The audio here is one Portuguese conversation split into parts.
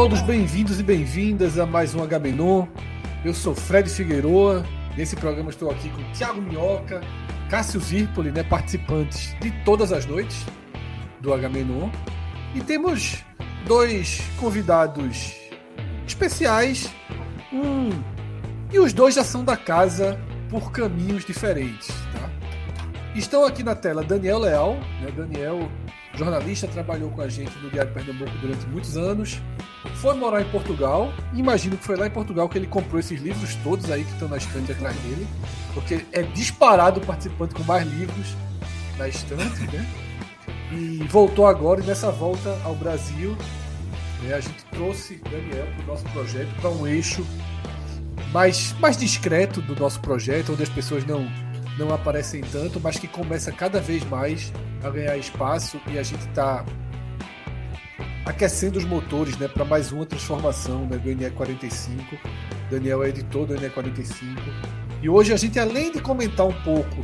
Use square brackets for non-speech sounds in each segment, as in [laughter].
Todos bem-vindos e bem-vindas a mais um Agamenon. Eu sou Fred Figueroa. Nesse programa estou aqui com Thiago Minhoca, Cássio Zirpoli, né, participantes de todas as noites do Agamenon. E temos dois convidados especiais. Um e os dois já são da casa por caminhos diferentes. Tá? Estão aqui na tela Daniel Leal. Né? Daniel jornalista, trabalhou com a gente no Diário Pernambuco durante muitos anos, foi morar em Portugal, imagino que foi lá em Portugal que ele comprou esses livros todos aí que estão na estante atrás dele, porque é disparado o participante com mais livros na estante, né? E voltou agora, e nessa volta ao Brasil, né, a gente trouxe Daniel para o nosso projeto, para um eixo mais, mais discreto do nosso projeto, onde as pessoas não, não aparecem tanto, mas que começa cada vez mais a ganhar espaço e a gente está aquecendo os motores né, para mais uma transformação né, do NE45. Daniel é editor do NE45. E hoje a gente, além de comentar um pouco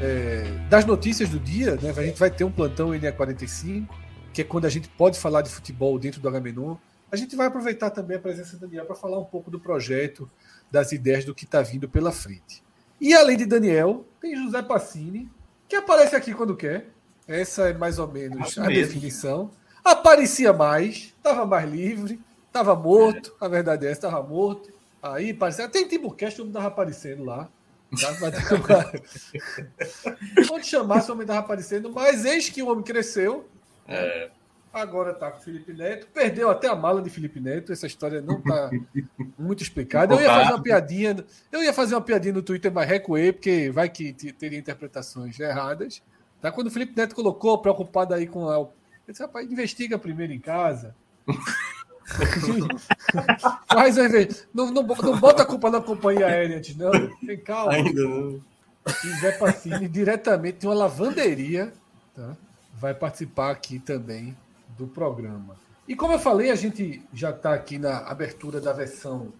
é, das notícias do dia, né, a gente vai ter um plantão NE45, que é quando a gente pode falar de futebol dentro do Agamenon. A gente vai aproveitar também a presença do Daniel para falar um pouco do projeto, das ideias do que está vindo pela frente. E além de Daniel, tem José Passini, que aparece aqui quando quer. Essa é mais ou menos a definição. Aparecia mais, estava mais livre, estava morto, a verdade é essa, estava morto. Aí parecia. Tem Timbucast, o homem estava aparecendo lá. Tá? Onde chamasse, o homem estava aparecendo, mas eis que o homem cresceu. É. Agora está com o Felipe Neto. Perdeu até a mala de Felipe Neto. Essa história não está [laughs] muito explicada. Eu ia fazer uma piadinha. Eu ia fazer uma piadinha no Twitter, mas recuei, porque vai que teria interpretações erradas. Tá? Quando o Felipe Neto colocou, preocupado aí com a. Eu disse, rapaz, investiga primeiro em casa. [laughs] Faz não, não, não bota a culpa na companhia aérea antes, não. Tem calma. Ainda não. E Zé Pacini, diretamente de uma lavanderia, tá? vai participar aqui também do programa. E como eu falei, a gente já está aqui na abertura da versão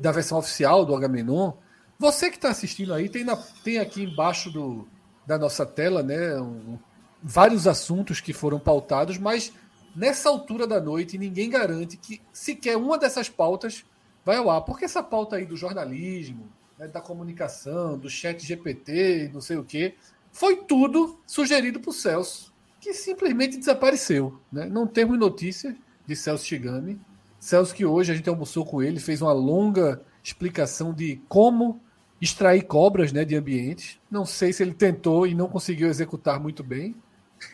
da versão oficial do Agamenon. Você que está assistindo aí, tem, na, tem aqui embaixo do, da nossa tela, né? Um, vários assuntos que foram pautados, mas nessa altura da noite ninguém garante que sequer uma dessas pautas vai ao ar. Porque essa pauta aí do jornalismo, né, da comunicação, do chat GPT, não sei o quê, foi tudo sugerido por Celso, que simplesmente desapareceu. Né? Não temos notícias de Celso Chigami. Celso que hoje a gente almoçou com ele, fez uma longa explicação de como extrair cobras né, de ambientes. Não sei se ele tentou e não conseguiu executar muito bem,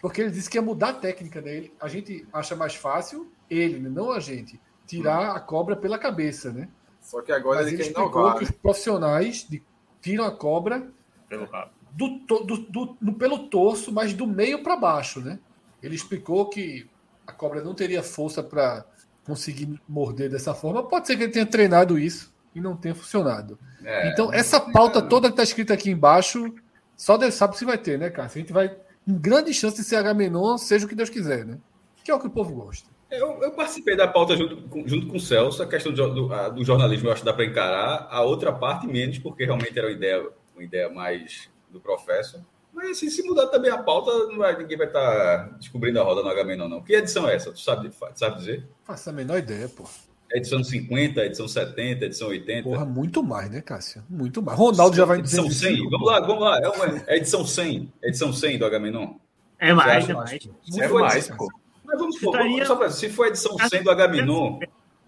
porque ele disse que ia mudar a técnica dele. A gente acha mais fácil, ele, né, não a gente, tirar a cobra pela cabeça, né? Só que agora Mas ele, ele explicou inovar, que os profissionais de, tiram a cobra pelo rabo. Do, do, do, do, pelo torso, mas do meio para baixo, né? Ele explicou que a cobra não teria força para conseguir morder dessa forma. Pode ser que ele tenha treinado isso e não tenha funcionado. É, então, essa pauta toda que está escrita aqui embaixo, só Deus sabe se vai ter, né, cara? A gente vai, em grande chance de ser H-Menon, seja o que Deus quiser, né? Que é o que o povo gosta. Eu, eu participei da pauta junto com, junto com o Celso, a questão do, do, a, do jornalismo eu acho que dá para encarar, a outra parte menos, porque realmente era uma ideia, uma ideia mais do professor. Mas assim, se mudar também a pauta, não vai, ninguém vai estar tá descobrindo a roda no H-Menon, não. Que edição é essa? Tu sabe, sabe dizer? Faço a menor ideia, pô. Edição 50, edição 70, edição 80. Porra, muito mais, né, Cássio? Muito mais. Ronaldo já vai Edição 100. Vamos lá, vamos lá. É, uma, é edição 100. Edição 100 do Agamenon. É mais, é mais. É mais, pô. Mas vamos supor, Estaria... só pra, se for edição 100 do Agamenon,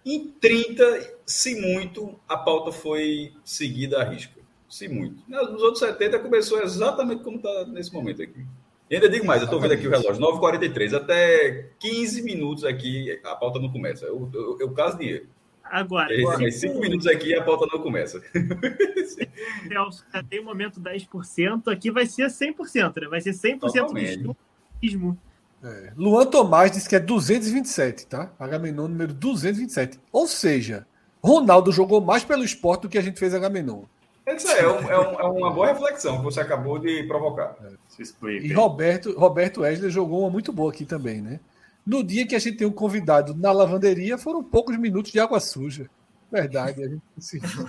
em 30, se muito, a pauta foi seguida a risco. Se muito. Nos outros 70 começou exatamente como está nesse momento aqui. E ainda digo mais, eu estou vendo aqui o relógio, 9h43, até 15 minutos aqui a pauta não começa. Eu, eu, eu caso dinheiro. Agora, agora cinco minutos aqui a pauta não começa. [laughs] já tem o momento 10%, aqui vai ser 100%, né? Vai ser 100% Totalmente. do estudo. É. Luan Tomás disse que é 227, tá? Agamenon número 227. Ou seja, Ronaldo jogou mais pelo esporte do que a gente fez Agamenon. Isso é, um, é, um, é, uma boa reflexão que você acabou de provocar. É. E Roberto, Roberto Wesley jogou uma muito boa aqui também, né? No dia que a gente tem um convidado na lavanderia, foram poucos minutos de água suja. Verdade, a gente conseguiu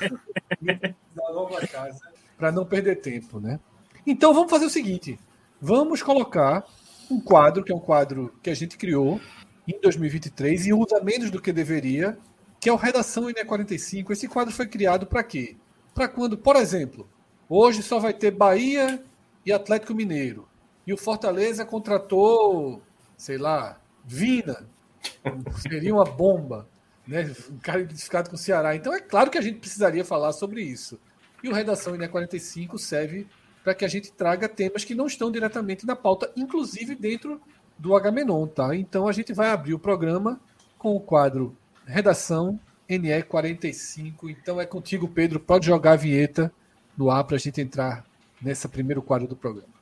da nova casa para não perder tempo, né? Então vamos fazer o seguinte: vamos colocar um quadro, que é um quadro que a gente criou em 2023 e usa menos do que deveria, que é o Redação NE45. Esse quadro foi criado para quê? Para quando, por exemplo, hoje só vai ter Bahia e Atlético Mineiro. E o Fortaleza contratou, sei lá, Vina. Seria uma bomba. Né? Um cara identificado com o Ceará. Então é claro que a gente precisaria falar sobre isso. E o Redação INE 45 serve para que a gente traga temas que não estão diretamente na pauta, inclusive dentro do Agamenon, tá? Então a gente vai abrir o programa com o quadro Redação NE 45. Então é contigo, Pedro. Pode jogar a vinheta no ar para a gente entrar nesse primeiro quadro do programa.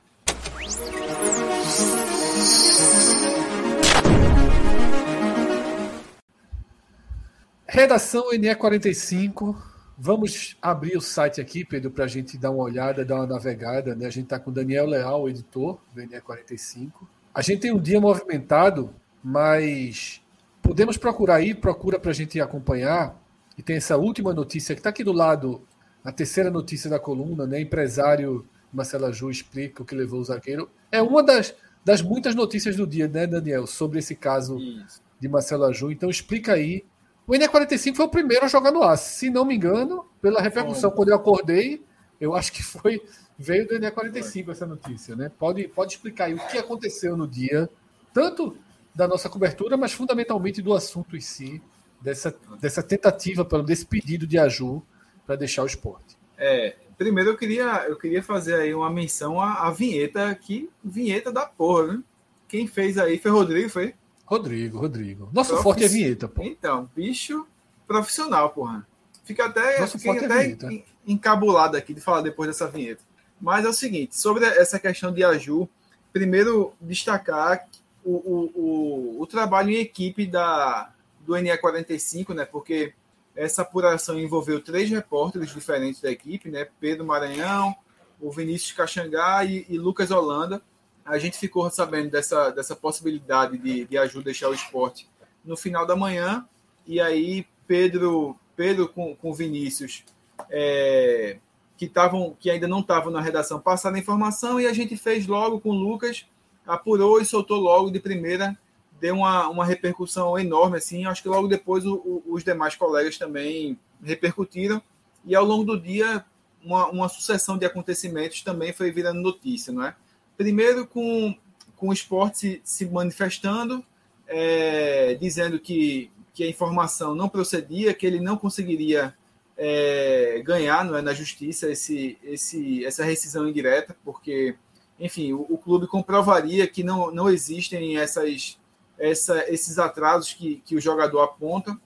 Redação NE45. Vamos abrir o site aqui, Pedro, para a gente dar uma olhada, dar uma navegada. Né? A gente está com Daniel Leal, editor do NE45. A gente tem um dia movimentado, mas podemos procurar aí, procura para a gente acompanhar. E tem essa última notícia que está aqui do lado, a terceira notícia da coluna, né? Empresário Marcela Ju explica o que levou o zagueiro. É uma das, das muitas notícias do dia, né, Daniel, sobre esse caso Isso. de Marcela Ju. Então explica aí. O NE45 foi o primeiro a jogar no ar, se não me engano, pela repercussão quando eu acordei, eu acho que foi veio do NE45 essa notícia, né? Pode, pode explicar aí o que aconteceu no dia, tanto da nossa cobertura, mas fundamentalmente do assunto em si, dessa, dessa tentativa, desse pedido de Aju para deixar o esporte. É, primeiro eu queria, eu queria fazer aí uma menção à, à vinheta aqui, vinheta da porra, né? Quem fez aí foi Rodrigo, foi? Rodrigo, Rodrigo. Nosso Profiss... forte é vinheta, pô. Então, bicho profissional, porra. Fica até, Nosso forte é até é encabulado aqui de falar depois dessa vinheta. Mas é o seguinte, sobre essa questão de Aju, primeiro destacar o, o, o, o trabalho em equipe da, do NE45, né? Porque essa apuração envolveu três repórteres diferentes da equipe, né? Pedro Maranhão, o Vinícius Caxangá e, e Lucas Holanda. A gente ficou sabendo dessa, dessa possibilidade de, de ajuda deixar o esporte no final da manhã. E aí, Pedro, Pedro com, com Vinícius, é, que, tavam, que ainda não estavam na redação, passaram a informação e a gente fez logo com o Lucas, apurou e soltou logo de primeira deu uma, uma repercussão enorme, assim. Acho que logo depois o, o, os demais colegas também repercutiram. E ao longo do dia, uma, uma sucessão de acontecimentos também foi virando notícia, não é? Primeiro com, com o esporte se, se manifestando, é, dizendo que, que a informação não procedia, que ele não conseguiria é, ganhar não é, na justiça esse, esse, essa rescisão indireta, porque, enfim, o, o clube comprovaria que não, não existem essas essa, esses atrasos que, que o jogador aponta,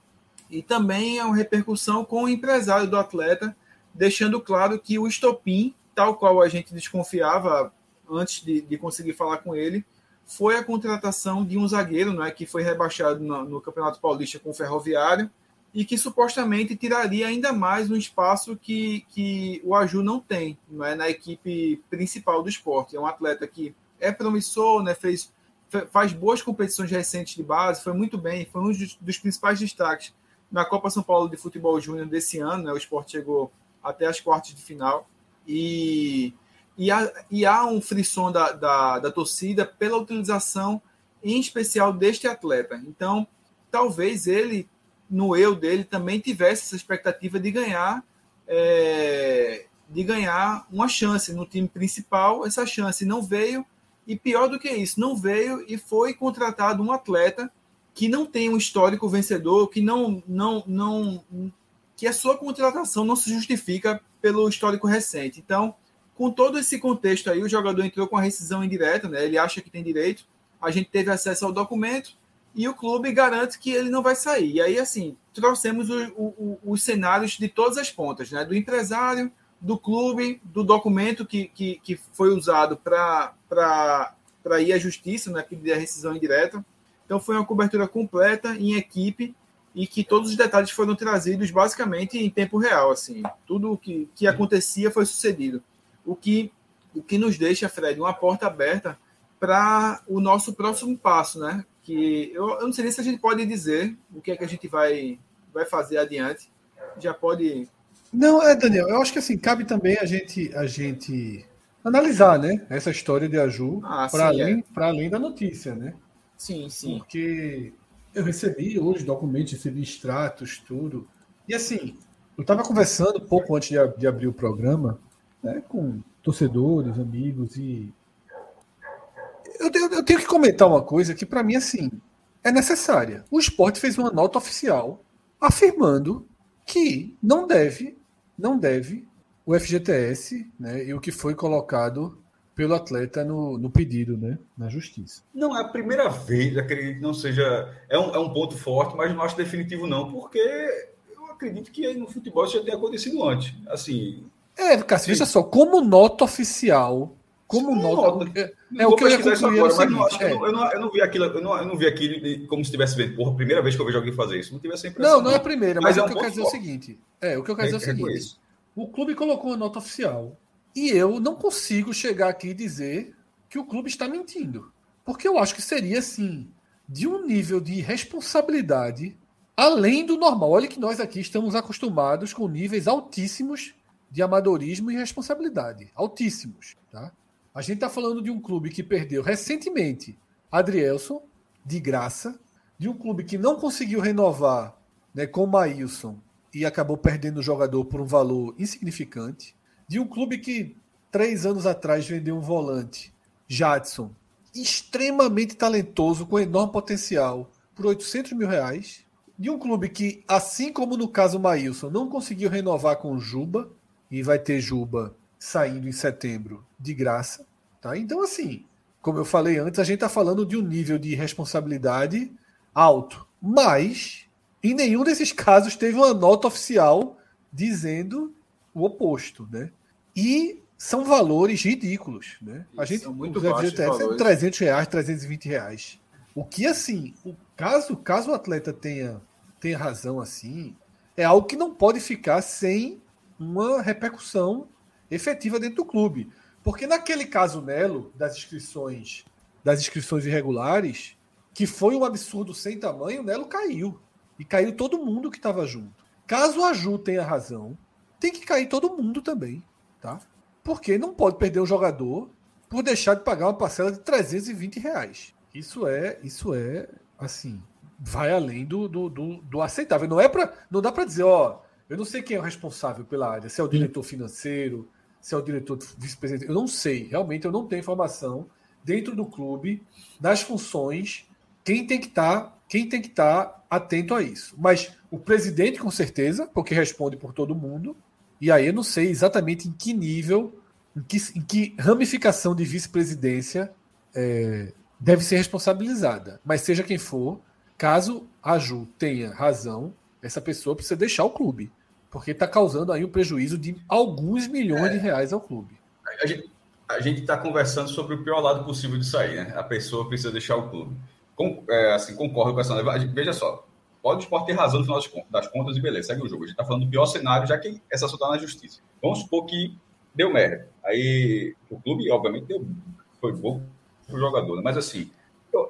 e também é uma repercussão com o empresário do atleta, deixando claro que o estopim, tal qual a gente desconfiava antes de, de conseguir falar com ele, foi a contratação de um zagueiro né, que foi rebaixado no, no Campeonato Paulista com o Ferroviário e que supostamente tiraria ainda mais um espaço que, que o Aju não tem não é, na equipe principal do esporte. É um atleta que é promissor, né, fez faz boas competições recentes de base, foi muito bem, foi um dos, dos principais destaques na Copa São Paulo de Futebol Júnior desse ano, né? O esporte chegou até as quartas de final e, e, há, e há um frisson da, da, da torcida pela utilização em especial deste atleta. Então, talvez ele, no eu dele, também tivesse essa expectativa de ganhar é, de ganhar uma chance no time principal. Essa chance não veio e pior do que isso, não veio e foi contratado um atleta que não tem um histórico vencedor, que não, não, não, que a sua contratação não se justifica pelo histórico recente. Então, Com todo esse contexto aí, o jogador entrou com a rescisão indireta, né? Ele acha que tem direito. A gente teve acesso ao documento e o clube garante que ele não vai sair. E aí, assim, trouxemos o, o, os cenários de todas as pontas, né? Do empresário, do clube, do documento que, que, que foi usado para ir à justiça, né? Pedir a rescisão indireta. Então, foi uma cobertura completa em equipe e que todos os detalhes foram trazidos basicamente em tempo real, assim. Tudo o que, que acontecia foi sucedido. O que, o que nos deixa, Fred, uma porta aberta para o nosso próximo passo, né? Que eu, eu não sei nem se a gente pode dizer o que é que a gente vai, vai fazer adiante. Já pode. Não, é, Daniel, eu acho que assim, cabe também a gente, a gente analisar, né? Essa história de Aju ah, para além, é. além da notícia, né? Sim, sim. Porque eu recebi hoje documentos, recebi extratos, tudo. E assim, eu estava conversando pouco antes de, de, abrir o programa né, com torcedores, amigos, e eu tenho, eu tenho que comentar uma coisa que, para mim, assim, é necessária. O esporte fez uma nota oficial afirmando que não deve, não deve o FGTS né, e o que foi colocado pelo atleta no, no pedido, né? Na justiça. Não é a primeira vez, acredito que não seja. É um, é um ponto forte, mas não acho definitivo, não, porque eu acredito que no futebol isso já tenha acontecido antes. Assim. É, Cássio, veja só, como nota oficial. Como nota. É, é o que eu ia concluir agora, mas não, é. eu, não, eu, não, vi aquilo, eu não, eu não vi aquilo como se tivesse vendo, porra, primeira vez que eu vejo alguém fazer isso. Não tive essa impressão. Não, não é a primeira, mas, mas é o que eu quero dizer é o seguinte. É, o que eu quero dizer é o seguinte. O clube colocou uma nota oficial e eu não consigo chegar aqui e dizer que o clube está mentindo. Porque eu acho que seria, assim, de um nível de responsabilidade além do normal. Olha que nós aqui estamos acostumados com níveis altíssimos de amadorismo e responsabilidade. Altíssimos. Tá? A gente está falando de um clube que perdeu recentemente Adrielson, de graça, de um clube que não conseguiu renovar né, com o Maílson e acabou perdendo o jogador por um valor insignificante de um clube que três anos atrás vendeu um volante, Jadson, extremamente talentoso, com enorme potencial, por 800 mil reais. De um clube que, assim como no caso Maílson, não conseguiu renovar com Juba, e vai ter Juba saindo em setembro de graça. Tá? Então, assim, como eu falei antes, a gente está falando de um nível de responsabilidade alto. Mas, em nenhum desses casos, teve uma nota oficial dizendo o oposto. Né? E são valores ridículos, né? A gente são muito baixos é 300 reais, 320 reais. O que assim, o caso caso o atleta tenha tenha razão assim, é algo que não pode ficar sem uma repercussão efetiva dentro do clube, porque naquele caso Nelo das inscrições das inscrições irregulares, que foi um absurdo sem tamanho, o Nelo caiu e caiu todo mundo que estava junto. Caso a Ju tenha razão, tem que cair todo mundo também tá? Porque não pode perder um jogador por deixar de pagar uma parcela de 320 reais. Isso é, isso é, assim, vai além do, do, do, do aceitável. Não é para, não dá para dizer, ó, eu não sei quem é o responsável pela área, se é o diretor financeiro, se é o diretor vice-presidente, eu não sei, realmente eu não tenho informação dentro do clube das funções, quem tem que estar, tá, quem tem que estar tá atento a isso. Mas o presidente com certeza, porque responde por todo mundo, e aí eu não sei exatamente em que nível, em que, em que ramificação de vice-presidência é, deve ser responsabilizada. Mas seja quem for, caso a Ju tenha razão, essa pessoa precisa deixar o clube. Porque está causando aí um prejuízo de alguns milhões é, de reais ao clube. A gente está conversando sobre o pior lado possível de sair, né? A pessoa precisa deixar o clube. Com, é, assim, concordo com essa. Veja só, Pode o esporte ter razão no final das contas e beleza, segue o jogo. A gente está falando do pior cenário, já que essa ação está na justiça. Vamos supor que deu merda. Aí o clube, obviamente, deu, foi bom para o jogador, né? mas assim,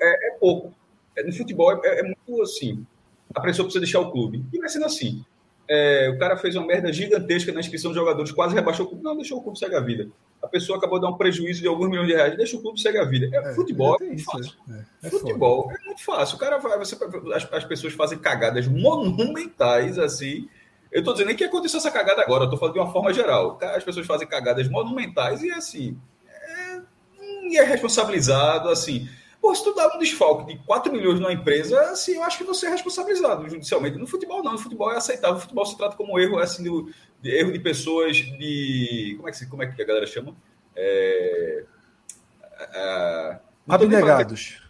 é, é pouco. É, no futebol é, é, muito assim. A pessoa precisa deixar o clube. E vai sendo assim. É, o cara fez uma merda gigantesca na inscrição de jogadores, quase rebaixou o clube. Não, deixou o clube segue a vida. A pessoa acabou de dar um prejuízo de alguns milhões de reais, deixa o clube segue a vida. É, é futebol é, muito fácil. Né? É, é futebol foda. é muito fácil. O cara vai, você, as, as pessoas fazem cagadas monumentais assim. Eu estou dizendo nem que aconteceu essa cagada agora, eu estou falando de uma forma geral. As pessoas fazem cagadas monumentais e assim. É, e é responsabilizado, assim. Pô, se tu dá um desfalque de 4 milhões numa empresa, assim, eu acho que você é responsabilizado judicialmente. No futebol, não. No futebol é aceitável. No futebol se trata como erro, assim, do, de erro de pessoas de. Como é que, como é que a galera chama? É, é, abnegados.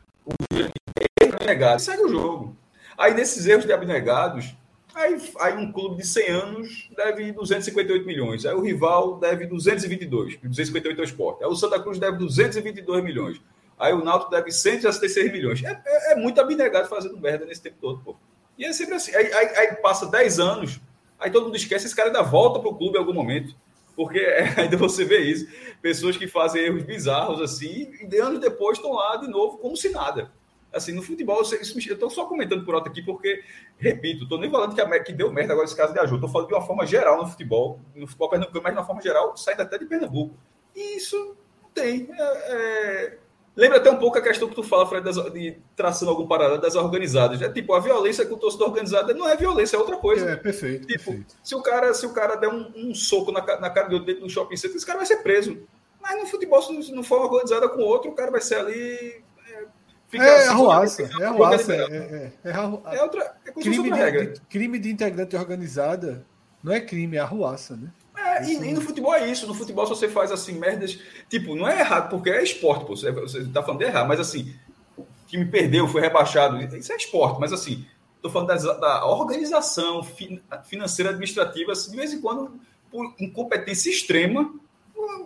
Abnegados. Segue o jogo. Aí, desses erros de abnegados, aí, aí um clube de 100 anos deve 258 milhões. Aí o rival deve 222, 258 ao esporte. Aí o Santa Cruz deve 222 milhões. Aí o Náutico deve 166 milhões. É, é, é, muito abnegado fazendo merda nesse tempo todo, pô. E é sempre assim. Aí, aí, aí passa 10 anos, aí todo mundo esquece, esse cara ainda volta pro clube em algum momento. Porque é, [laughs] ainda você vê isso. Pessoas que fazem erros bizarros assim, e anos depois estão lá de novo como se nada. Assim, no futebol, isso, eu estou só comentando por alto aqui, porque, repito, estou nem falando que, a, que deu merda agora esse caso de ajuda, estou falando de uma forma geral no futebol, no futebol pernambucano, mas de uma forma geral, saindo até de Pernambuco. E isso não tem. É, é, Lembra até um pouco a questão que tu fala, Fred, das, de traçando algum paralelo das organizadas. É tipo, a violência com o torcedor organizada não é violência, é outra coisa. É, perfeito. Tipo, perfeito. Se, o cara, se o cara der um, um soco na, na cara do outro dentro do shopping center, esse cara vai ser preso. Mas no futebol, se não for organizada com outro, o cara vai ser ali. É, é assim, arruaça. É arruaça. É, é, é, é, outra. É crime, de, de, crime de integrante organizada não é crime, é arruaça, né? É, e, e, no futebol é isso. No futebol, se você faz assim, merdas. Tipo, não é errado, porque é esporte, pô. Você, você tá falando de errado, mas assim, que me perdeu, foi rebaixado. Isso é esporte, mas assim, tô falando da, da organização financeira administrativa, assim, de vez em quando, por incompetência extrema,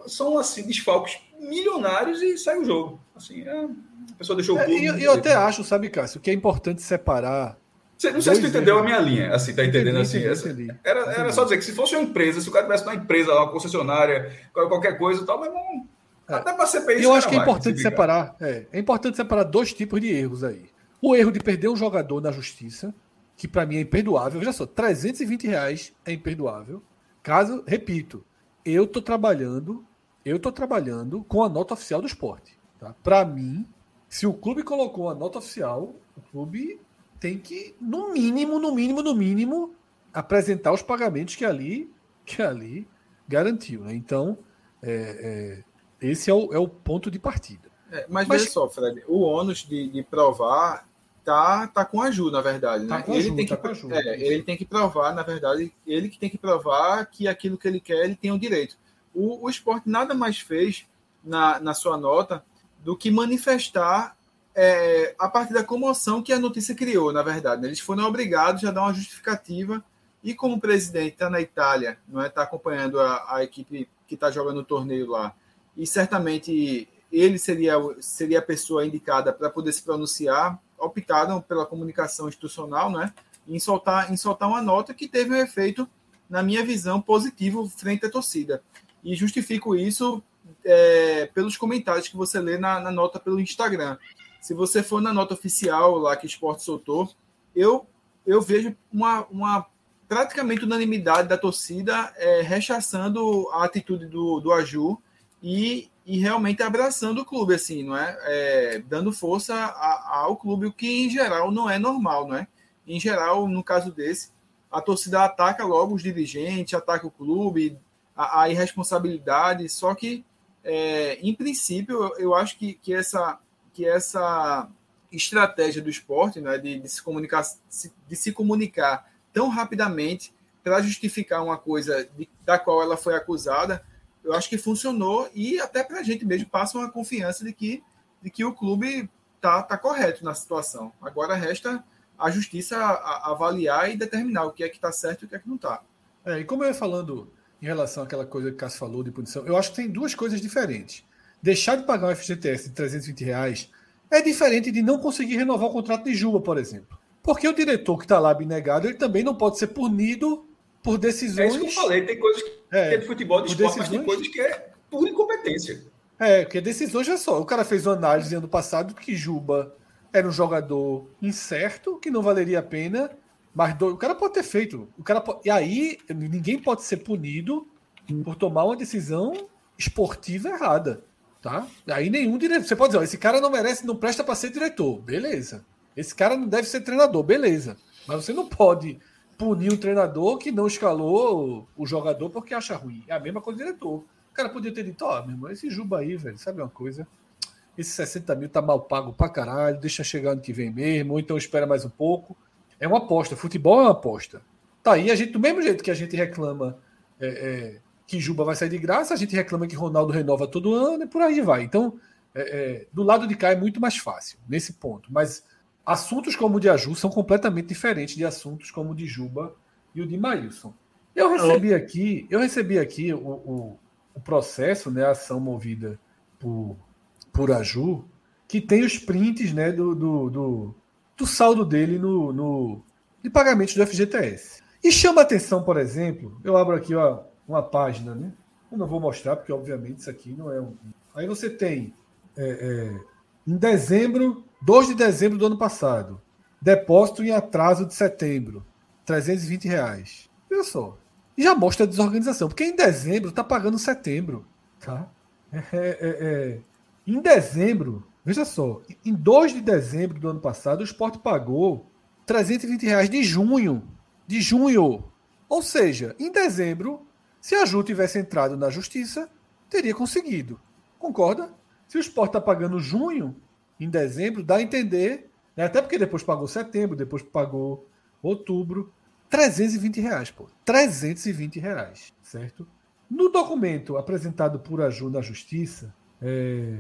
são assim, desfalques milionários e sai o jogo. Assim, é, a pessoa deixou o é, E eu, eu até acho, sabe, Cássio, que é importante separar você, não sei se tu entendeu a minha linha, assim, tá entendendo entendi, assim? Entendi, era, era só dizer que se fosse uma empresa, se o cara tivesse uma empresa, uma concessionária, qualquer coisa e tal, mas não. É. Até para CPI. Eu acho que é importante separar. É, é importante separar dois tipos de erros aí. O erro de perder um jogador na justiça, que para mim é imperdoável. Veja só, 320 reais é imperdoável. Caso, repito, eu tô trabalhando, eu tô trabalhando com a nota oficial do esporte. Tá? Para mim, se o clube colocou a nota oficial, o clube tem que, no mínimo, no mínimo, no mínimo, apresentar os pagamentos que ali, que ali garantiu. Né? Então, é, é, esse é o, é o ponto de partida. É, mas, mas veja só, Fred, o ônus de, de provar tá, tá com a Ju, na verdade. Tá né? ele, Ju, tem tá que, é, ele tem que provar, na verdade, ele que tem que provar que aquilo que ele quer, ele tem o direito. O, o esporte nada mais fez na, na sua nota do que manifestar é, a partir da comoção que a notícia criou, na verdade. Né? Eles foram obrigados a dar uma justificativa e como o presidente está na Itália, não é, está acompanhando a, a equipe que está jogando o torneio lá, e certamente ele seria, seria a pessoa indicada para poder se pronunciar, optaram pela comunicação institucional, né, em soltar, em soltar uma nota que teve um efeito, na minha visão, positivo frente à torcida. E justifico isso é, pelos comentários que você lê na, na nota pelo Instagram. Se você for na nota oficial lá que o esporte soltou, eu, eu vejo uma, uma praticamente unanimidade da torcida é, rechaçando a atitude do, do Aju e, e realmente abraçando o clube, assim, não é? é dando força a, ao clube, o que em geral não é normal, não é? Em geral, no caso desse, a torcida ataca logo os dirigentes, ataca o clube, a, a irresponsabilidade, só que, é, em princípio, eu, eu acho que, que essa que essa estratégia do esporte, né, de, de se comunicar, de se comunicar tão rapidamente para justificar uma coisa de, da qual ela foi acusada, eu acho que funcionou e até para a gente mesmo passa uma confiança de que, de que o clube tá, tá correto na situação. Agora resta a justiça avaliar e determinar o que é que está certo e o que é que não está. É, e como eu ia falando em relação àquela coisa que o Cássio falou de punição, eu acho que tem duas coisas diferentes deixar de pagar um FGTS de 320 reais é diferente de não conseguir renovar o contrato de Juba, por exemplo. Porque o diretor que está lá abnegado, ele também não pode ser punido por decisões. É isso que eu falei, tem coisas que é, é de futebol, de esporte, decisões... mas tem coisas que é por incompetência. É, porque decisões já só. O cara fez uma análise ano passado que Juba era um jogador incerto, que não valeria a pena, mas do... o cara pode ter feito. O cara pode... E aí, ninguém pode ser punido por tomar uma decisão esportiva errada. Tá? Aí nenhum diretor. Você pode dizer, ó, esse cara não merece, não presta para ser diretor. Beleza. Esse cara não deve ser treinador. Beleza. Mas você não pode punir um treinador que não escalou o jogador porque acha ruim. É a mesma coisa do diretor. O cara podia ter dito, ó, oh, meu irmão, esse Juba aí, velho, sabe uma coisa? esse 60 mil tá mal pago pra caralho, deixa chegar ano que vem mesmo, ou então espera mais um pouco. É uma aposta, futebol é uma aposta. Tá aí, a gente, do mesmo jeito que a gente reclama é, é, que Juba vai sair de graça, a gente reclama que Ronaldo renova todo ano e por aí vai. Então, é, é, do lado de cá é muito mais fácil nesse ponto. Mas assuntos como o de Aju são completamente diferentes de assuntos como o de Juba e o de Maílson. Eu recebi aqui, eu recebi aqui o, o, o processo, né, a ação movida por, por Aju, que tem os prints né, do, do, do, do saldo dele no, no, de pagamentos do FGTS. E chama atenção, por exemplo, eu abro aqui ó, uma página, né? Eu não vou mostrar, porque obviamente isso aqui não é um. Aí você tem é, é, em dezembro, 2 de dezembro do ano passado, depósito em atraso de setembro, 320 reais. Olha só. E já mostra a desorganização, porque em dezembro está pagando setembro. Tá? É, é, é, em dezembro, veja só, em 2 de dezembro do ano passado, o esporte pagou 320 reais de junho. De junho. Ou seja, em dezembro, se a Ju tivesse entrado na justiça, teria conseguido. Concorda? Se o esporte está pagando junho, em dezembro, dá a entender, né? até porque depois pagou setembro, depois pagou outubro, 320 reais, pô. 320 reais, certo? No documento apresentado por Aju na Justiça, é,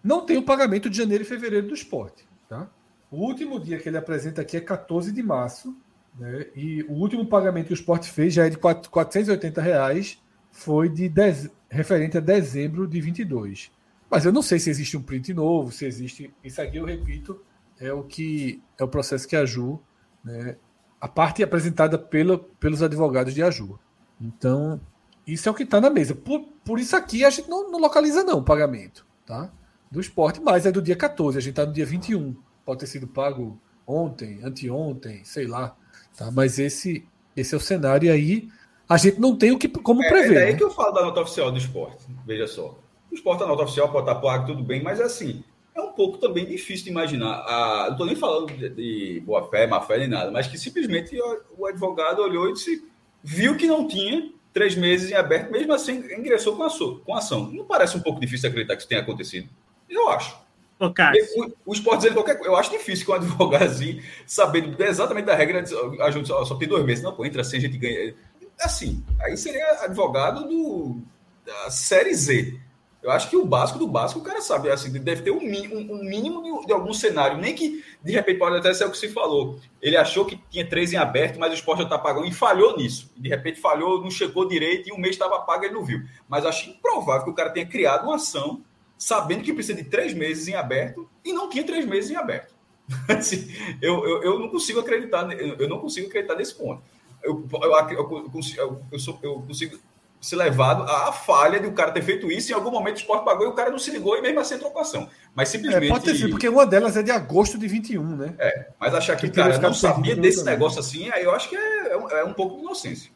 não tem o pagamento de janeiro e fevereiro do esporte. Tá? O último dia que ele apresenta aqui é 14 de março, né? e o último pagamento que o esporte fez já é de 480 reais, foi de dez, referente a dezembro de 22. Mas eu não sei se existe um print novo, se existe. Isso aqui, eu repito, é o que é o processo que a Ju né, a parte apresentada pelos advogados de Aju. Então, isso é o que está na mesa. Por, por isso aqui a gente não, não, localiza não o pagamento tá? do esporte, mas é do dia 14, a gente está no dia 21. Pode ter sido pago ontem, anteontem, sei lá. Tá? Mas esse, esse é o cenário e aí a gente não tem o que como é, prever. É aí né? que eu falo da nota oficial do esporte. Veja só. O esporte, a nota oficial pode estar pago, tudo bem, mas é assim, é um pouco também difícil de imaginar. Ah, não estou nem falando de, de boa fé, má fé nem nada, mas que simplesmente o, advogado olhou e disse, viu que não tinha três meses em aberto, mesmo assim ingressou com a, com a ação. Não parece um pouco difícil acreditar que isso tenha acontecido? Eu acho. Ô, o, o esporte dizendo qualquer coisa. Eu acho difícil que um advogado assim, sabendo exatamente da regra, a gente só, só tem dois meses. Não, pô, entra assim, a gente ganha. Assim, aí seria advogado do, da série Z. Eu acho que o básico do básico, o cara sabe, assim, deve ter um, um, um mínimo de, de, algum cenário. Nem que, de repente, pode até ser o que se falou. Ele achou que tinha três em aberto, mas o esporte já está pagando e falhou nisso. De repente falhou, não chegou direito e um mês estava pago ele não viu. Mas acho improvável que o cara tenha criado uma ação sabendo que precisa de três meses em aberto e não tinha três meses em aberto. [laughs] assim, eu, eu, eu, não consigo acreditar, eu não consigo acreditar nesse ponto. Eu, eu, eu, eu, eu, sou, eu consigo ser levado à falha de o cara ter feito isso. Em algum momento o esporte pagou e o cara não se ligou e mesmo assim entrou com ação. Mas simplesmente. É, pode ter sido, porque uma delas é de agosto de 21, né? É, mas achar que, o cara não sabia desse também. negócio assim, aí eu acho que é, é, um, é um pouco de inocência.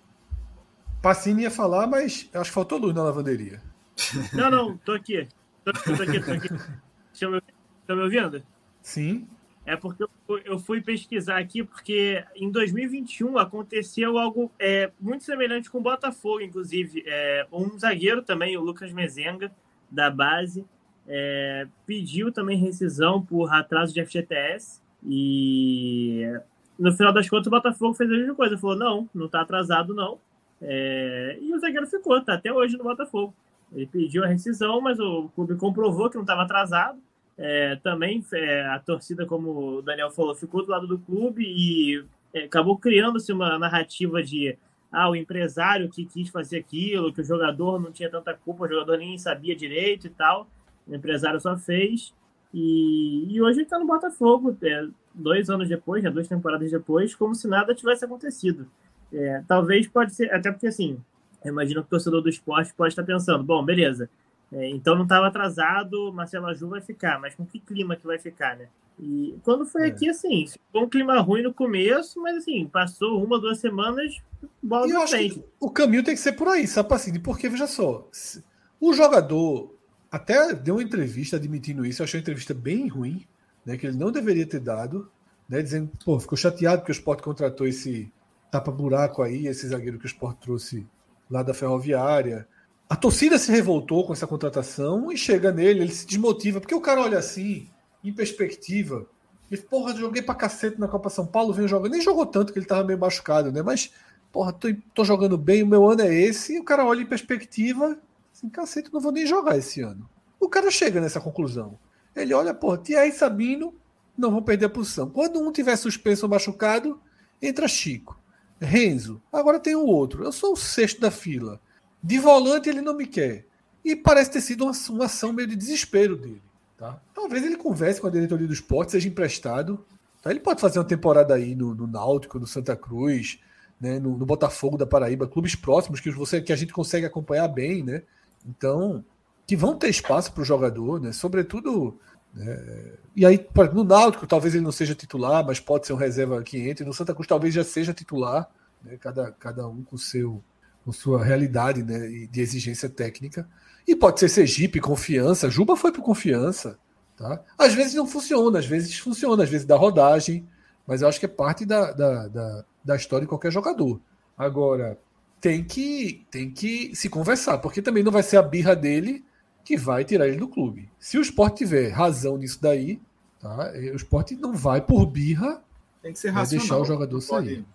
Passini ia falar, mas acho que faltou luz na lavanderia. Não, não, tô aqui. Tô, tô aqui, tô aqui. Estão me ouvindo? Sim. É porque eu fui pesquisar aqui, porque em 2021 aconteceu algo é, muito semelhante com o Botafogo, inclusive. É, um zagueiro também, o Lucas Mezenga, da base, é, pediu também rescisão por atraso de FGTS. E no final das contas, o Botafogo fez a mesma coisa. Falou: não, não está atrasado, não. É, e o zagueiro ficou, tá até hoje no Botafogo. Ele pediu a rescisão, mas o clube comprovou que não estava atrasado é, também é, a torcida, como o Daniel falou, ficou do lado do clube e é, acabou criando-se uma narrativa de ah, o empresário que quis fazer aquilo, que o jogador não tinha tanta culpa, o jogador nem sabia direito e tal, o empresário só fez. E, e hoje está no Botafogo, é, dois anos depois, já duas temporadas depois, como se nada tivesse acontecido. É, talvez pode ser, até porque assim, imagino que o torcedor do esporte pode estar pensando, bom, beleza, é, então não estava atrasado, Marcelo Aju vai ficar, mas com que clima que vai ficar, né? E quando foi é. aqui, assim, ficou um clima ruim no começo, mas assim, passou uma, duas semanas, bola eu frente. o caminho tem que ser por aí, sabe assim? Porque, veja só, o jogador até deu uma entrevista admitindo isso, eu achei uma entrevista bem ruim, né? Que ele não deveria ter dado, né? Dizendo, pô, ficou chateado porque o Sport contratou esse tapa-buraco aí, esse zagueiro que o Sport trouxe lá da Ferroviária a torcida se revoltou com essa contratação e chega nele, ele se desmotiva, porque o cara olha assim, em perspectiva, ele, porra, joguei pra cacete na Copa São Paulo, veio jogando, nem jogou tanto que ele tava meio machucado, né? Mas, porra, tô, tô jogando bem, o meu ano é esse, e o cara olha em perspectiva, assim, cacete, não vou nem jogar esse ano. O cara chega nessa conclusão. Ele olha, porra, Thierry e Sabino não vão perder a posição. Quando um tiver suspenso ou machucado, entra Chico. Renzo, agora tem o outro. Eu sou o sexto da fila. De volante ele não me quer. E parece ter sido uma, uma ação meio de desespero dele. Tá? Talvez ele converse com a diretoria do esporte, seja emprestado. Tá? Ele pode fazer uma temporada aí no, no Náutico, no Santa Cruz, né? no, no, Botafogo da Paraíba, clubes próximos que, você, que a gente consegue acompanhar bem. Né? Então, que vão ter espaço para o jogador, né? sobretudo. Né? E aí, no Náutico, talvez ele não seja titular, mas pode ser um reserva que entre. No Santa Cruz, talvez já seja titular, né? cada, cada um com seu com sua realidade né, de exigência técnica. E pode ser Sergipe, confiança. Juba foi por confiança. Tá? Às vezes não funciona, às vezes funciona, às vezes dá rodagem, mas eu acho que é parte da, da, da, da história de qualquer jogador. Agora, tem que, tem que se conversar, porque também não vai ser a birra dele que vai tirar ele do clube. Se o esporte tiver razão nisso daí, tá? o esporte não vai por birra tem que ser racional, deixar o jogador sair.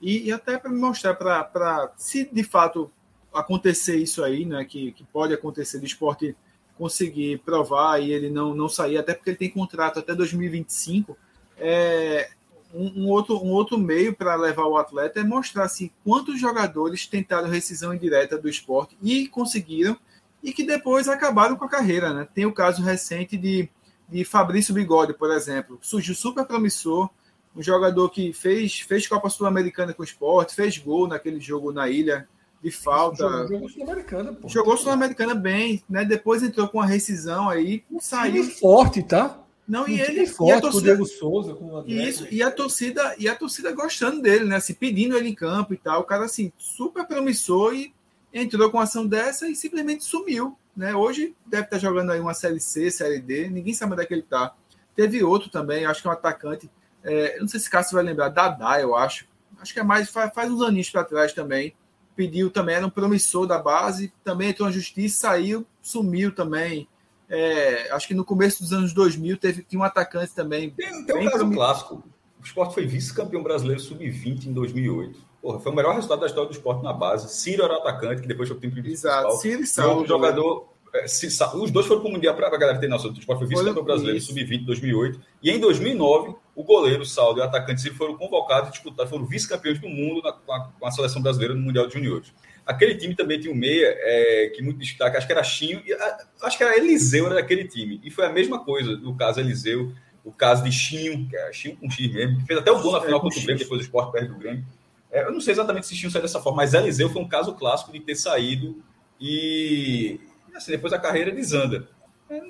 E, e até para mostrar, para se de fato acontecer isso aí, né, que, que pode acontecer do esporte conseguir provar e ele não, não sair, até porque ele tem contrato até 2025, é, um, um outro, um outro meio para levar o atleta é mostrar assim, quantos jogadores tentaram rescisão indireta do esporte e conseguiram, e que depois acabaram com a carreira. Né? Tem o caso recente de, de Fabrício Bigode, por exemplo, surgiu super promissor, um jogador que fez, fez Copa Sul-Americana com o esporte, fez gol naquele jogo na ilha de falta. Jogou Sul-Americana, pô. Jogou Sul-Americana bem, né? Depois entrou com a rescisão aí, saiu. forte, tá? Não, e ele forte, e a torcida, com o Diego Souza, com o Isso, e a torcida, e a torcida gostando dele, né? Assim, pedindo ele em campo e tal. O cara assim, super promissor e entrou com uma ação dessa e simplesmente sumiu, né? Hoje deve estar jogando aí uma série C, série D, ninguém sabe onde é que ele tá. Teve outro também, acho que é um atacante é, não sei se Cássio vai lembrar, Dadá, eu acho. Acho que é mais, faz, faz uns aninhos para trás também. Pediu também, era um promissor da base, também entrou na justiça, saiu, sumiu também. É, acho que no começo dos anos 2000 teve, tinha um atacante também. Tem, tem um caso prom... clássico. O Sport foi vice-campeão brasileiro sub-20 em 2008. Porra, foi o melhor resultado da história do esporte na base. Ciro era o atacante, que depois foi o time principal. Exato, Ciro e Saulo. O jogador, é, se, os dois foram para o Mundial para a galera ter noção. O Sport foi vice-campeão brasileiro sub-20 2008. E em 2009, o goleiro, o Saulo e o atacante Ciro foram convocados e disputados, foram vice-campeões do mundo na, com, a, com, a, seleção brasileira no Mundial de Juniores. Aquele time também tinha um meia é, que muito destaque, acho que era Chinho, e, a, acho que era Eliseu era daquele time. E foi a mesma coisa no caso Eliseu, o caso de Chinho, que é Chinho com X mesmo, que fez até o gol na final contra o Grêmio, depois o Sport perde do Grêmio. É, eu não sei exatamente se Chinho saiu dessa forma, mas Eliseu foi um caso clássico de ter saído e, assim, depois a carreira desanda. É,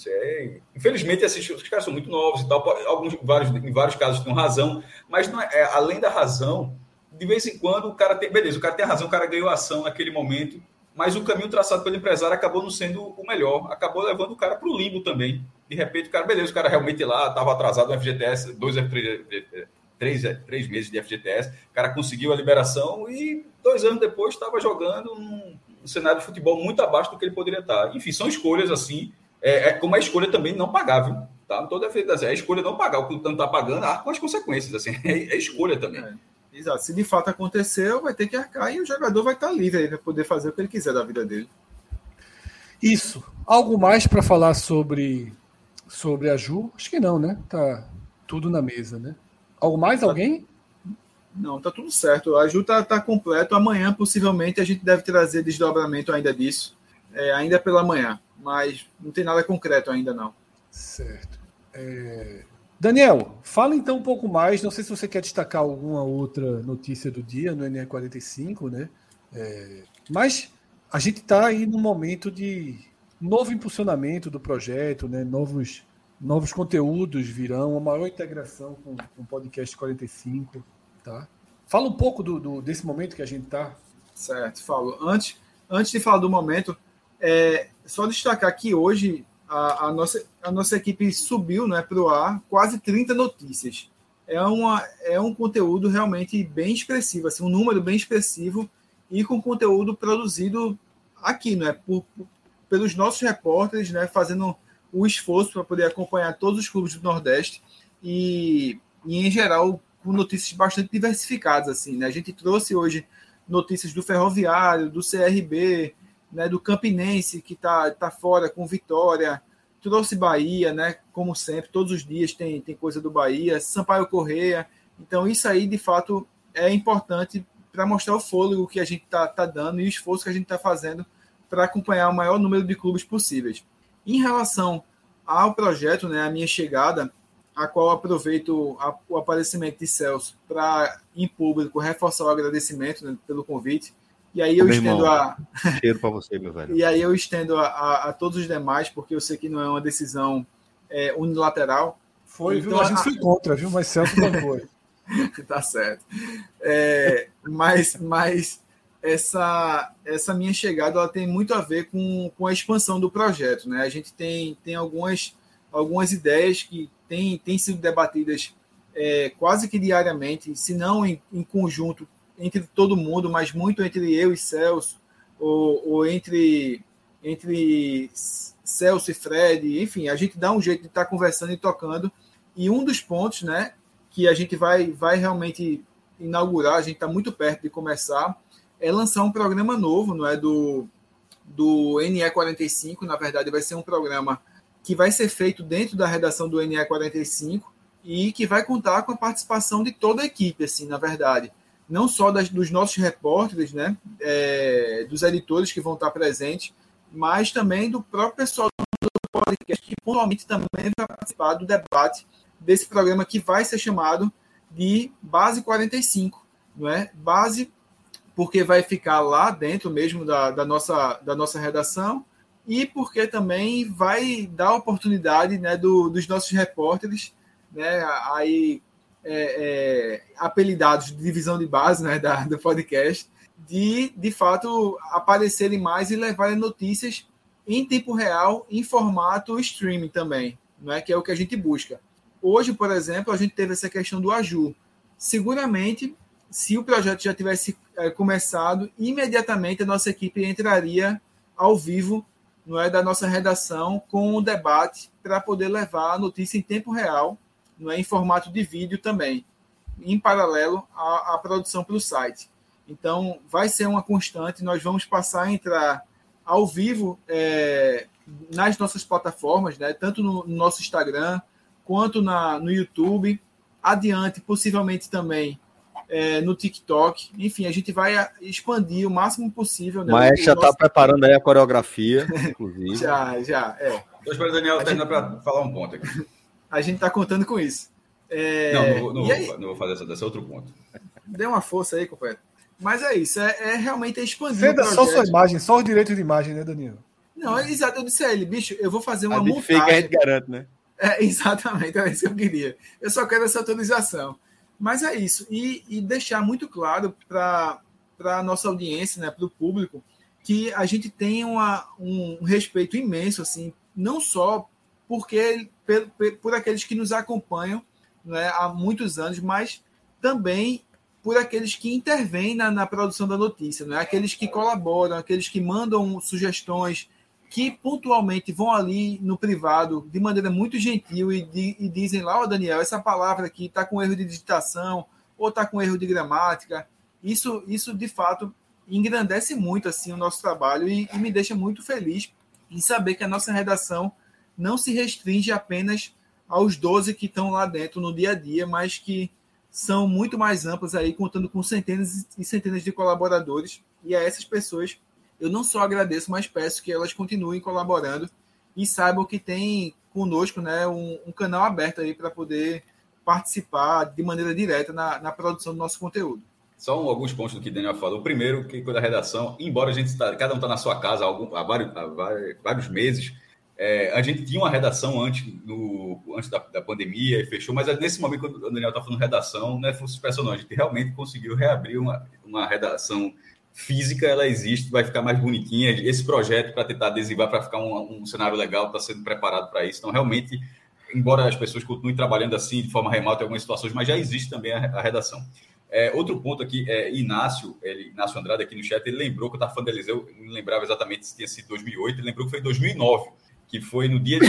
sei. Infelizmente, esses, os caras são muito novos e tal. Alguns, vários, em vários casos, têm razão, mas não é, é, além da razão, de vez em quando o cara tem. Beleza, o cara tem razão, o cara ganhou ação naquele momento, mas o caminho traçado pelo empresário acabou não sendo o melhor, acabou levando o cara para o limbo também. De repente, o cara, beleza, o cara realmente lá estava atrasado no FGTS, dois, três, três, três meses de FGTS, o cara conseguiu a liberação e dois anos depois estava jogando um um cenário de futebol muito abaixo do que ele poderia estar. Enfim, são escolhas assim, é, é como a escolha também não pagar, viu? Tá? Não estou defendendo assim, é a escolha não pagar, o que não está pagando, arca com as consequências, assim, [laughs] é, é escolha também. É, exato. Se de fato aconteceu, vai ter que arcar e o jogador vai estar livre aí para poder fazer o que ele quiser da vida dele. Isso. Algo mais para falar sobre sobre a Ju? Acho que não, né? Tá tudo na mesa, né? Algo mais? Tá. Alguém? Não, tá tudo certo. A Ju tá, tá completo. Amanhã, possivelmente, a gente deve trazer desdobramento ainda disso. É, ainda pela manhã. Mas não tem nada concreto ainda, não. Certo. É... Daniel, fala então um pouco mais. Não sei se você quer destacar alguma outra notícia do dia no NE45, né? É... Mas a gente está aí no momento de novo impulsionamento do projeto, né? Novos, novos conteúdos virão, uma maior integração com, com o podcast 45. Tá? Fala um pouco do, do desse momento que a gente está. Certo, falo. Antes, antes de falar do momento, é, só destacar que hoje a, a, nossa, a nossa equipe subiu né, para o ar quase 30 notícias. É, uma, é um conteúdo realmente bem expressivo, assim, um número bem expressivo e com conteúdo produzido aqui, não é? Por, por, pelos nossos repórteres, né? Fazendo o esforço para poder acompanhar todos os clubes do Nordeste e, e, em geral, com notícias bastante diversificadas, assim, né? A gente trouxe hoje notícias do Ferroviário, do CRB, né, do Campinense, que está tá fora com vitória, trouxe Bahia, né, como sempre, todos os dias tem, tem coisa do Bahia, Sampaio Correia, então isso aí, de fato, é importante para mostrar o fôlego que a gente está tá dando e o esforço que a gente está fazendo para acompanhar o maior número de clubes possíveis. Em relação ao projeto, né, a minha chegada, a qual aproveito a, o aparecimento de Celso para, em público, reforçar o agradecimento né, pelo convite. E aí eu meu estendo irmão, a. Cheiro para você, meu velho. [laughs] e aí eu estendo a, a, a, todos os demais, porque eu sei que não é uma decisão é, unilateral. Foi, então, viu? A gente foi contra, viu? Mas Celso não foi. [laughs] tá certo. É, mas, mas essa, essa minha chegada ela tem muito a ver com, com a expansão do projeto. Né? A gente tem, tem algumas, algumas ideias que têm, têm sido debatidas é, quase que diariamente, se não em, em, conjunto entre todo mundo, mas muito entre eu e Celso, ou, ou entre, entre Celso e Fred, enfim, a gente dá um jeito de estar conversando e tocando. E um dos pontos né, que a gente vai, vai realmente inaugurar, a gente está muito perto de começar, é lançar um programa novo, não é? Do do NE45, na verdade vai ser um programa que vai ser feito dentro da redação do NE45 e que vai contar com a participação de toda a equipe, assim, na verdade, não só das, dos nossos repórteres, né, é, dos editores que vão estar presentes, mas também do próprio pessoal do podcast que pontualmente também vai participar do debate desse programa que vai ser chamado de Base 45, não é? Base porque vai ficar lá dentro mesmo da, da, nossa, da nossa redação e porque também vai dar oportunidade né, do, dos nossos repórteres, né, aí é, é, apelidados de divisão de base né, da, do podcast, de de fato aparecerem mais e levarem notícias em tempo real, em formato streaming também, não é que é o que a gente busca. Hoje, por exemplo, a gente teve essa questão do Aju. Seguramente, se o projeto já tivesse é, começado, imediatamente a nossa equipe entraria ao vivo não é, da nossa redação com o debate para poder levar a notícia em tempo real, não é, em formato de vídeo também, em paralelo à, à produção pelo site. Então, vai ser uma constante, nós vamos passar a entrar ao vivo é, nas nossas plataformas, né, tanto no, no nosso Instagram, quanto na, no YouTube, adiante, possivelmente também é, no TikTok. Enfim, a gente vai expandir o máximo possível. Né, Mas já está nosso... preparando aí a coreografia, [laughs] inclusive. já, já, é. Estou esperando o Daniel terminar gente... para falar um ponto aqui. [laughs] A gente está contando com isso. É... Não, não, não, vou, não, vou, fazer essa, desse outro ponto. Dê uma força aí, companheiro. Mas é isso, é, é realmente expandir. Ceda só sua imagem, só o direito de imagem, né, Danilo? Não, é exato. Eu disse a ele, bicho, eu vou fazer uma a montagem. Fica, a gente garante, né? É, [laughs] exatamente, é isso que eu queria. Eu só quero essa atualização. Mas é isso. E, e deixar muito claro para a nossa audiência, né, para o público, que a gente tem uma, um respeito imenso, assim, não só porque por, por aqueles que nos acompanham né, há muitos anos, mas também por aqueles que intervêm na, na produção da notícia, né? aqueles que colaboram, aqueles que mandam sugestões, que pontualmente vão ali no privado de maneira muito gentil e, de, e dizem lá, ó oh, Daniel, essa palavra aqui está com erro de digitação ou está com erro de gramática. Isso, isso de fato engrandece muito assim o nosso trabalho e, e me deixa muito feliz em saber que a nossa redação não se restringe apenas aos 12 que estão lá dentro no dia a dia, mas que são muito mais amplas aí, contando com centenas e centenas de colaboradores. E a essas pessoas eu não só agradeço, mas peço que elas continuem colaborando e saibam que tem conosco né, um, um canal aberto aí para poder participar de maneira direta na, na produção do nosso conteúdo. Só um, alguns pontos do que o Daniel falou. O primeiro, que quando a redação, embora a gente está, cada um está na sua casa há, algum, há, vários, há vários, meses, é, a gente tinha uma redação antes, no, antes da, da, pandemia e fechou, mas nesse momento, quando o Daniel está falando redação, não é sucesso não, a gente realmente conseguiu reabrir uma, uma redação física ela existe, vai ficar mais bonitinha. Esse projeto para tentar adesivar, para ficar um, um, cenário legal, está sendo preparado para isso. Então, realmente, embora as pessoas continuem trabalhando assim de forma remota em algumas situações, mas já existe também a, a redação. É, outro ponto aqui, é, Inácio, ele, Inácio Andrade aqui no chat, ele lembrou que eu estava falando da Eliseu, não lembrava exatamente se tinha sido 2008, ele lembrou que foi 2009, que foi no dia de,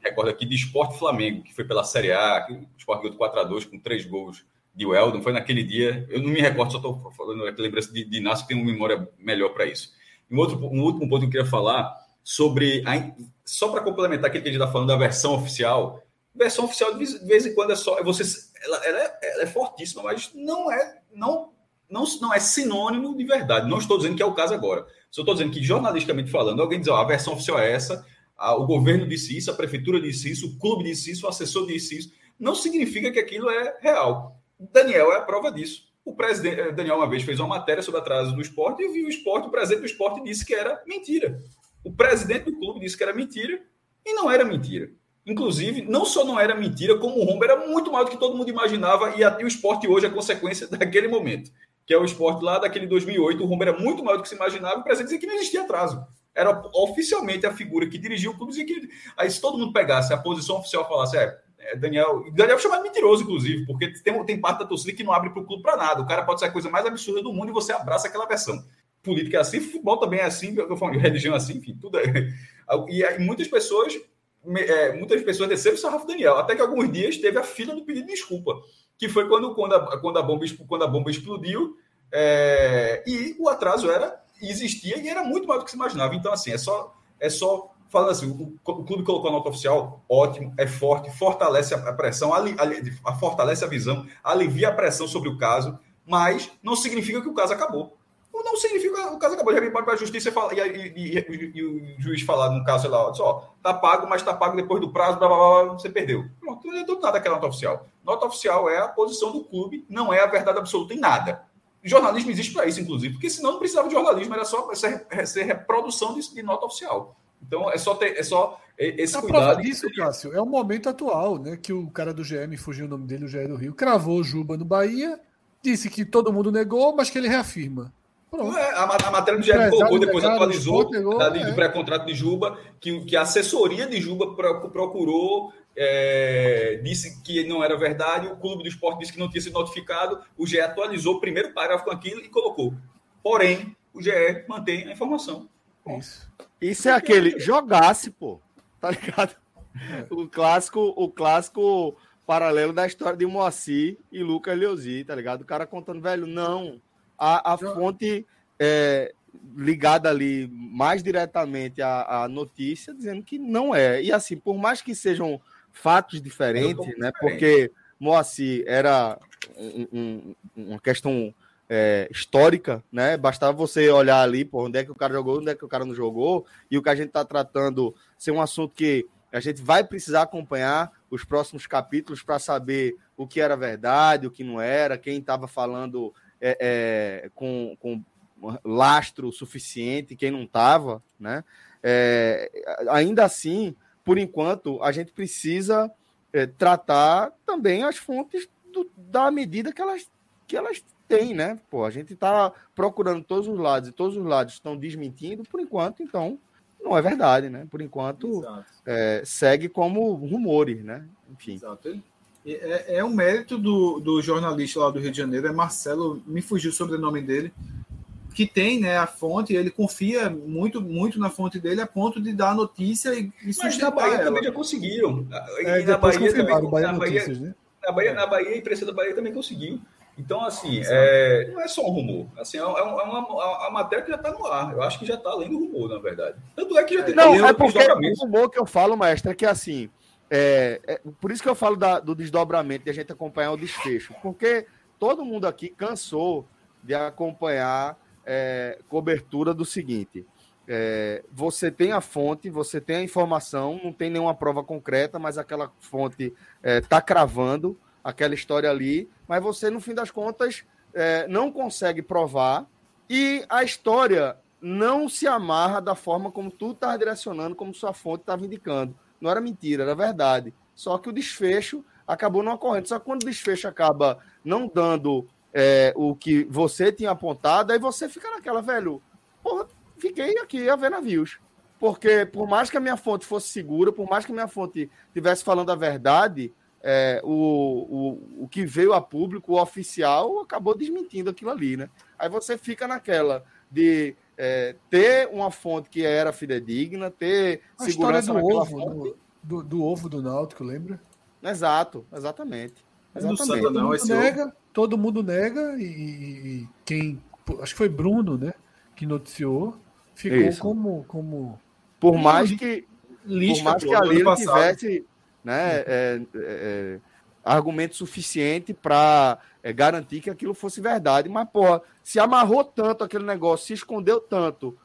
recordo aqui, de Esporte Flamengo, que foi pela Série A, o Esporte ganhou 4 a 2 com três gols de Weldon, foi naquele dia, eu não me recordo, só estou falando aqui, lembrança de, de Inácio, que tem uma memória melhor para isso. Um, outro, um último ponto que eu queria falar sobre, a, só para complementar aquilo que a gente está falando da versão oficial, versão oficial de vez em quando é só, é você, ela, ela, é, ela é fortíssima, mas não é, não, não, não é sinônimo de verdade. Não estou dizendo que é o caso agora. Só estou dizendo que, jornalisticamente falando, alguém diz, ó, a versão oficial é essa, a, o governo disse isso, a prefeitura disse isso, o clube disse isso, o assessor disse isso. Não significa que aquilo é real. Daniel é a prova disso. O presidente eh, Daniel uma vez fez uma matéria sobre atraso do esporte e viu o esporte, o presidente do esporte disse que era mentira. O presidente do clube disse que era mentira e não era mentira. Inclusive, não só não era mentira, como o rombo era muito maior do que todo mundo imaginava e até o esporte hoje é consequência [laughs] daquele momento. Que é o esporte lá daquele 2008, o rombo era muito maior do que se imaginava e o presidente dizia que não existia atraso. Era oficialmente a figura que dirigia o clube. Que, aí, se todo mundo pegasse a posição oficial e falasse, é, Daniel. Daniel chamado de mentiroso, inclusive, porque tem, tem parte da torcida que não abre para o clube para nada. O cara pode ser a coisa mais absurda do mundo e você abraça aquela versão. Política é assim, futebol também é assim, religião é assim, enfim, tudo é. E aí, muitas pessoas. É, muitas pessoas desceram o sarrafo Daniel, até que alguns dias teve a fila do pedido de desculpa, que foi quando, quando, a, quando, a, bomba, quando a bomba explodiu é, e o atraso era existia e era muito mais do que se imaginava. Então, assim, é só, é só falando assim, o, o, clube colocou a nota oficial, ótimo, é forte, fortalece a, pressão, ali, ali, fortalece a visão, alivia a pressão sobre o caso, mas não significa que o caso acabou. Não significa que o caso acabou. Já pode para a justiça e, fala, e, e, e, e, o juiz falar no caso, sei lá, só, tá pago, mas tá pago depois do prazo, blá, blá, blá, você perdeu. Pronto, não adiantou nada aquela nota oficial. Nota oficial é a posição do clube, não é a verdade absoluta em nada. Jornalismo existe para isso, inclusive, porque senão não precisava de jornalismo, era só ser, ser reprodução de, de nota oficial. Então é só ter, é só esse a cuidado. Prova disso, Cássio, é o momento atual, né? Que o cara do GM, fugiu o nome dele, o GE do Rio, cravou o Juba no Bahia, disse que todo mundo negou, mas que ele reafirma. Pronto. É, a, a, matéria do GE colocou, depois atualizou negou, da, é. do pré-contrato de Juba, que, que a assessoria de Juba procurou é, disse que não era verdade, o clube do esporte disse que não tinha sido notificado, o GE atualizou o primeiro parágrafo com aquilo e colocou. Porém, o GE mantém a informação. Isso. Isso é aquele jogasse, pô. Tá ligado? É. O clássico, o clássico paralelo da história de Moacir e Lucas Leuzi, tá ligado? O cara contando, velho, não. A, a fonte é, ligada ali mais diretamente à, à notícia, dizendo que não é. E assim, por mais que sejam fatos diferentes, né? Diferente. Porque Moacir era um, um, uma questão é, histórica, né? Bastava você olhar ali, por onde é que o cara jogou, onde é que o cara não jogou, e o que a gente está tratando ser um assunto que a gente vai precisar acompanhar os próximos capítulos para saber o que era verdade, o que não era, quem estava falando é, é, com, com lastro suficiente, quem não estava, né? É, ainda assim, por enquanto, a gente precisa é, tratar também as fontes do, da medida que elas, que elas têm, né? Pô, a gente está procurando todos os lados e todos os lados estão desmentindo, por enquanto, então, não é verdade, né? Por enquanto, é, segue como rumores, né? Enfim. Exato. É, é um mérito do, do jornalista lá do Rio de Janeiro, é Marcelo, me fugiu o sobrenome dele, que tem né, a fonte, ele confia muito, muito na fonte dele a ponto de dar a notícia e, e Mas na Bahia ela. também já conseguiram. É, na Bahia também. Bahia na, Bahia, né? na, Bahia, na Bahia, a imprensa da Bahia também conseguiu. Então, assim, é, não é só um rumor. Assim, é, é, é uma, uma, matéria que já está no ar. Eu acho que já está além do rumor, na verdade. Tanto é que já tem. Não, é porque o rumor que eu falo, mestre, é que assim. É, é, por isso que eu falo da, do desdobramento, de a gente acompanhar o desfecho. Porque todo mundo aqui cansou de acompanhar é, cobertura do seguinte: é, você tem a fonte, você tem a informação, não tem nenhuma prova concreta, mas aquela fonte está é, cravando aquela história ali, mas você, no fim das contas, é, não consegue provar e a história não se amarra da forma como tu está direcionando, como sua fonte estava indicando. Não era mentira, era verdade. Só que o desfecho acabou não ocorrendo. Só que quando o desfecho acaba não dando é, o que você tinha apontado, aí você fica naquela, velho, porra, fiquei aqui a ver navios. Porque por mais que a minha fonte fosse segura, por mais que a minha fonte estivesse falando a verdade, é, o, o, o que veio a público, o oficial, acabou desmentindo aquilo ali, né? Aí você fica naquela de é, ter uma fonte que era fidedigna, ter a segurança do ovo, fonte. Do, do, ovo do Náutico, lembra? Exato, exatamente. exatamente. Todo, mundo nega, todo mundo nega e, e, quem. Acho que foi Bruno, né? Que noticiou. Ficou Isso. como. como por mais que. por mais que a Lila tivesse né, é, é, é, argumento suficiente para é, garantir que aquilo fosse verdade. Mas, porra, se amarrou tanto aquele negócio, se escondeu tanto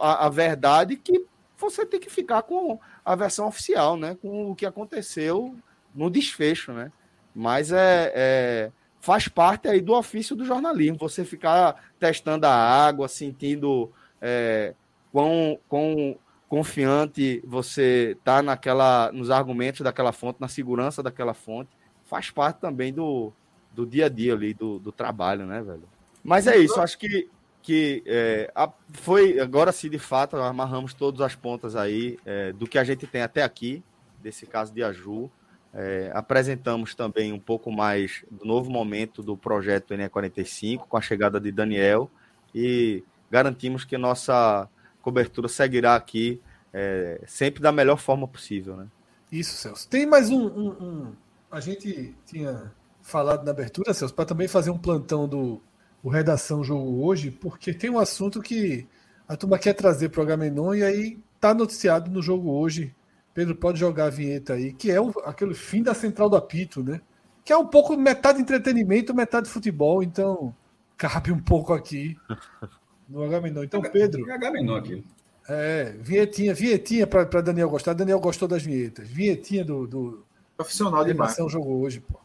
a, a verdade que você tem que ficar com a versão oficial, né? Com o que aconteceu no desfecho, né? Mas é, é, faz parte aí do ofício do jornalismo, você ficar testando a água, sentindo é, quão, quão confiante você tá naquela, nos argumentos daquela fonte, na segurança daquela fonte, faz parte também do, do dia a dia ali, do, do trabalho, né, velho? Mas é isso, acho que, que é, a, foi, agora sim, de fato, amarramos todas as pontas aí é, do que a gente tem até aqui, desse caso de Aju. É, apresentamos também um pouco mais do novo momento do projeto NE45, com a chegada de Daniel, e garantimos que nossa cobertura seguirá aqui é, sempre da melhor forma possível, né? Isso, Celso. Tem mais um, um, um... A gente tinha falado na abertura, Celso, para também fazer um plantão do o Redação Jogo hoje, porque tem um assunto que a turma quer trazer para o Agamenon e aí tá noticiado no jogo hoje. Pedro pode jogar a vinheta aí, que é o, aquele fim da central do apito, né? Que é um pouco metade entretenimento, metade futebol, então cabe um pouco aqui [laughs] no Agamenon. Então, Pedro. É Agamenon aqui. É, vinhetinha, vinhetinha para Daniel gostar. Daniel gostou das vinhetas. Vinhetinha do. do Profissional demais. O jogo hoje, pô.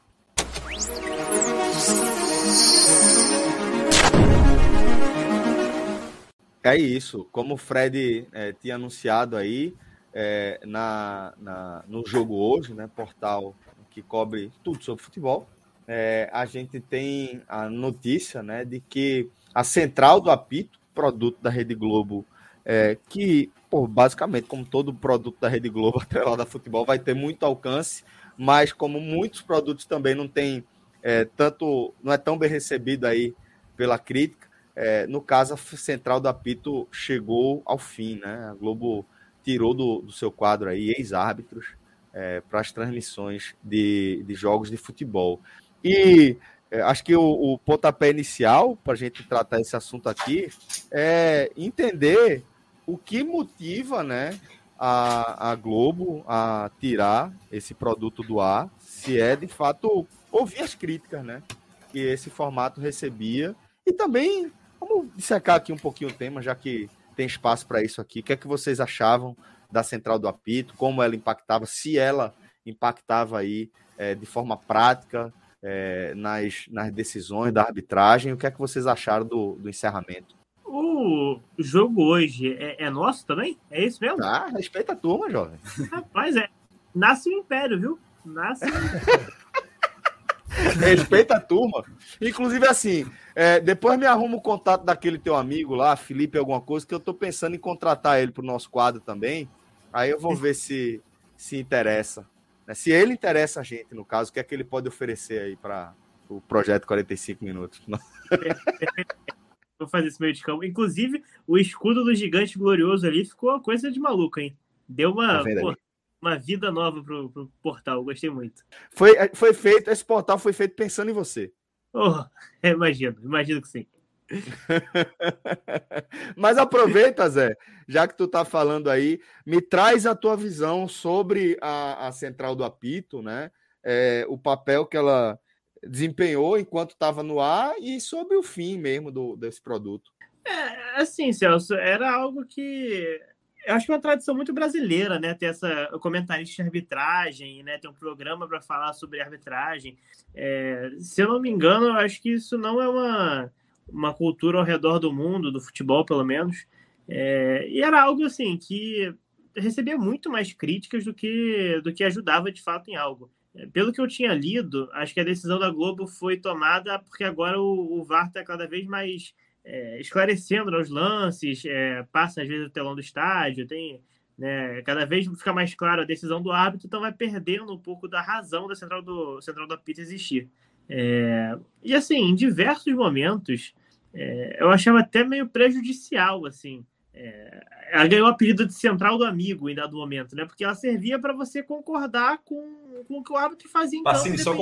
É isso. Como o Fred é, tinha anunciado aí é, na, na, no jogo hoje, né? Portal que cobre tudo sobre futebol. É, a gente tem a notícia né, de que a central do apito, produto da Rede Globo, é, que, pô, basicamente, como todo produto da Rede Globo [laughs] atrelado a futebol, vai ter muito alcance, mas como muitos produtos também não tem é, tanto, não é tão bem recebido aí pela crítica, é, no caso, a central do apito chegou ao fim, né? A Globo tirou do, do seu quadro aí ex-árbitros é, para as transmissões de, de jogos de futebol. E é, acho que o, o pontapé inicial para a gente tratar esse assunto aqui é entender o que motiva né, a, a Globo a tirar esse produto do ar, se é de fato ouvir as críticas né, que esse formato recebia. E também, vamos dissecar aqui um pouquinho o tema, já que tem espaço para isso aqui. O que é que vocês achavam da central do apito? Como ela impactava, se ela impactava aí é, de forma prática é, nas, nas decisões da arbitragem. O que é que vocês acharam do, do encerramento? O jogo hoje é, é nosso também? É isso mesmo? Ah, respeita a turma, jovem. Rapaz, é. Nasce o império, viu? Nasce o [laughs] Respeita a turma. Inclusive, assim, é, depois me arruma o contato daquele teu amigo lá, Felipe, alguma coisa, que eu tô pensando em contratar ele pro nosso quadro também. Aí eu vou ver se se interessa. Né? Se ele interessa a gente, no caso, o que é que ele pode oferecer aí para o projeto 45 minutos? [laughs] Vou fazer esse meio de campo. Inclusive, o escudo do gigante glorioso ali ficou uma coisa de maluco, hein? Deu uma, tá pô, uma vida nova pro, pro portal. Gostei muito. Foi, foi feito, esse portal foi feito pensando em você. Oh, [laughs] imagino, imagino que sim. [laughs] Mas aproveita, Zé, já que tu tá falando aí, me traz a tua visão sobre a, a central do apito, né? É, o papel que ela desempenhou enquanto estava no ar e sobre o fim mesmo do, desse produto. É, assim, Celso, era algo que eu acho que é uma tradição muito brasileira, né? Ter essa comentarista de arbitragem, né? Ter um programa para falar sobre arbitragem. É, se eu não me engano, eu acho que isso não é uma uma cultura ao redor do mundo, do futebol pelo menos. É, e era algo assim que recebia muito mais críticas do que, do que ajudava de fato em algo. É, pelo que eu tinha lido, acho que a decisão da Globo foi tomada porque agora o, o VAR está cada vez mais é, esclarecendo os lances, é, passa às vezes o telão do estádio, tem, Né? Cada vez fica mais claro a decisão do árbitro, então vai perdendo um pouco da razão da central do central do apito existir. É, e assim, em diversos momentos, é, eu achava até meio prejudicial, assim. É, ela ganhou o apelido de central do amigo em dado momento, né? Porque ela servia para você concordar com, com o que o árbitro fazia em campo. só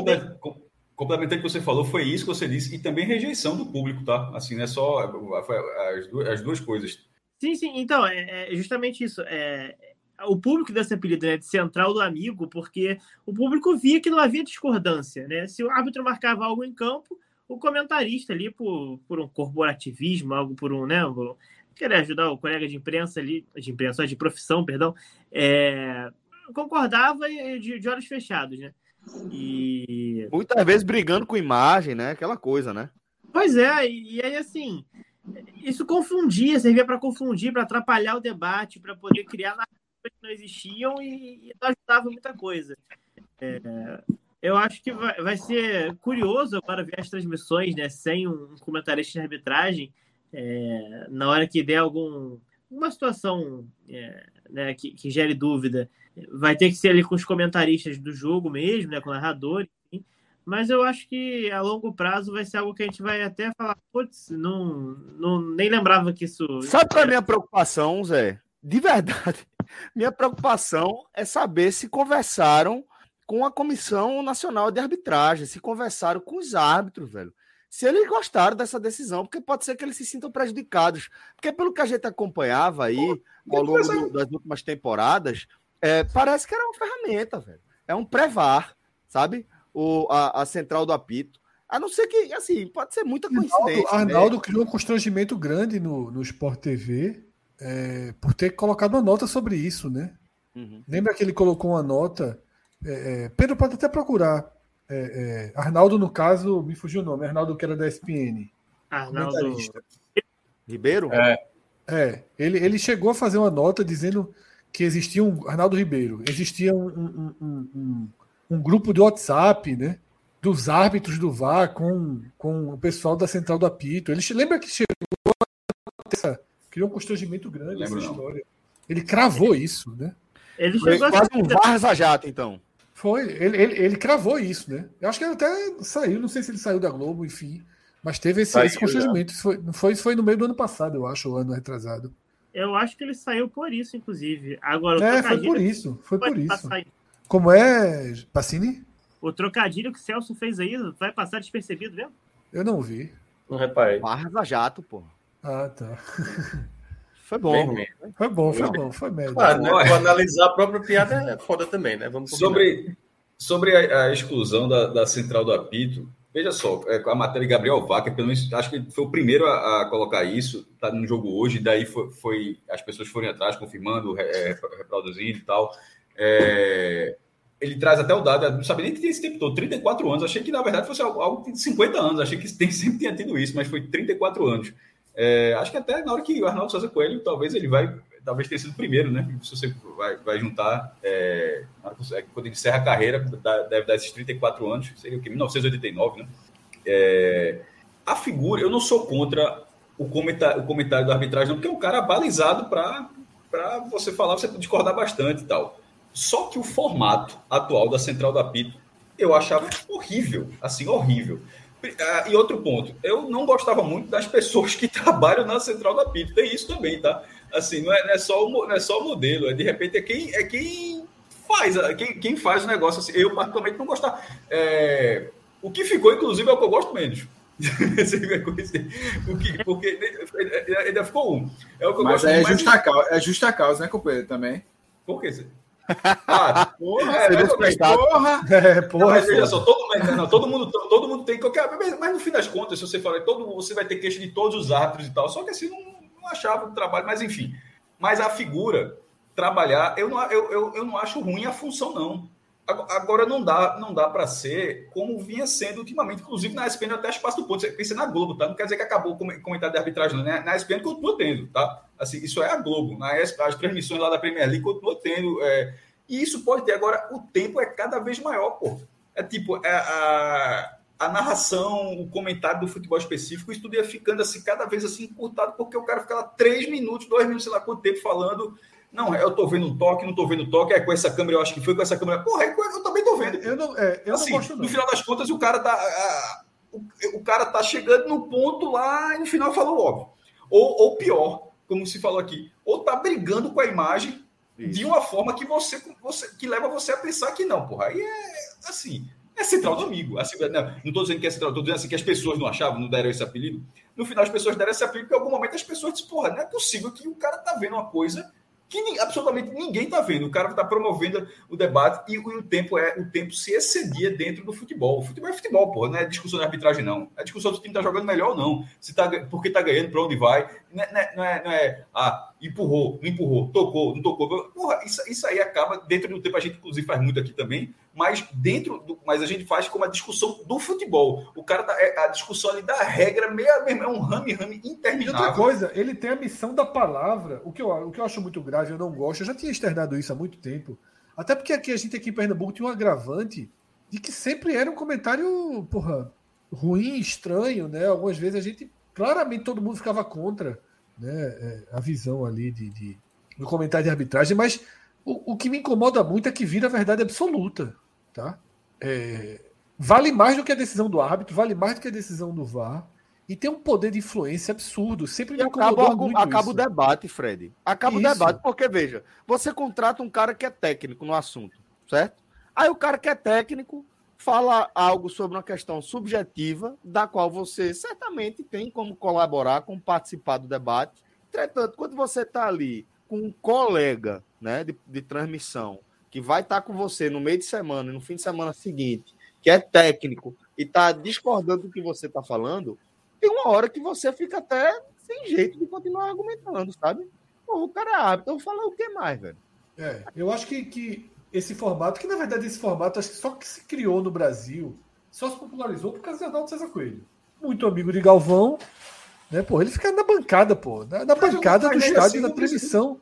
complementando o que você falou, foi isso que você disse, e também rejeição do público, tá? Assim, não é só as duas, as duas coisas. Sim, sim. Então, é, é justamente isso. É, o público desse apelido né, de central do amigo, porque o público via que não havia discordância. Né? Se o árbitro marcava algo em campo, o comentarista ali, por, por um corporativismo, algo por um, né, querer ajudar o colega de imprensa ali, de imprensa, de profissão, perdão, é, concordava de, de olhos fechados, né? E... Muitas vezes brigando com imagem, né? Aquela coisa, né? Pois é, e, e aí assim, isso confundia, servia para confundir, para atrapalhar o debate, para poder criar que não existiam e, e não ajudava muita coisa. É, eu acho que vai, vai ser curioso agora ver as transmissões, né, sem um comentarista de arbitragem, é, na hora que der algum uma situação é, né, que, que, gere dúvida, vai ter que ser ali com os comentaristas do jogo mesmo, né, com o narrador, enfim. mas eu acho que a longo prazo vai ser algo que a gente vai até falar, putz, não, não, nem lembrava que isso. Sabe qual é a minha preocupação, Zé? De verdade, minha preocupação é saber se conversaram com a Comissão Nacional de Arbitragem, se conversaram com os árbitros, velho se eles gostaram dessa decisão, porque pode ser que eles se sintam prejudicados. Porque pelo que a gente acompanhava aí ao longo do, das últimas temporadas, é, parece que era uma ferramenta, velho. É um pré-VAR, sabe? O, a, a, central do apito. A não ser que, assim, pode ser muita coincidência. Arnaldo, Arnaldo né? criou um constrangimento grande no, no Sport TV é, por ter colocado uma nota sobre isso, né? Uhum. Lembra que ele colocou uma nota? É, é Pedro pode até procurar é, é, Arnaldo, no caso, me fugiu o nome. Arnaldo, que era da SPN. Arnaldo Ribeiro? É. É, ele, ele chegou a fazer uma nota dizendo que existia um. Arnaldo Ribeiro, existia um, um, um, um grupo de WhatsApp, né? Dos árbitros do VAR com, com o pessoal da central do apito. Ele lembra que chegou a criou um constrangimento grande essa história. Ele cravou isso, né? Ele chegou Foi quase um VAR Jato, então. Foi, ele, ele, ele, cravou isso, né? Eu acho que ele até saiu, não sei se ele saiu da Globo, enfim. Mas teve esse, esse constrangimento. Isso foi, foi, foi no meio do ano passado, eu acho, o ano retrasado. Eu acho que ele saiu por isso, inclusive. Agora, é, foi por isso. Foi por isso. Como é, Pacini? O trocadilho que o Celso fez aí vai passar despercebido mesmo? Eu não vi. Não reparei. Barra Jato, pô. Ah, tá. Foi bom. Foi bom, foi bom, foi médio. Claro, né? analisar a própria piada é foda também, né? Vamos sobre sobre a, a exclusão da, da, central do apito, veja só, é, a matéria de Gabriel Vaca, pelo menos acho que foi o primeiro a, a colocar isso, tá no jogo hoje, daí foi, foi as pessoas foram atrás, confirmando, é, reproduzindo e tal. É, ele traz até o dado, não sabia nem que tinha esse tempo todo, 34 anos. Achei que na verdade fosse algo de 50 anos, achei que tem, sempre tinha tido isso, mas foi 34 anos. É, acho que até na hora que o Arnaldo Souza Coelho, talvez ele vai, talvez tenha sido o primeiro, né? Se você vai, vai juntar, é, quando ele encerra a carreira, deve dar esses 34 anos, seria o que? 1989, né? É, a figura, eu não sou contra o comentário, o comentário da arbitragem, não, porque é um cara balizado para você falar, você discordar bastante e tal. Só que o formato atual da central da Pito eu achava horrível, assim, horrível. Ah, e outro ponto, eu não gostava muito das pessoas que [laughs] trabalham na central da PIT. Tem isso também, tá? Assim, não é, não é, só, o, não é só o modelo, é de repente é quem, é quem faz, quem, quem faz o negócio. Assim, eu, particularmente, não gostava. É, o que ficou, inclusive, é o que eu gosto menos. [laughs] o que, porque ainda ficou um. É o que eu Mas gosto é, justa causa, é justa causa, né, companheiro? Também. Por que? Ah, porra, é, mas, porra. É, porra. Não, mas veja só, todo, não, todo, mundo, todo mundo tem qualquer. Mas no fim das contas, se você falar, todo, você vai ter queixa de todos os árbitros e tal. Só que assim, não, não achava o trabalho, mas enfim. Mas a figura, trabalhar, eu não, eu, eu, eu não acho ruim a função, não. Agora não dá, não dá para ser como vinha sendo ultimamente, inclusive na ESPN até espaço do ponto. Você pensa na Globo, tá? Não quer dizer que acabou o comentário de arbitragem. Né? Na ESPN continua tendo, tá? Assim, isso é a Globo. Na ESPN, as transmissões lá da Premier League continua tendo. É, e isso pode ter. Agora, o tempo é cada vez maior, pô. É tipo, é a, a narração, o comentário do futebol específico, isso tudo ia ficando assim, cada vez assim, encurtado, porque o cara ficava três minutos, dois minutos, sei lá quanto tempo falando Não, eu tô vendo um toque, não tô vendo toque, é com essa câmera, eu acho que foi com essa câmera. Porra, é eu também tô vendo. Eu não, é, eu assim, não gosto, não. No final das contas, o cara tá. A, o, o, cara tá chegando no ponto lá e no final falou óbvio. Ou, ou pior, como se falou aqui, ou tá brigando com a imagem Isso. de uma forma que você, você que leva você a pensar que não, porra. Aí é assim, é central do amigo. Assim, não, não tô dizendo que é central, tô dizendo assim que as pessoas não achavam, não deram esse apelido. No final, as pessoas deram esse apelido porque em algum momento as pessoas disseram, porra, não é possível que o cara tá vendo uma coisa que absolutamente ninguém está vendo. O cara está promovendo o debate e, o tempo é o tempo se excedia dentro do futebol. O futebol é futebol, pô, não é discussão de arbitragem, não. É discussão se o time está jogando melhor ou não. Se tá, porque está ganhando, para onde vai. Não é, não é, não é, ah, empurrou, não empurrou, tocou, não tocou. Porra, isso, isso aí acaba, dentro do tempo, a gente inclusive faz muito aqui também, mas dentro do, mas a gente faz como a discussão do futebol. O cara tá, é, a discussão ali da regra meio, é um rame-rame interminável. E outra coisa, ele tem a missão da palavra, o que, eu, o que eu acho muito grave, eu não gosto, eu já tinha externado isso há muito tempo, até porque aqui a gente aqui em Pernambuco tinha um agravante de que sempre era um comentário, porra, ruim, estranho, né? Algumas vezes a gente, claramente todo mundo ficava contra né, é, a visão ali de, de, do comentário de arbitragem, mas o, o que me incomoda muito é que vira a verdade absoluta. Tá? É, vale mais do que a decisão do árbitro, vale mais do que a decisão do VAR. E tem um poder de influência absurdo. Sempre me acaba, muito acaba isso. o debate, Fred. Acaba isso. o debate, porque, veja, você contrata um cara que é técnico no assunto, certo? Aí o cara que é técnico fala algo sobre uma questão subjetiva, da qual você certamente tem como colaborar, como participar do debate. Entretanto, quando você está ali com um colega né, de, de transmissão que vai estar tá com você no meio de semana e no fim de semana seguinte, que é técnico e está discordando do que você está falando, tem uma hora que você fica até sem jeito de continuar argumentando, sabe? Pô, o cara é hábito, eu vou falar o que mais, velho? É, eu acho que, que esse formato, que na verdade esse formato acho que só que se criou no Brasil, só se popularizou por causa de Arnaldo César Coelho. Muito amigo de Galvão, né? Pô, ele fica na bancada, pô, na, na bancada do estádio, assim, na transmissão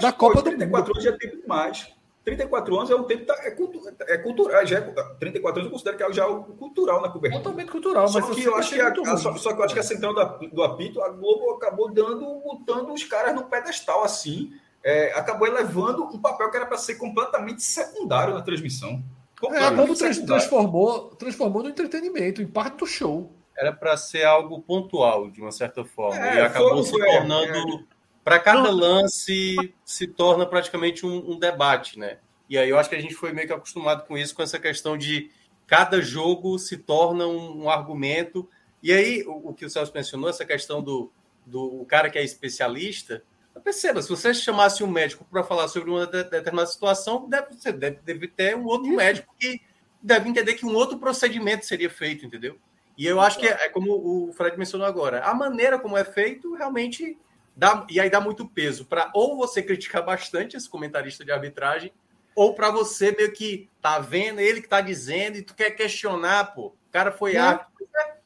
da Copa do Mundo. 34 anos já é tempo demais. 34 anos é um tempo é, cultura, é cultural, já é, 34 anos eu considero que é já cultural na cobertura. Totalmente cultural, só mas que eu acho que a, só, só, que eu acho que a central do, do apito, a Globo acabou dando, botando os caras no pedestal assim, é, acabou elevando um papel que era para ser completamente secundário na transmissão. É, a Globo transformou, transformou no entretenimento, em parte do show. Era para ser algo pontual, de uma certa forma. É, e acabou foi, se tornando é, para cada lance se torna praticamente um, um, debate, né? E aí eu acho que a gente foi meio que acostumado com isso, com essa questão de cada jogo se torna um, um argumento. E aí, o, o, que o Celso mencionou, essa questão do, do cara que é especialista, perceba, se você chamasse um médico para falar sobre uma determinada situação, deve, você deve, deve ter um outro isso. médico que deve entender que um outro procedimento seria feito, entendeu? E eu acho que é, é como o Fred mencionou agora, a maneira como é feito realmente Dá, e aí dá muito peso para ou você criticar bastante esse comentarista de arbitragem, ou para você meio que tá vendo ele que tá dizendo e tu quer questionar, pô. O cara foi apto.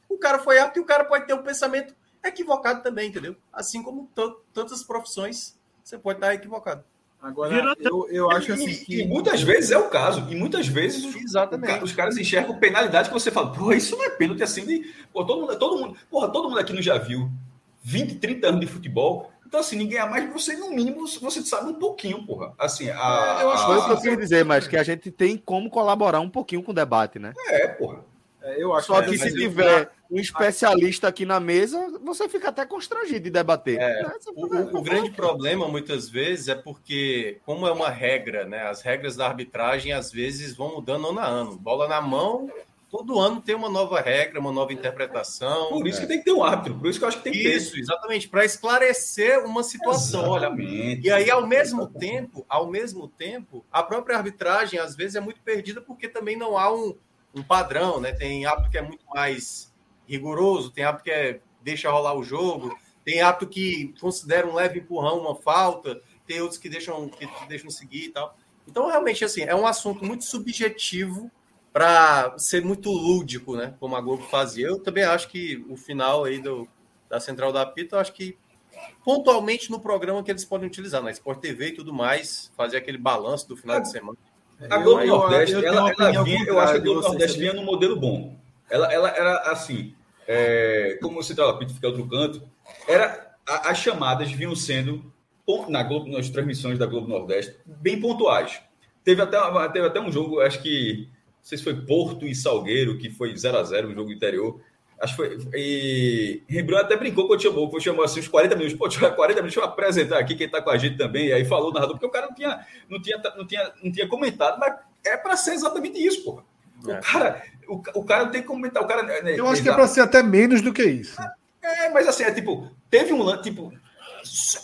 O cara foi apto e o cara pode ter um pensamento equivocado também, entendeu? Assim como tantas profissões, você pode estar equivocado. Agora, eu, eu acho assim que. E muitas vezes é o caso. E muitas vezes Exatamente. os caras enxergam penalidade que você fala, pô, isso não é pênalti assim de. Pô, todo mundo, todo mundo, porra, todo mundo aqui não já viu 20, 30 anos de futebol. Então, assim, ninguém é mais você, no mínimo, você sabe um pouquinho, porra. Assim, a, é, eu acho a, que eu queria dizer, mas que a gente tem como colaborar um pouquinho com o debate, né? É, porra. É, eu acho Só que, que se tiver um especialista aqui na mesa, você fica até constrangido de debater. É, né? o, o, o grande problema, muitas vezes, é porque, como é uma regra, né? As regras da arbitragem, às vezes, vão mudando ano a ano. Bola na mão, Todo ano tem uma nova regra, uma nova interpretação. Por isso né? que tem que ter um árbitro, por isso que eu acho que tem que ter. Isso, exatamente, para esclarecer uma situação. Exatamente. Olha, e aí, ao mesmo tempo, ao mesmo tempo, a própria arbitragem às vezes é muito perdida porque também não há um, um padrão, né? Tem árbitro que é muito mais rigoroso, tem árbitro que é, deixa rolar o jogo, tem árbitro que considera um leve empurrão uma falta, tem outros que deixam, que deixam seguir e tal. Então, realmente, assim, é um assunto muito subjetivo para ser muito lúdico, né? Como a Globo fazia. Eu também acho que o final aí do, da Central da Pita, eu acho que pontualmente no programa que eles podem utilizar, na Sport TV e tudo mais, fazer aquele balanço do final de semana. A Globo eu, Nordeste, eu, eu ela, ela vinha, eu acho que a Globo Nordeste vinha num modelo bom. Ela, ela era assim, é, como o Central da Pita fica outro canto, era, a, as chamadas vinham sendo na Globo, nas transmissões da Globo Nordeste, bem pontuais. Teve até, teve até um jogo, acho que, não sei se foi Porto e Salgueiro, que foi 0 a 0 um jogo interior. Acho que foi. E Rembrandt até brincou quando chamou, quando chamou assim uns 40 minutos. Pô, 40 minutos, deixa eu apresentar aqui quem está com a gente também. E aí falou o narrador, porque o cara não tinha, não tinha, não tinha, não tinha comentado, mas é para ser exatamente isso, porra. O é. cara, o, o cara tem que comentar. O cara, né, eu acho que é para ser até menos do que isso. É, mas assim, é tipo, teve um lance, tipo,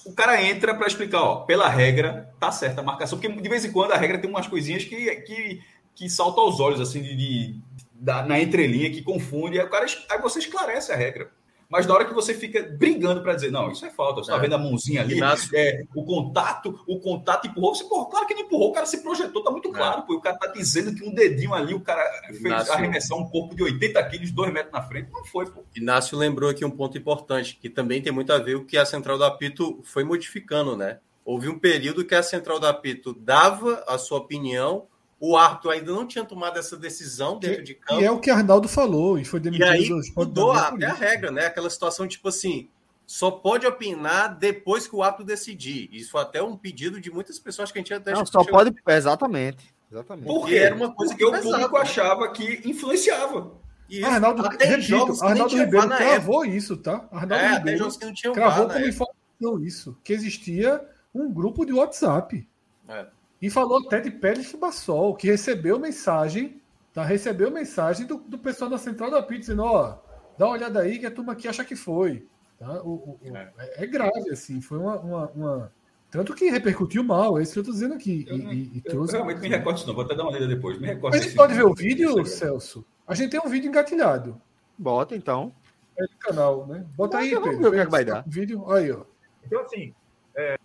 o cara entra para explicar, ó, pela regra, tá certa a marcação, porque de vez em quando a regra tem umas coisinhas que, que, que saltam aos olhos, assim, de, de da, na entrelinha, que confunde, aí, o cara, aí você esclarece a regra. Mas na hora que você fica brigando para dizer, não, isso é falta, você tá é. vendo a mãozinha ali, é, o contato, o contato empurrou, você, porra, claro que não empurrou, o cara se projetou, tá muito é. claro, é. pô, o cara tá dizendo que um dedinho ali, o cara fez arremessar um corpo de 80 quilos, dois metros na frente, não foi, pô. Inácio lembrou aqui um ponto importante, que também tem muito a ver com o que a central do apito foi modificando, né? Houve um período que a central do apito dava a sua opinião, o árbitro ainda não tinha tomado essa decisão dentro de campo. E é o que Arnaldo falou, e foi demitido. E aí mudou até a regra, né? Aquela situação tipo assim, só pode opinar depois que o árbitro decidir. Isso foi até um pedido de muitas pessoas que a gente até Não, só pode, exatamente. Exatamente. Porque era uma coisa Porque que o público achava que influenciava. Isso, Arnaldo, repito, Arnaldo Ribeiro cravou isso, tá? Arnaldo é, Ribeiro que não tinham cravou como informação isso, que existia um grupo de WhatsApp. É. E falou até de Pérez Bassol, que recebeu mensagem, tá? Recebeu mensagem do, do pessoal da central da PIT, dizendo, ó, dá uma olhada aí que a turma aqui acha que foi. Tá? O, o, é. é. grave, assim, foi uma, uma, uma, Tanto que repercutiu mal, é isso que eu tô dizendo aqui. Eu, e, e, eu, eu realmente me recordo não, vou até dar uma olhada depois. Me recordo a gente pode ver o vídeo, Celso? A gente tem um vídeo engatilhado. Bota então. É do canal, né? Bota aí, Pedro. Ver o que vai dar. Vídeo, aí, ó. Então, assim, é, é,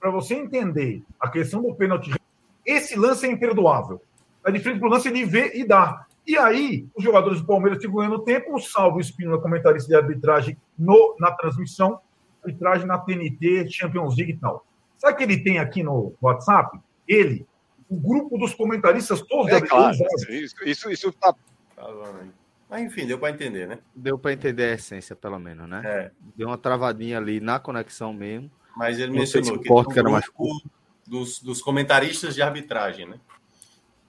para você entender a questão do pênalti, esse lance é imperdoável. É diferente do lance de ver e dar. E aí, os jogadores do Palmeiras ficam ganhando tempo, salvo o Espino, comentarista de arbitragem no, na transmissão, arbitragem na TNT, Champions League e tal. Sabe o que ele tem aqui no WhatsApp? Ele, o grupo dos comentaristas todos é, claro, isso, isso, isso tá. Mas enfim, deu para entender, né? Deu para entender a essência, pelo menos, né? É. Deu uma travadinha ali na conexão mesmo. Mas ele mencionou que, que era mais curto dos, dos comentaristas de arbitragem, né?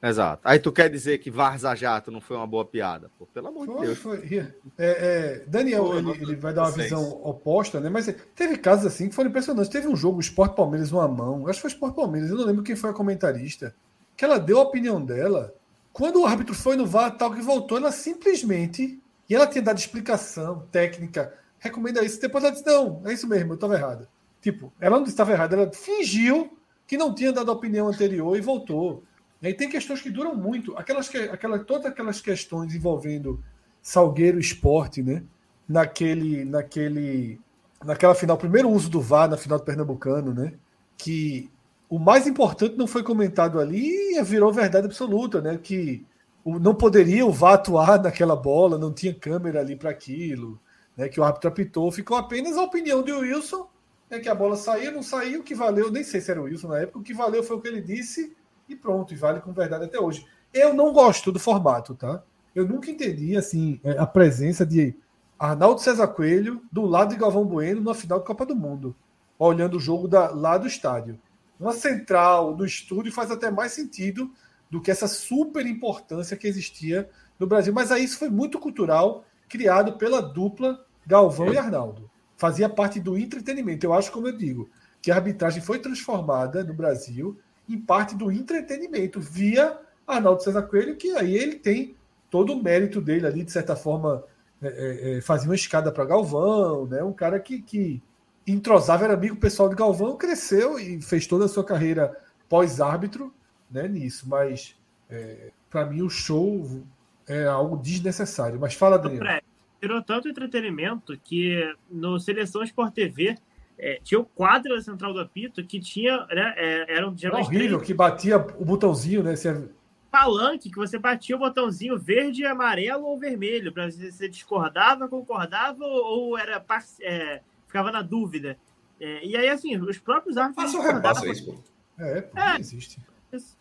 Exato. Aí tu quer dizer que Varza Jato não foi uma boa piada? Pô, pelo amor foi, de Deus. Foi. É, é, Daniel, Pô, ele, ele, vai dar uma visão oposta, né? Mas teve casos assim que foram impressionantes. Teve um jogo, Sport Palmeiras, uma mão. Acho que foi Sport Palmeiras, eu não lembro quem foi a comentarista. Que ela deu a opinião dela. Quando o árbitro foi no VAR, tal que voltou, ela simplesmente. E ela tinha dado explicação técnica. Recomenda isso. Depois ela disse: Não, é isso mesmo, eu estava errada. Tipo, ela não estava errada, ela fingiu que não tinha dado a opinião anterior e voltou. E tem questões que duram muito. Aquelas, que, aquela, todas aquelas questões envolvendo Salgueiro Esporte, né? Naquele, naquele, naquela final, primeiro uso do VAR na final do Pernambucano, né? Que o mais importante não foi comentado ali e virou verdade absoluta, né? Que não poderia o VAR atuar naquela bola, não tinha câmera ali para aquilo, né? Que o árbitro apitou, ficou apenas a opinião de Wilson é que a bola saiu, não saiu, o que valeu, nem sei se era o Wilson na época, o que valeu foi o que ele disse e pronto, e vale com verdade até hoje. Eu não gosto do formato, tá? Eu nunca entendi, assim, é, a presença de Arnaldo César Coelho do lado de Galvão Bueno na final da Copa do Mundo, olhando o jogo da, lá do estádio. Uma central do estúdio faz até mais sentido do que essa super importância que existia no Brasil. Mas aí isso foi muito cultural, criado pela dupla Galvão é. e Arnaldo fazia parte do entretenimento. Eu acho, como eu digo, que a arbitragem foi transformada no Brasil em parte do entretenimento via Arnaldo César Coelho, que aí ele tem todo o mérito dele ali, de certa forma, é, é, é fazia uma escada para Galvão, né? um cara que, que entrosava, era amigo pessoal de Galvão, cresceu e fez toda a sua carreira pós-árbitro né, nisso. Mas, é, para mim, o show é algo desnecessário. Mas fala, Daniel virou tanto entretenimento que no Seleção Sport TV é, tinha o quadro da Central do Apito que tinha, né, é, era um era horrível, três... que batia o botãozinho, né? Você... Palanque, que você batia o botãozinho verde, amarelo ou vermelho, para ver se você discordava, concordava ou era é, ficava na dúvida. É, e aí, assim, os próprios árbitros. Passa o repasso isso, pô. É, pô, é. existe.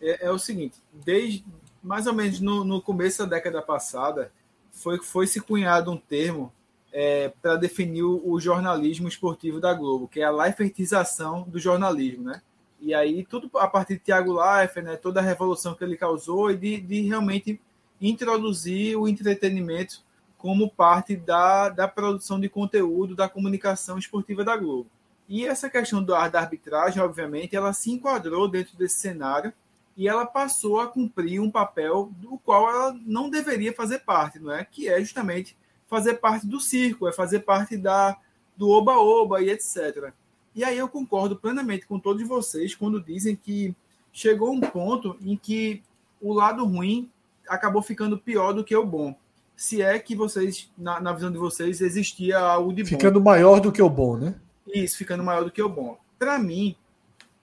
É, é, o seguinte, desde mais ou menos no, no começo da década passada, foi, foi se cunhado um termo é, para definir o, jornalismo esportivo da Globo, que é a Leifertização do jornalismo, né? E aí tudo a partir de Tiago Leifert, né? Toda a revolução que ele causou e de, de realmente introduzir o entretenimento como parte da, da produção de conteúdo da comunicação esportiva da Globo. E essa questão da, da arbitragem, obviamente, ela se enquadrou dentro desse cenário e ela passou a cumprir um papel do qual ela não deveria fazer parte, não é? Que é justamente fazer parte do circo, é fazer parte da do oba-oba e etc. E aí eu concordo plenamente com todos vocês quando dizem que chegou um ponto em que o lado ruim acabou ficando pior do que o bom se é que vocês, na, na visão de vocês, existia algo de bom. Ficando maior do que o bom, né? Isso, ficando maior do que o bom. Para mim,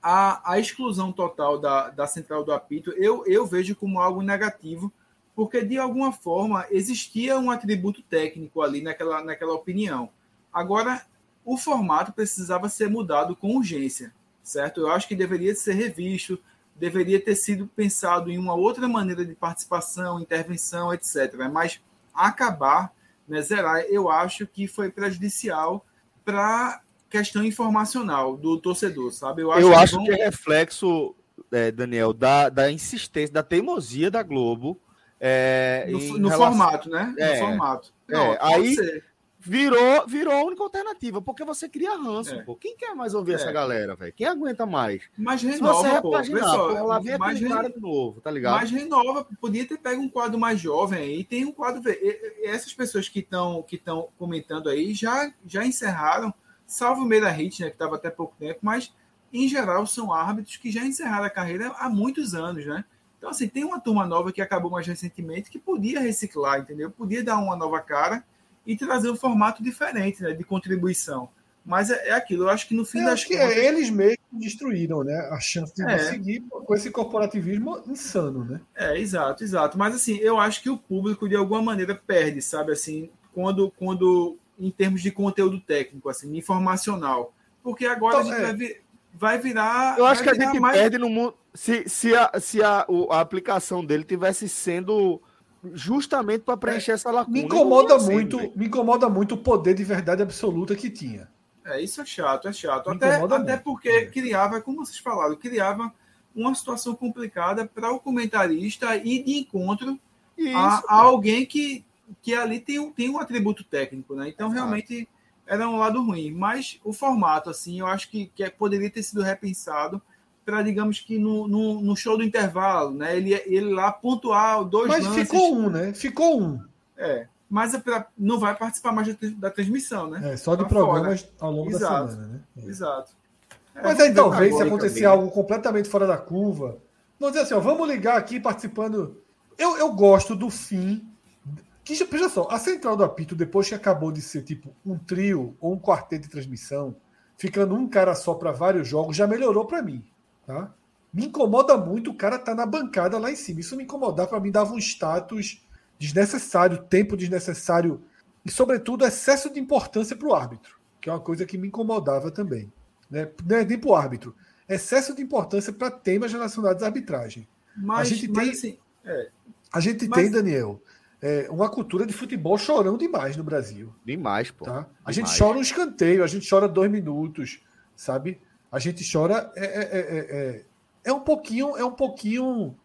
a, a exclusão total da, da central do apito, eu, eu vejo como algo negativo, porque de alguma forma existia um atributo técnico ali naquela, naquela opinião. Agora, o formato precisava ser mudado com urgência, certo? Eu acho que deveria ser revisto, deveria ter sido pensado em uma outra maneira de participação, intervenção, etc. Mas acabar, né, zerar, eu acho que foi prejudicial para questão informacional do torcedor, sabe? Eu acho, eu que, acho vão... que, é reflexo, é, Daniel, da, da insistência, da teimosia da Globo. É, no, no relação... formato, né? É, no formato. Não, é, aí, ser virou, virou a única alternativa, porque você cria ranço, é. pô. Quem quer mais ouvir é. essa galera, velho? Quem aguenta mais? Mas renova, Se você pô. Repaginar, pô, vem mais re... de novo, tá ligado? Mas renova, podia ter pego um quadro mais jovem aí, tem um quadro, essas pessoas que estão que estão comentando aí já já encerraram, salvo o Meira Hit, né, que estava até pouco tempo, mas em geral são árbitros que já encerraram a carreira há muitos anos, né? Então, assim, tem uma turma nova que acabou mais recentemente que podia reciclar, entendeu? Podia dar uma nova cara e trazer um formato diferente né, de contribuição. Mas é, é aquilo, eu acho que no fim eu das acho contas... que é, eles mesmos destruíram né, a chance de é. seguir com esse corporativismo insano, né? É, exato, exato. Mas assim, eu acho que o público de alguma maneira perde, sabe assim, quando, quando em termos de conteúdo técnico, assim, informacional. Porque agora então, a gente é. vai, vir, vai virar. Eu acho que a gente mais... perde no mundo. Se, se, a, se a, a aplicação dele tivesse sendo justamente para preencher é, essa lacuna. Me incomoda muito, me incomoda muito o poder de verdade absoluta que tinha. É, isso é chato, é chato. até, até porque é. criava, como vocês falaram, criava uma situação complicada para o comentarista ir de encontro a, a, alguém que, que ali tem um, tem um atributo técnico, né? Então, Exato. realmente era um lado ruim. Mas o formato, assim, eu acho que, que poderia ter sido repensado para, digamos que no, no, no, show do intervalo, né? Ele, ele lá pontuar dois Mas lances. ficou um, né? Ficou um. É. Mas é pra, não vai participar mais da, da transmissão, né? É, só de tá programas fora. ao longo Exato. da semana, né? É. Exato. É, Mas aí talvez, se acontecer algo completamente fora da curva, vamos dizer assim, ó, vamos ligar aqui participando. Eu, eu gosto do fim. Que, veja só, a central do apito, depois que acabou de ser tipo um trio ou um quarteto de transmissão, ficando um cara só para vários jogos, já melhorou para mim. Tá? Me incomoda muito o cara tá na bancada lá em cima. Isso me incomodava, para mim dava um status desnecessário, tempo desnecessário e, sobretudo, excesso de importância para o árbitro, que é uma coisa que me incomodava também. Né? Não é nem para o árbitro, excesso de importância para temas relacionados à arbitragem. Mas, a gente tem, assim, é, a gente mas... tem Daniel, é, uma cultura de futebol chorão demais no Brasil. Demais, pô. Tá? A demais. gente chora um escanteio, a gente chora dois minutos, sabe? A gente chora é, é, é, é um pouquinho, é um pouquinho,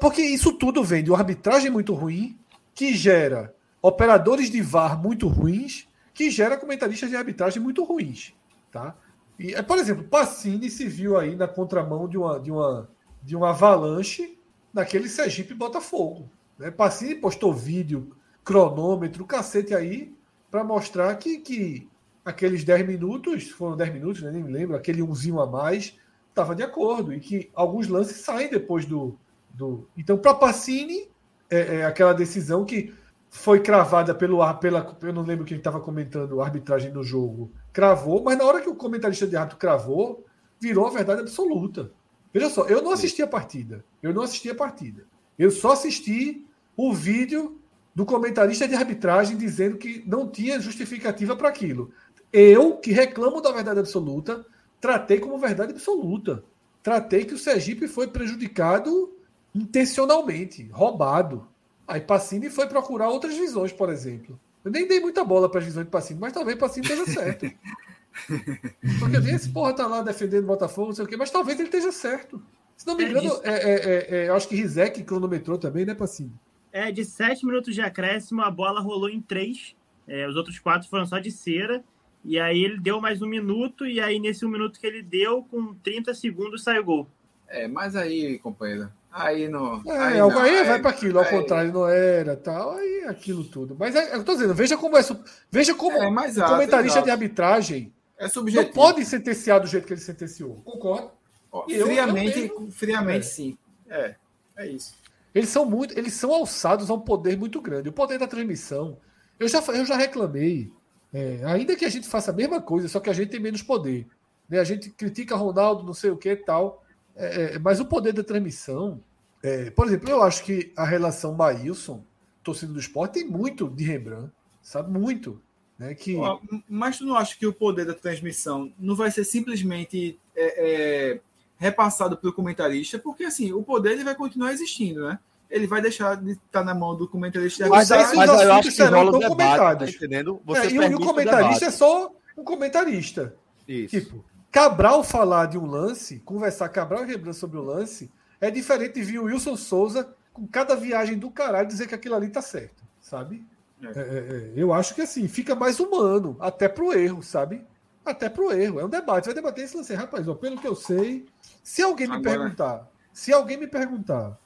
porque isso tudo vem de uma arbitragem muito ruim que gera operadores de VAR muito ruins, que gera comentaristas de arbitragem muito ruins, tá? E, por exemplo, Pacini se viu aí na contramão de uma de uma de uma avalanche naquele Sergipe Botafogo, né? Pacini postou vídeo, cronômetro, cacete aí para mostrar que, que aqueles 10 minutos, foram 10 minutos, né, nem me lembro, aquele umzinho a mais, estava de acordo. E que alguns lances saem depois do. do... Então, para Pacini, é, é, aquela decisão que foi cravada pelo ar, pela. Eu não lembro quem estava comentando a arbitragem do jogo, cravou, mas na hora que o comentarista de árbitro cravou, virou a verdade absoluta. Veja só, eu não assisti a partida. Eu não assisti a partida. Eu só assisti o vídeo do comentarista de arbitragem dizendo que não tinha justificativa para aquilo. Eu, que reclamo da verdade absoluta, tratei como verdade absoluta. Tratei que o Sergipe foi prejudicado intencionalmente, roubado. Aí Pacini foi procurar outras visões, por exemplo. Eu nem dei muita bola para a visão de Passinho, mas talvez Passinho esteja certo. [laughs] Porque esse porra tá lá defendendo o Botafogo, não sei o quê, mas talvez ele esteja certo. Se não me é engano, é, é, é, é, eu acho que Rizek cronometrou também, né, Passinho? É, de sete minutos de acréscimo, a bola rolou em três. É, os outros quatro foram só de cera. E aí ele deu mais um minuto, e aí nesse um minuto que ele deu, com 30 segundos, saiu gol. É, mas aí, companheiro, aí não. É, aí, não, aí vai para aquilo, ao aí... contrário, não era tal, aí aquilo tudo. Mas é, eu tô dizendo, veja como é. Veja como é, mais o comentarista de arbitragem é subjetivo. não pode sentenciar do jeito que ele sentenciou. Concordo? Ó, friamente, eu friamente é. sim. É, é isso. Eles são muito, eles são alçados a um poder muito grande. O poder da transmissão. Eu já, eu já reclamei. É, ainda que a gente faça a mesma coisa, só que a gente tem menos poder. Né? A gente critica Ronaldo, não sei o que tal. É, é, mas o poder da transmissão. É, por exemplo, eu acho que a relação Maílson, torcida do esporte, tem muito de Rembrandt. Sabe? Muito. Né? Que... Mas tu não acha que o poder da transmissão não vai ser simplesmente é, é repassado pelo comentarista, porque assim, o poder ele vai continuar existindo, né? Ele vai deixar de estar na mão do comentarista. Mas, mas, mas eu acho que serão tão comentados. Tá entendendo? Você é, e o comentarista é só um comentarista. Isso. Tipo, Cabral falar de um lance, conversar Cabral e Rembrandt sobre o lance, é diferente de vir o Wilson Souza com cada viagem do caralho dizer que aquilo ali tá certo, sabe? É. É, é, é. eu acho que assim, fica mais humano, até pro erro, sabe? Até pro erro. É um debate. Vai debater esse lance. Rapaz, ó, pelo que eu sei, se alguém me Agora... perguntar, se alguém me perguntar,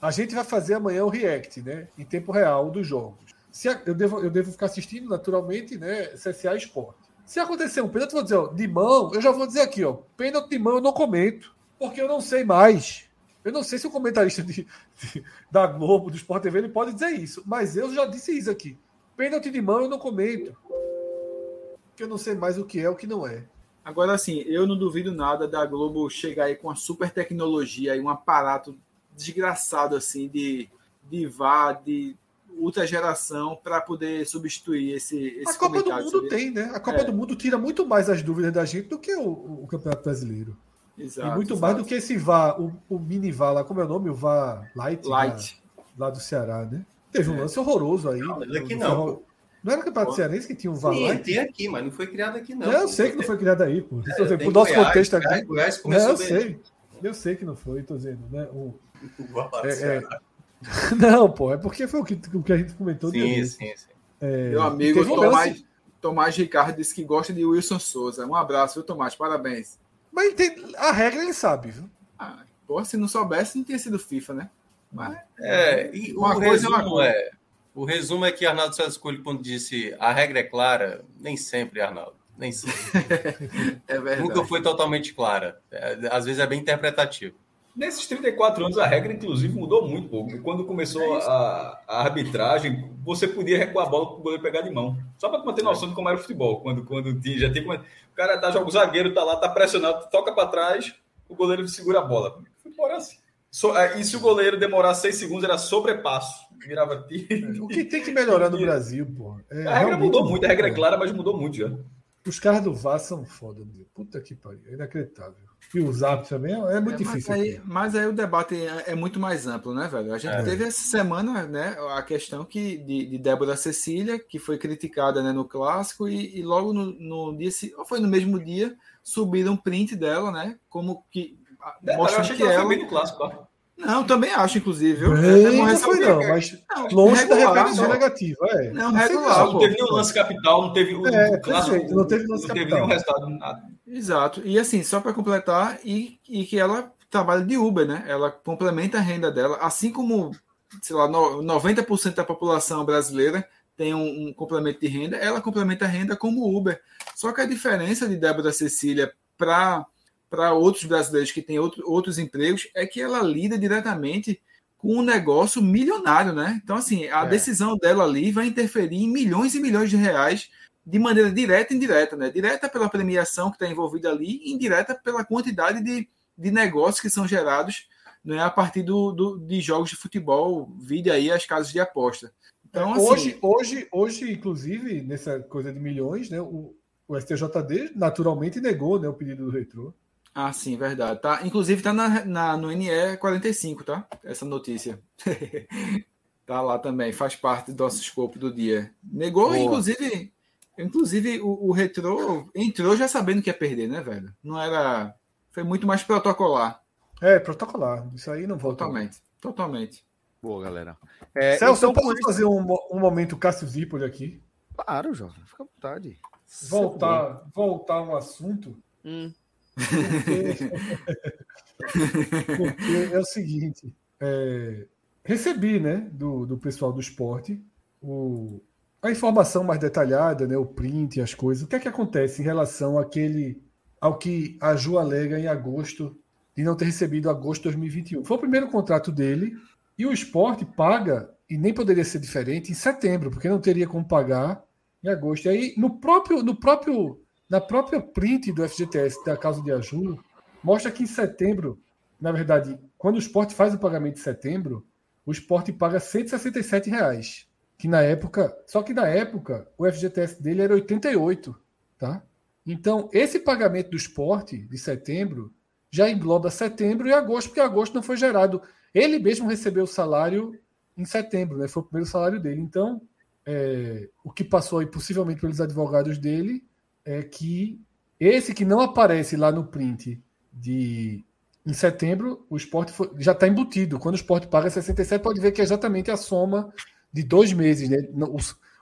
a gente vai fazer amanhã o react, né? Em tempo real dos jogos. Se a, eu, devo, eu devo ficar assistindo naturalmente, né? CSA Esporte. Se acontecer um pênalti, eu vou dizer, ó, de mão, eu já vou dizer aqui, ó, pênalti de mão eu não comento, porque eu não sei mais. Eu não sei se o comentarista de, de, da Globo, do Sport TV, ele pode dizer isso, mas eu já disse isso aqui. Pênalti de mão eu não comento. Porque eu não sei mais o que é o que não é. Agora, assim, eu não duvido nada da Globo chegar aí com uma super tecnologia e um aparato desgraçado, assim, de, de VAR, de ultra geração para poder substituir esse, esse A Copa do Mundo tem, né? A Copa é. do Mundo tira muito mais as dúvidas da gente do que o, o Campeonato Brasileiro. Exato, e muito exato. mais do que esse VAR, o, o mini VAR lá, como é o nome? O VAR Light? Light. Lá, lá do Ceará, né? Teve um é. lance horroroso aí. Não, aqui não. Não era o Campeonato Cearense que tinha um VAR Sim, tem aqui, mas não foi criado aqui, não. eu sei que não foi criado aí, pô. É, por nosso Goiás, contexto aqui. Goiás, não, eu sei. Eu sei que não foi, tô dizendo, né? O, [laughs] o é, é... [laughs] Não, pô, é porque foi o que, o que a gente comentou. Sim, sim, sim. É... Meu amigo Tomás, Tomás Ricardo disse que gosta de Wilson Souza. Um abraço, viu, Tomás? Parabéns. Mas tem... a regra ele sabe, viu? Ah, pô, se não soubesse, não tinha sido FIFA, né? Mas, é, e uma coisa é uma coisa. É, o resumo é que Arnaldo César Coelho, quando disse a regra é clara, nem sempre, Arnaldo. Nem sempre. [laughs] é verdade. Nunca foi totalmente clara. É, às vezes é bem interpretativo. Nesses 34 anos, a regra, inclusive, mudou muito pouco. Quando começou é a, a, arbitragem, você podia recuar a bola para o goleiro pegar de mão. Só para manter noção de como era o futebol. Quando, quando tinha, já tem O cara tá, joga o zagueiro, tá lá, tá pressionado, toca para trás, o goleiro segura a bola. Foi assim. So, é, e se o goleiro demorar seis segundos, era sobrepasso. Virava tiro. O que tem que melhorar no Brasil, pô? É, a regra mudou muito, a regra é clara, mas mudou muito já. Os caras do VAR são foda, meu. Puta que pariu, é inacreditável. E os árbitros também é muito é, difícil. Mas aí, mas aí, o debate é, é, muito mais amplo, né, velho? A gente é. teve essa semana, né, a questão que, de, de Débora Cecília, que foi criticada né, no clássico, e, e logo no, no dia, ou foi no mesmo dia, subiram um print dela, né? Como que é, Mostra que, que ela. Foi bem no clássico, Não, também acho, inclusive. Viu? Bem, não, foi, não, mas não, longe regular, da repercussão negativa. É. Não, regular. Não teve nenhum lance capital, não teve o é, clássico. Não teve lance não capital. nenhum resultado, nada. Exato. E assim, só para completar, e, e que ela trabalha de Uber, né? Ela complementa a renda dela, assim como, sei lá, 90% da população brasileira tem um, um, complemento de renda, ela complementa a renda como Uber. Só que a diferença de Débora Cecília para para outros brasileiros que têm outro, outros empregos é que ela lida diretamente com um negócio milionário, né? Então, assim, a é. decisão dela ali vai interferir em milhões e milhões de reais de maneira direta e indireta, né? Direta pela premiação que está envolvida ali, e indireta pela quantidade de, de negócios que são gerados né, a partir do, do, de jogos de futebol, vide aí as casas de aposta. Então, assim, hoje, hoje, hoje, inclusive, nessa coisa de milhões, né, o, o STJD naturalmente negou né, o pedido do retrô. Ah, sim, verdade. Tá, inclusive tá na, na, no NE 45, tá? Essa notícia. [laughs] Tá lá também, faz parte do nosso escopo do dia. Negou, Boa. inclusive, inclusive o, o Retrô entrou já sabendo que ia perder, né, velho? Não era. Foi muito mais protocolar. É, protocolar. Isso aí não volta. Totalmente. Totalmente. Boa, galera. É, Celso, então, posso fazer um, um momento Cássio Zipoli aqui? Claro, jovem. Fica à vontade. Voltar, voltar um assunto. Hum. Porque... [laughs] porque é o seguinte. É, recebi, né, do, do pessoal do esporte, o, a informação mais detalhada, né, o print, as coisas. O que é que acontece em relação àquele, ao que a Ju alega em agosto de não ter recebido agosto de 2021? Foi o primeiro contrato dele e o esporte paga, e nem poderia ser diferente, em setembro, porque não teria como pagar em agosto. E aí, no próprio, no próprio, na própria print do FGTS da causa de Aju, mostra que em setembro, na verdade, quando o esporte faz o pagamento de setembro, o esporte paga 167 reais, que na época, só que na época o FGTS dele era 88, tá? Então, esse pagamento do esporte de setembro já engloba setembro e agosto, porque agosto não foi gerado. Ele mesmo recebeu o salário em setembro, né? Foi o primeiro salário dele. Então, é, o que passou aí possivelmente pelos advogados dele é que esse que não aparece lá no print de em setembro, o esporte foi, já está embutido. Quando o esporte paga 67, pode ver que é exatamente a soma de dois meses. Né? O,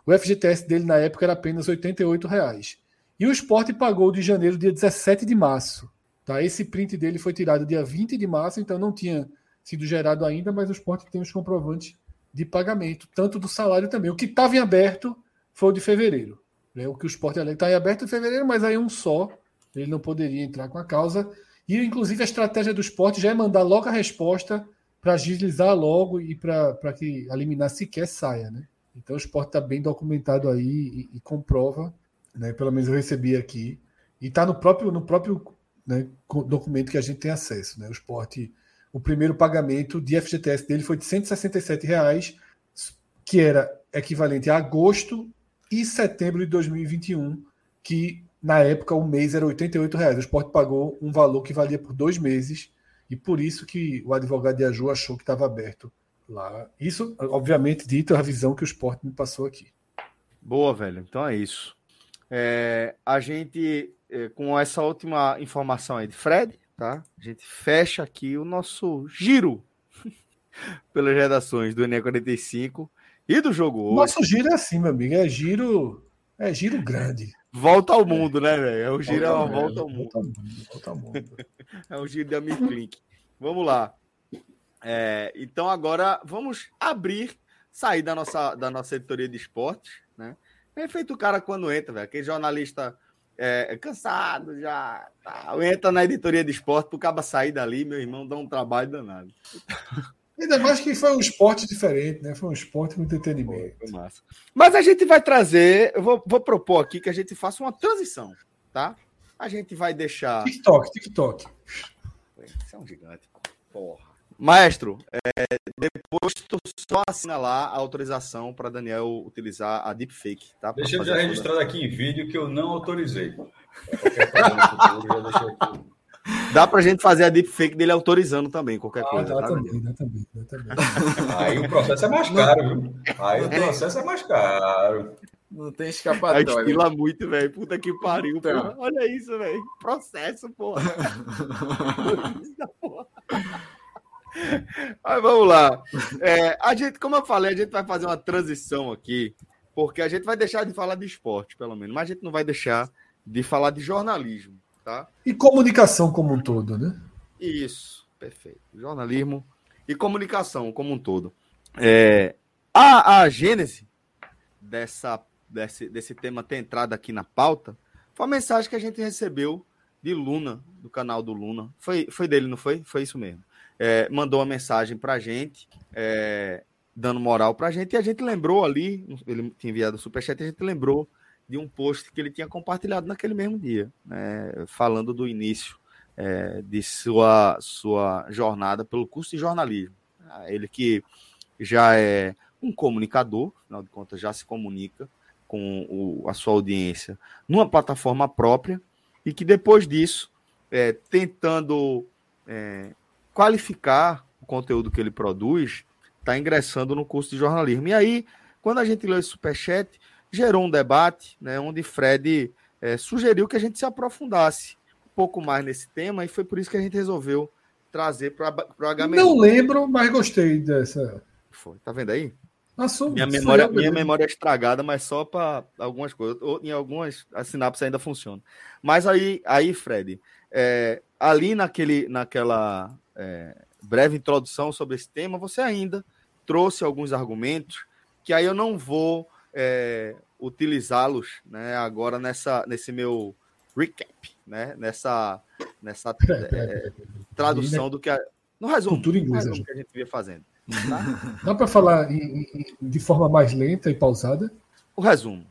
o FGTS dele na época era apenas 88 reais. E o esporte pagou de janeiro, dia 17 de março. Tá? Esse print dele foi tirado dia 20 de março, então não tinha sido gerado ainda, mas o esporte tem os comprovantes de pagamento, tanto do salário também. O que estava em aberto foi o de fevereiro. Né? O que o esporte está em aberto em fevereiro, mas aí um só. Ele não poderia entrar com a causa. E, inclusive, a estratégia do esporte já é mandar logo a resposta para agilizar logo e para que a liminar sequer saia, né? Então o esporte está bem documentado aí e, e, comprova, né? Pelo menos eu recebi aqui. E está no próprio, no próprio né, documento que a gente tem acesso. Né? O esporte, o primeiro pagamento de FGTS dele foi de 167 reais, que era equivalente a agosto e setembro de 2021, que na época, o mês era R$ reais. O esporte pagou um valor que valia por dois meses, e por isso que o advogado de Aju achou que estava aberto lá. Isso, obviamente, dito a visão que o esporte me passou aqui. Boa, velho. Então é isso. É, a gente, é, com essa última informação aí de Fred, tá? A gente fecha aqui o nosso giro [laughs] pelas redações do Enem 45 e do jogo hoje. Nosso giro é assim, meu amigo. É giro, é giro grande. Volta ao mundo, né, velho? É o giro é uma volta ao mundo. Volta ao mundo. [laughs] é o giro da Click. Vamos lá. É, então agora vamos abrir, sair da nossa, da nossa editoria de esportes, né? É feito o cara quando entra, velho. Aquele jornalista é, cansado já. Tá, entra na editoria de esporte pro cabo sair dali, meu irmão, dá um trabalho danado. Ainda mais que foi um esporte diferente, né? Foi um esporte com entretenimento. Foi massa. Mas a gente vai trazer, eu vou, vou, propor aqui que a gente faça uma transição, tá? A gente vai deixar. TikTok, TikTok. Você é um gigante. Porra. Maestro, é, depois tu só assina lá a autorização para Daniel utilizar a deepfake, tá? Deixa eu já registrar aqui em vídeo que eu não autorizei. Qualquer futuro, já deixei aqui. Dá pra gente fazer a deepfake dele autorizando também, qualquer ah, coisa. Dá, tá também, dá também, dá também. Aí o processo é mais caro, viu? Aí o processo é mais caro. Não tem escapatória. Aí estila muito, velho. Puta que pariu, então. Olha isso, velho. Processo, porra. [laughs] Mas vamos lá. É, a gente, como eu falei, a gente vai fazer uma transição aqui, porque a gente vai deixar de falar de esporte, pelo menos, mas a gente não vai deixar de falar de jornalismo. Tá? E comunicação como um todo, né? Isso, perfeito. Jornalismo e comunicação como um todo. É, a, a gênese dessa, desse, desse tema ter entrado aqui na pauta foi a mensagem que a gente recebeu de Luna, do canal do Luna. Foi, foi dele, não foi? Foi isso mesmo. É, mandou uma mensagem para a gente, é, dando moral para a gente, e a gente lembrou ali, ele tinha enviado o superchat, a gente lembrou de um post que ele tinha compartilhado naquele mesmo dia, né, falando do início é, de sua, sua jornada pelo curso de jornalismo. Ele que já é um comunicador, afinal de contas, já se comunica com o, a sua audiência numa plataforma própria e que depois disso, é, tentando é, qualificar o conteúdo que ele produz, está ingressando no curso de jornalismo. E aí, quando a gente leu esse superchat, gerou um debate, né, onde Fred é, sugeriu que a gente se aprofundasse um pouco mais nesse tema, e foi por isso que a gente resolveu trazer para o HM. Não lembro, mas gostei dessa. Foi, tá vendo aí? Assumo, minha memória, minha memória é estragada, mas só para algumas coisas. Ou em algumas a sinapse ainda funciona. Mas aí, aí Fred, é, ali naquele, naquela é, breve introdução sobre esse tema, você ainda trouxe alguns argumentos que aí eu não vou é, utilizá-los né, agora nessa, nesse meu recap, né, nessa, nessa [laughs] é, tradução do que a, no resumo, Cultura inglesa, que a gente vinha fazendo. Tá? [laughs] Dá para falar em, em, de forma mais lenta e pausada? O resumo.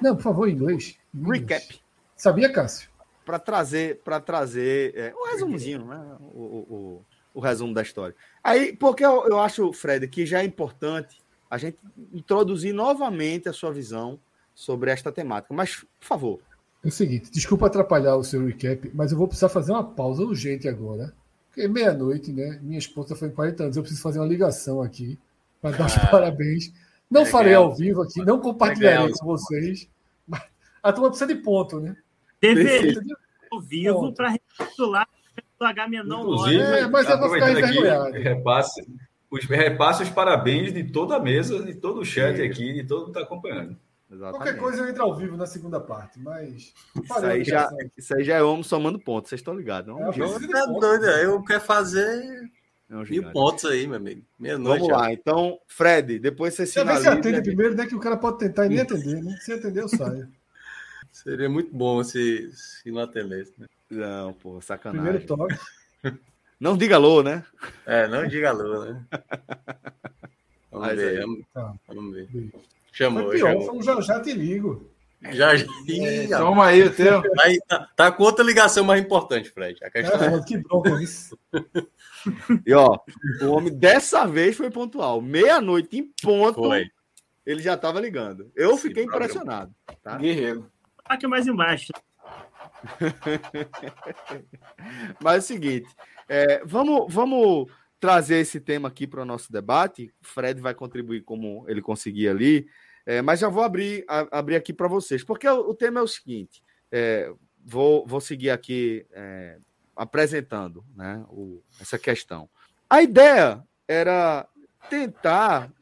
Não, por favor, em inglês. Em Recap. Inglês. Sabia, Cássio? Para trazer, para trazer é, um resumozinho, né? O, o, o, resumo da história. Aí, porque eu, eu acho, Fred, que já é importante a gente introduzir novamente a sua visão sobre esta temática. Mas, por favor. É o seguinte, desculpa atrapalhar o seu recap, mas eu vou precisar fazer uma pausa urgente agora. Porque meia-noite, né? Minha esposa foi em 40 anos, eu preciso fazer uma ligação aqui para dar os ah, parabéns. Não farei ao vivo aqui, não compartilharei com vocês. Mas a turma precisa de ponto, né? Deveria ao vivo para recapitular o H menor. Inclusive, é, mas eu vou ficar envergonhado. Repasse, os, repasse os parabéns de toda a mesa, de todo o chat Sim. aqui, de todo mundo que está acompanhando. Exatamente. Qualquer coisa eu entro ao vivo na segunda parte, mas. Isso aí, já, isso aí já é homem somando pontos, vocês estão ligados. Não? É, eu tá doido, eu quero fazer é um mil pontos aí, meu amigo. Meia-noite. Vamos lá, então, Fred, depois você sinaliza. Você atende primeiro, né? Que o cara pode tentar e nem atender, né? Se atender, eu saio. [laughs] Seria muito bom se, se não atendesse, né? Não, pô, sacanagem. Primeiro toque. [laughs] Não diga alô, né? É, não diga alô, né? [laughs] Vamos ver, vamos, tá. vamos ver. Chamou, Foi pior, chamou. já, já te ligo. Já, já. É, toma aí o teu. Aí, tá, tá, com outra ligação mais importante, Fred. A questão é, é... Que bronca isso. [laughs] E ó, o homem dessa vez foi pontual. Meia-noite em ponto. Foi. Ele já estava ligando. Eu fiquei programa. impressionado. Tá? Guerreiro. Aqui mais embaixo. [laughs] Mas é o seguinte, é, vamos, vamos trazer esse tema aqui para o nosso debate. Fred vai contribuir como ele conseguir ali, é, mas já vou abrir, a, abrir aqui para vocês, porque o, o, tema é o seguinte: é, vou, vou seguir aqui é, apresentando né, o, essa questão. A ideia era tentar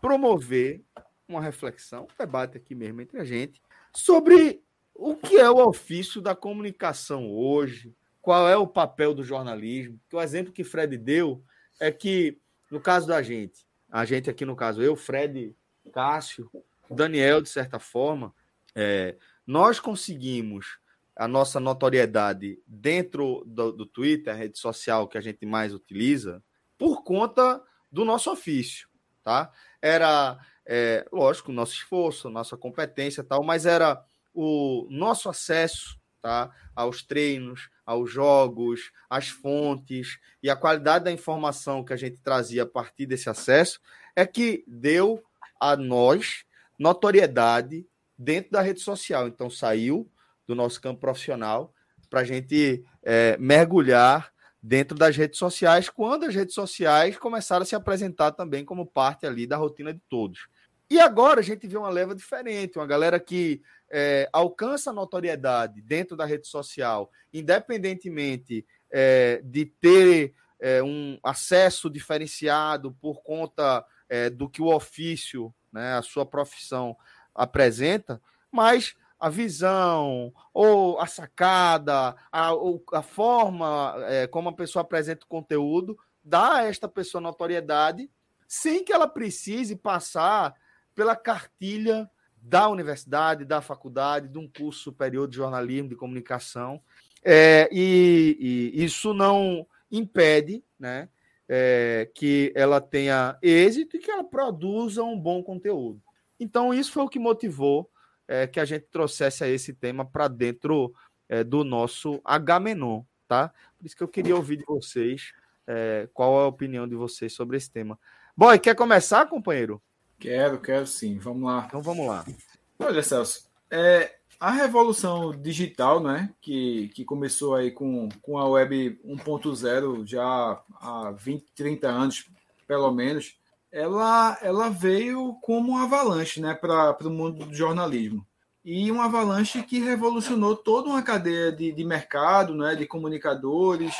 promover uma reflexão, um debate aqui mesmo entre a gente, sobre o que é o ofício da comunicação hoje, qual é o papel do jornalismo. Que o exemplo que Fred deu é que, no caso da gente, a gente aqui no caso, eu, Fred, Cássio, Daniel, de certa forma, é, nós conseguimos a nossa notoriedade dentro do, do Twitter, a rede social que a gente mais utiliza, por conta do nosso ofício, tá? Era, é, lógico, nosso esforço, nossa competência tal, mas era o nosso acesso tá, aos treinos, aos jogos, às fontes e a qualidade da informação que a gente trazia a partir desse acesso é que deu a nós notoriedade dentro da rede social. Então, saiu do nosso campo profissional para a gente é, mergulhar dentro das redes sociais, quando as redes sociais começaram a se apresentar também como parte ali da rotina de todos. E agora a gente vê uma leva diferente, uma galera que é, alcança notoriedade dentro da rede social, independentemente é, de ter é, um acesso diferenciado por conta é, do que o ofício, né, a sua profissão apresenta, mas a visão ou a sacada, a, a forma é, como a pessoa apresenta o conteúdo dá a esta pessoa notoriedade sem que ela precise passar pela cartilha da universidade, da faculdade, de um curso superior de jornalismo, de comunicação. É, e, e, isso não impede né, é, que ela tenha êxito e que ela produza um bom conteúdo. Então, isso foi o que motivou é, que a gente trouxesse esse tema para dentro é, do nosso H-Menon, tá? Por isso que eu queria ouvir de vocês é, qual a opinião de vocês sobre esse tema. Boy, quer começar, companheiro? Quero, quero sim. Vamos lá. Então vamos lá. Olha, Celso, é, a revolução digital, né, que, que começou aí com, com a web 1.0 já há 20, 30 anos, pelo menos, ela, ela veio como uma avalanche né, para o mundo do jornalismo. E uma avalanche que revolucionou toda uma cadeia de, de mercado, né, de comunicadores,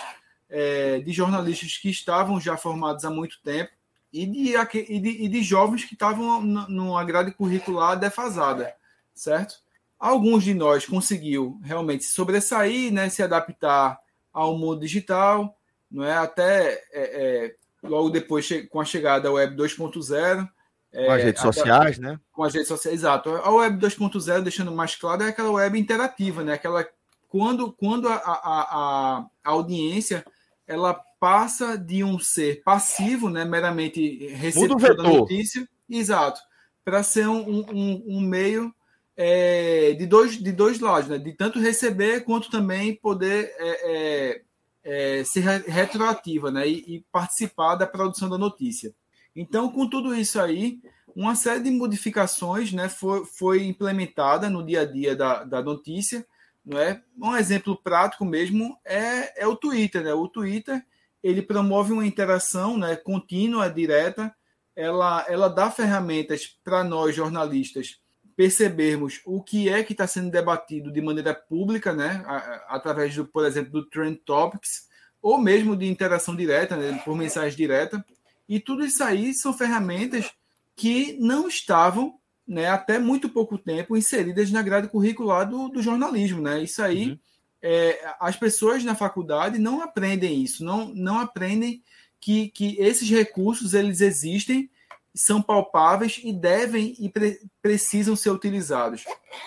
é, de jornalistas que estavam já formados há muito tempo e de, e de, e de jovens que estavam numa grade curricular defasada, certo? Alguns de nós conseguiu realmente sobressair, né, se adaptar ao mundo digital, não é até é, é, logo depois com a chegada da Web 2.0. É, com as redes sociais, né? Com as redes sociais, exato. A Web 2.0, deixando mais claro, é aquela web interativa, né? Aquela quando, quando a, a, a, a audiência ela passa de um ser passivo, né, meramente receptor da notícia, exato, para ser um, um, um meio é, de, dois, de dois lados, né, de tanto receber quanto também poder é, é, é ser retroativa né, e, e, participar da produção da notícia. Então, com tudo isso aí, uma série de modificações né, foi, foi implementada no dia a dia da, da notícia, não é? Um exemplo prático mesmo é, é o Twitter, né? O Twitter ele promove uma interação, né, contínua, direta. Ela, ela dá ferramentas para nós jornalistas percebermos o que é que está sendo debatido de maneira pública, né, através do, por exemplo, do Trend Topics, ou mesmo de interação direta, né, por mensagem direta. E tudo isso aí são ferramentas que não estavam né, até muito pouco tempo inseridas na grade curricular do, do jornalismo. Né? Isso aí, uhum. É, as pessoas na faculdade não aprendem isso, não, não aprendem que, que esses recursos eles existem, são palpáveis e devem e pre precisam ser utilizados.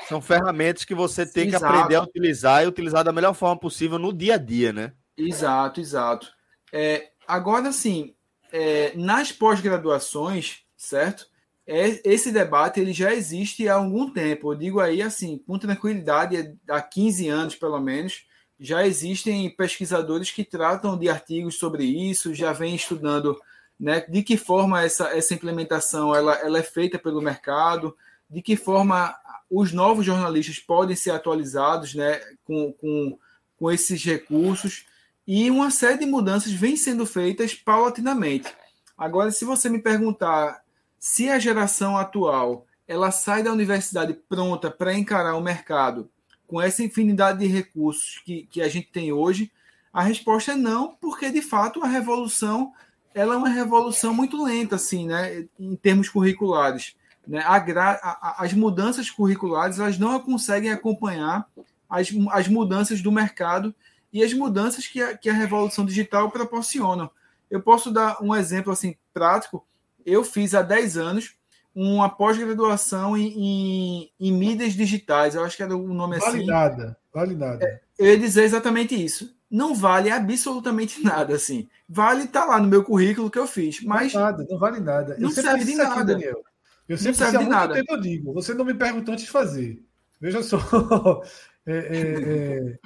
São ferramentas que você tem exato. que aprender a utilizar e utilizar da melhor forma possível no dia a dia, né? Exato, exato. É, agora, sim, é, nas pós-graduações, certo? É, esse debate ele já existe há algum tempo. Eu digo aí assim, com tranquilidade, há 15 anos pelo menos, já existem pesquisadores que tratam de artigos sobre isso, já vêm estudando né, de que forma essa, essa implementação ela, ela é feita pelo mercado, de que forma os novos jornalistas podem ser atualizados né, com, com, com esses recursos, e uma série de mudanças vem sendo feitas paulatinamente. Agora, se você me perguntar se a geração atual ela sai da universidade pronta para encarar o mercado com essa infinidade de recursos que, que a gente tem hoje, a resposta é não, porque de fato a revolução ela é uma revolução muito lenta, assim, né, em termos curriculares. Né? A, a, as mudanças curriculares elas não conseguem acompanhar as, as mudanças do mercado e as mudanças que a, que a revolução digital proporciona. Eu posso dar um exemplo assim prático eu fiz há 10 anos uma pós-graduação em, em, em, mídias digitais. Eu acho que era o nome vale assim. Vale nada, vale nada. É, eu ia dizer exatamente isso. Não vale absolutamente [laughs] nada, assim. Vale estar tá lá no meu currículo que eu fiz, mas. Não nada, não vale nada. Não serve de nada. Aqui, Daniel. Eu sempre não serve de nada. Tempo eu digo. Você não me perguntou antes de fazer. Veja só. [laughs] É, é, é...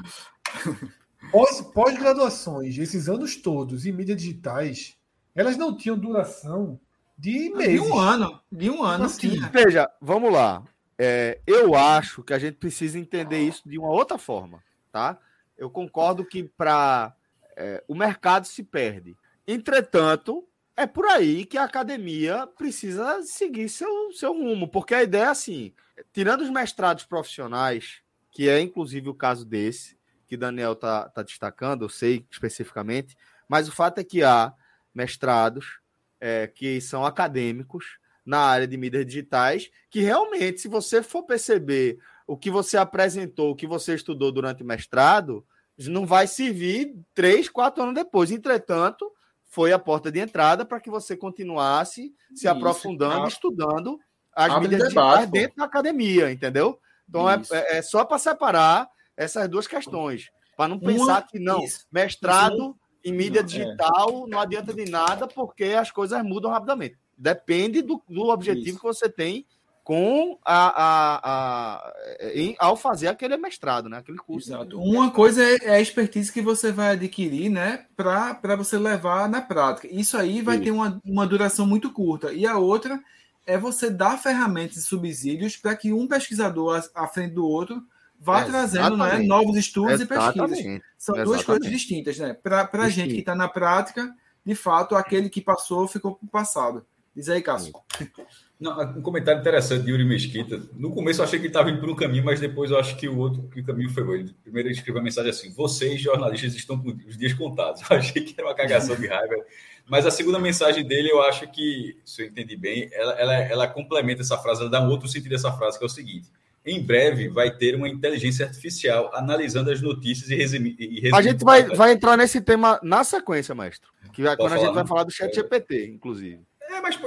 Pós-graduações, esses anos todos em mídias digitais, elas não tinham duração de meses. De um ano. De um ano, assim, tinha. Veja, vamos lá. É, eu acho que a gente precisa entender isso de uma outra forma, tá? Eu concordo que para é, o mercado se perde. Entretanto, é por aí que a academia precisa seguir seu, seu rumo, porque a ideia é assim: tirando os mestrados profissionais, que é inclusive o caso desse, que Daniel tá, tá destacando, eu sei especificamente, mas o fato é que há mestrados é, que são acadêmicos na área de mídias digitais, que realmente, se você for perceber o que você apresentou, o que você estudou durante o mestrado, não vai servir três, quatro anos depois. Entretanto, foi a porta de entrada para que você continuasse se Isso, aprofundando, tá. estudando as Abre mídias digitais dentro da academia, entendeu? Então é, é, é, só para separar essas duas questões, para não pensar Uma, que não, isso, mestrado isso em mídia não, é. digital é. não adianta de nada porque as coisas mudam rapidamente. Depende do, do objetivo Isso. que você tem com a, a, a em, ao fazer aquele mestrado, né? Aquele curso. Exato. Uma coisa é, é a expertise que você vai adquirir, né? Para você levar na prática. Isso aí vai ter uma, uma duração muito curta. E a outra é você dar ferramentas e subsídios para que um pesquisador à frente do outro vá trazendo né, novos estudos Exatamente. e pesquisas. São Exatamente. duas coisas distintas, né? Para a gente que está na prática, de fato, aquele que passou ficou para o passado. Diz aí, Cássio. [laughs] Não, um comentário interessante de Yuri Mesquita. No começo eu achei que ele estava indo por um caminho, mas depois eu acho que o outro que o caminho foi ele. Primeiro ele escreveu a mensagem assim: vocês, jornalistas, estão com os dias contados. [laughs] Eu achei que era uma cagação de raiva. Mas a segunda mensagem dele, eu acho que, se eu entendi bem, ela, ela, ela complementa essa frase, ela dá um outro sentido dessa frase, que é o seguinte: em breve vai ter uma inteligência artificial analisando as notícias e resumindo. A gente vai, vai entrar nesse tema na sequência, mestre. Que vai, quando a gente vai falar do chat GPT, inclusive. É, mas,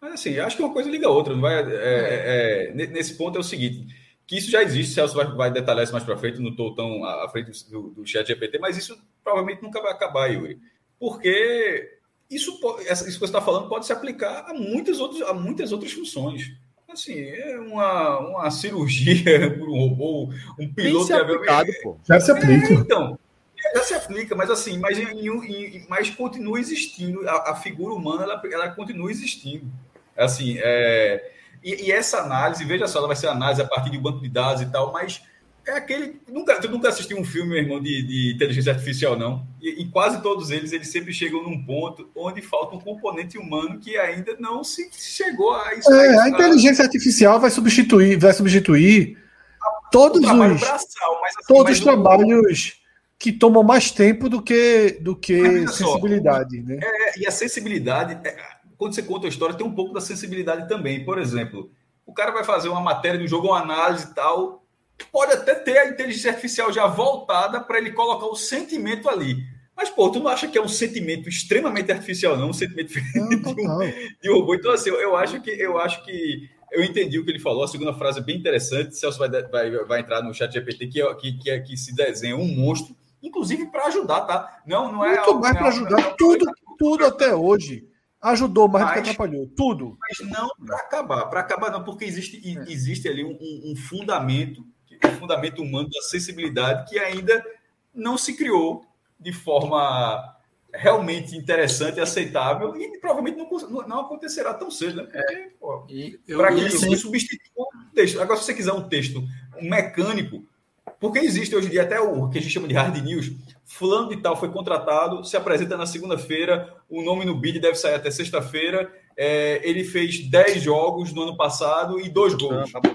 mas assim, acho que uma coisa liga a outra. Não vai, é, é, é, nesse ponto é o seguinte: que isso já existe, Celso vai, vai detalhar isso mais para frente, não estou tão à frente do, do chat GPT, mas isso provavelmente nunca vai acabar, Yuri. Porque isso, isso que você está falando pode se aplicar a muitas outras, a muitas outras funções. Assim, é uma, uma cirurgia [laughs] por um robô, um piloto... Se aplicado, pô. Já se aplica. É, então, já se aplica, mas assim, mas, em, em, mas continua existindo. A, a, figura humana, ela, ela continua existindo. Assim, é, e, e, essa análise, veja só, ela vai ser análise a partir de banco de dados e tal, mas é aquele. Nunca, tu nunca assistiu um filme, meu irmão, de, de inteligência artificial, não? E, e, quase todos eles, eles sempre chegam num ponto onde falta um componente humano que ainda não se chegou a isso. É, a inteligência artificial vai substituir, vai substituir a, todos os, braçal, mas, assim, todos os trabalhos que tomam mais tempo do que, do que sensibilidade. Só, né? É, e a sensibilidade, é, quando você conta a história, tem um pouco da sensibilidade também. Por exemplo, o cara vai fazer uma matéria do jogo, uma análise e tal pode até ter a inteligência artificial já voltada para ele colocar o sentimento ali. Mas, pô, tu não acha que é um sentimento extremamente artificial, não? Um sentimento não, [laughs] de, um, de um robô. Então, assim, eu, acho que eu acho que eu entendi o que ele falou. A segunda frase é bem interessante. Celso vai, vai, vai entrar no chat GPT, que, é, que, que, é, que se desenha um monstro, inclusive para ajudar, tá? Não, não é. Muito mais para ajudar. Não, tudo, tudo até hoje. Ajudou mais mas, do que atrapalhou. Tudo. Mas não para acabar. Para acabar, não, porque existe, é. existe ali um, um fundamento o fundamento humano da sensibilidade que ainda não se criou de forma realmente interessante e aceitável e provavelmente não, não acontecerá tão cedo, né? É, Para que isso substitua um texto. Agora, se você quiser um texto um mecânico, porque existe hoje em dia até o que a gente chama de hard news, fulano de tal foi contratado, se apresenta na segunda-feira, o nome no bid deve sair até sexta-feira, é, ele fez 10 jogos no ano passado e dois gols. Ah, tá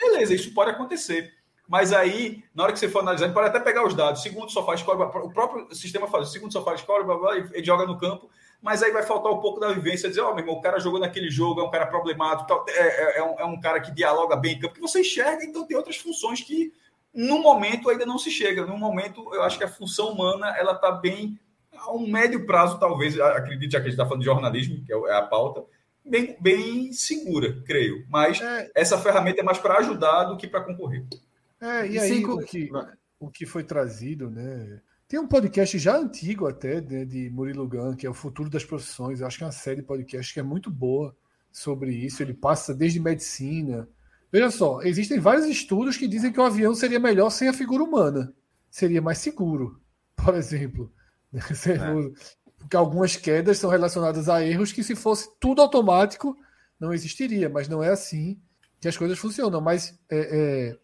Beleza, isso pode acontecer. Mas aí, na hora que você for analisar, pode até pegar os dados. Segundo sofá escolhe, o próprio sistema faz, segundo sofá escolhe, blá, blá, ele joga no campo, mas aí vai faltar um pouco da vivência, dizer, ó, oh, meu irmão, o cara jogou naquele jogo, é um cara problemático, tal, é, é, é, um, é um cara que dialoga bem em campo, que você enxerga, então tem outras funções que, no momento, ainda não se chega. No momento, eu acho que a função humana, ela está bem, a um médio prazo, talvez, acredite, já que a gente está falando de jornalismo, que é, é a pauta, bem, bem segura, creio. Mas é. essa ferramenta é mais para ajudar do que para concorrer. É, e, e aí o, que, o que foi trazido, né? Tem um podcast já antigo até, né, de Murilo Gun, que é o Futuro das Profissões. Eu acho que é uma série de podcast que é muito boa sobre isso. Ele passa desde medicina. Veja só, existem vários estudos que dizem que o avião seria melhor sem a figura humana. Seria mais seguro, [laughs] por exemplo. É. Porque algumas quedas são relacionadas a erros que, se fosse tudo automático, não existiria. Mas não é assim que as coisas funcionam. Mas é, é,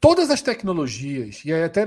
todas as tecnologias, e aí até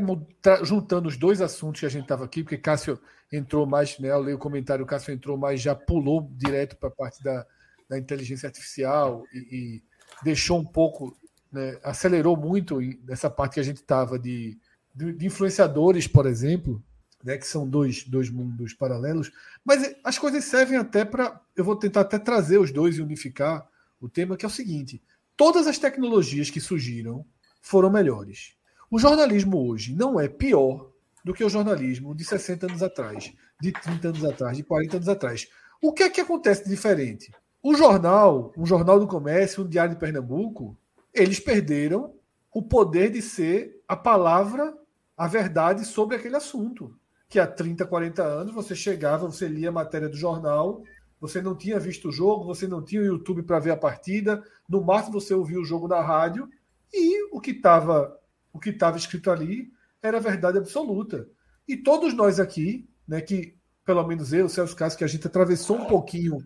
juntando os dois assuntos que a gente estava aqui, porque Cássio entrou mais, né, eu leio o comentário, o Cássio entrou mais, já pulou direto para a parte da, da inteligência artificial e, e deixou um pouco, né, acelerou muito nessa parte que a gente estava de, de, de influenciadores, por exemplo né, que são dois, dois mundos paralelos, mas as coisas servem até para. Eu vou tentar até trazer os dois e unificar o tema, que é o seguinte: todas as tecnologias que surgiram foram melhores. O jornalismo hoje não é pior do que o jornalismo de 60 anos atrás, de 30 anos atrás, de 40 anos atrás. O que é que acontece de diferente? O jornal, um jornal do comércio, um diário de Pernambuco, eles perderam o poder de ser a palavra, a verdade sobre aquele assunto que há 30, 40 anos você chegava, você lia a matéria do jornal, você não tinha visto o jogo, você não tinha o YouTube para ver a partida, no máximo você ouvia o jogo na rádio e o que estava o que estava escrito ali era verdade absoluta. E todos nós aqui, né, que pelo menos eu, Celso Cássio, que a gente atravessou um pouquinho,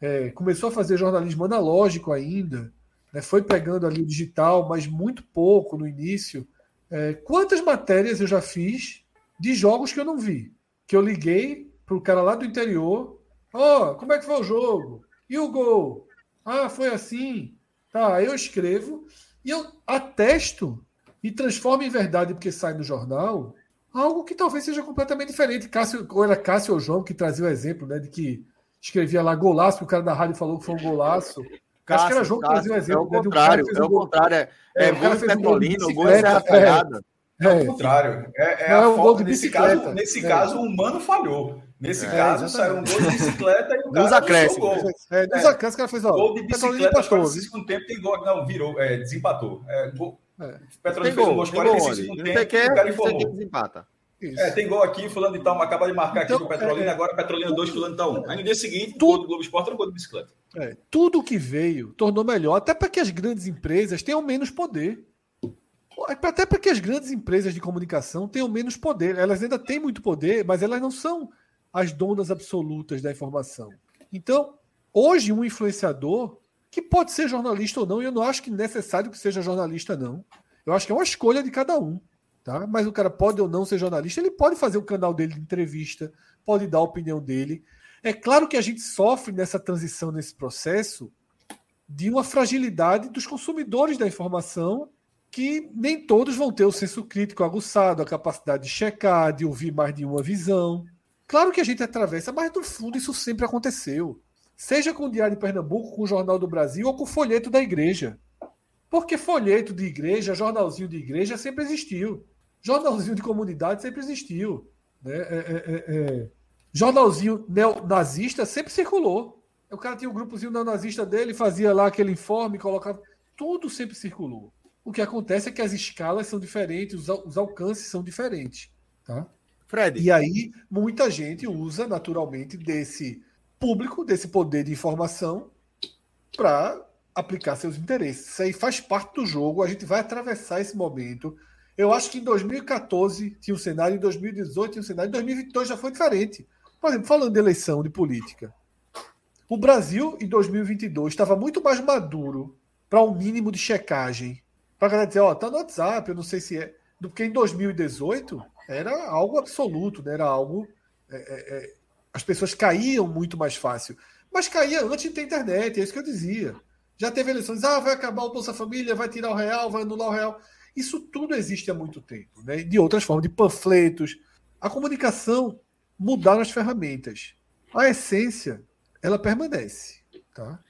é, começou a fazer jornalismo analógico ainda, né, foi pegando ali o digital, mas muito pouco no início. É, quantas matérias eu já fiz de jogos que eu não vi. Que eu liguei para o cara lá do interior. Ó, oh, como é que foi o jogo? E o gol? Ah, foi assim. Tá, eu escrevo e eu atesto e transformo em verdade porque sai no jornal algo que talvez seja completamente diferente. Cássio, ou era Cássio ou João que trazia o exemplo, né, de que escrevia lá golaço, que o cara da rádio falou que foi um golaço. Cássio, Acho que era João que trazia o exemplo. É o contrário, né, um é o contrário. É, é, é gol de o gol é pegada. É, é o contrário. É, é a é falta, nesse caso, nesse é. caso, o humano falhou. Nesse é, caso, saiu um gol de bicicleta e o [laughs] cara nos acréscimos. É, nos acréscimos, o cara fez ó, gol de bicicleta, empatou, 45 tempo tem gol, não, virou, é, desempatou. É, gol, é. Petrolina fez um gol, 45 tempo, o cara informou. Desempata. Isso. É, tem gol aqui, fulano de tal, acaba de marcar então, aqui com o Petrolina, é, agora Petrolina 2, fulano de tal 1. Aí no dia seguinte, tudo, do Globo Esporte era um gol de bicicleta. É, tudo que veio tornou melhor, até para que as grandes empresas tenham menos poder. Até para que as grandes empresas de comunicação tenham menos poder. Elas ainda têm muito poder, mas elas não são as donas absolutas da informação. Então, hoje, um influenciador, que pode ser jornalista ou não, eu não acho que necessário que seja jornalista, não. Eu acho que é uma escolha de cada um. Tá? Mas o cara pode ou não ser jornalista, ele pode fazer o canal dele de entrevista, pode dar a opinião dele. É claro que a gente sofre nessa transição, nesse processo, de uma fragilidade dos consumidores da informação, que nem todos vão ter o senso crítico aguçado, a capacidade de checar, de ouvir mais de uma visão. Claro que a gente atravessa, mas no fundo isso sempre aconteceu. Seja com o Diário de Pernambuco, com o Jornal do Brasil ou com o folheto da igreja. Porque folheto de igreja, jornalzinho de igreja sempre existiu. Jornalzinho de comunidade sempre existiu. Né? É, é, é, é. jornalzinho neonazista sempre circulou. O cara tinha um grupozinho neonazista dele, fazia lá aquele informe, colocava. Tudo sempre circulou. O que acontece é que as escalas são diferentes, os, os alcances são diferentes. Tá? Fred. E aí, muita gente usa naturalmente desse público, desse poder de informação, para aplicar seus interesses. Isso aí faz parte do jogo. A gente vai atravessar esse momento. Eu acho que em 2014 tinha um cenário, em 2018 tinha um cenário, em 2022 já foi diferente. Por exemplo, falando de eleição, de política. O Brasil, em 2022, estava muito mais maduro para um mínimo de checagem. Para galera dizer, ó, tá no WhatsApp, eu não sei se é. Do que em 2018 era algo absoluto, né? era algo. É, é, é, as pessoas caíam muito mais fácil. Mas caía antes de ter internet, é isso que eu dizia. Já teve eleições, ah, vai acabar o Bolsa Família, vai tirar o real, vai anular o real. Isso tudo existe há muito tempo, né? De outras formas, de panfletos. A comunicação mudaram as ferramentas. A essência, ela permanece, tá?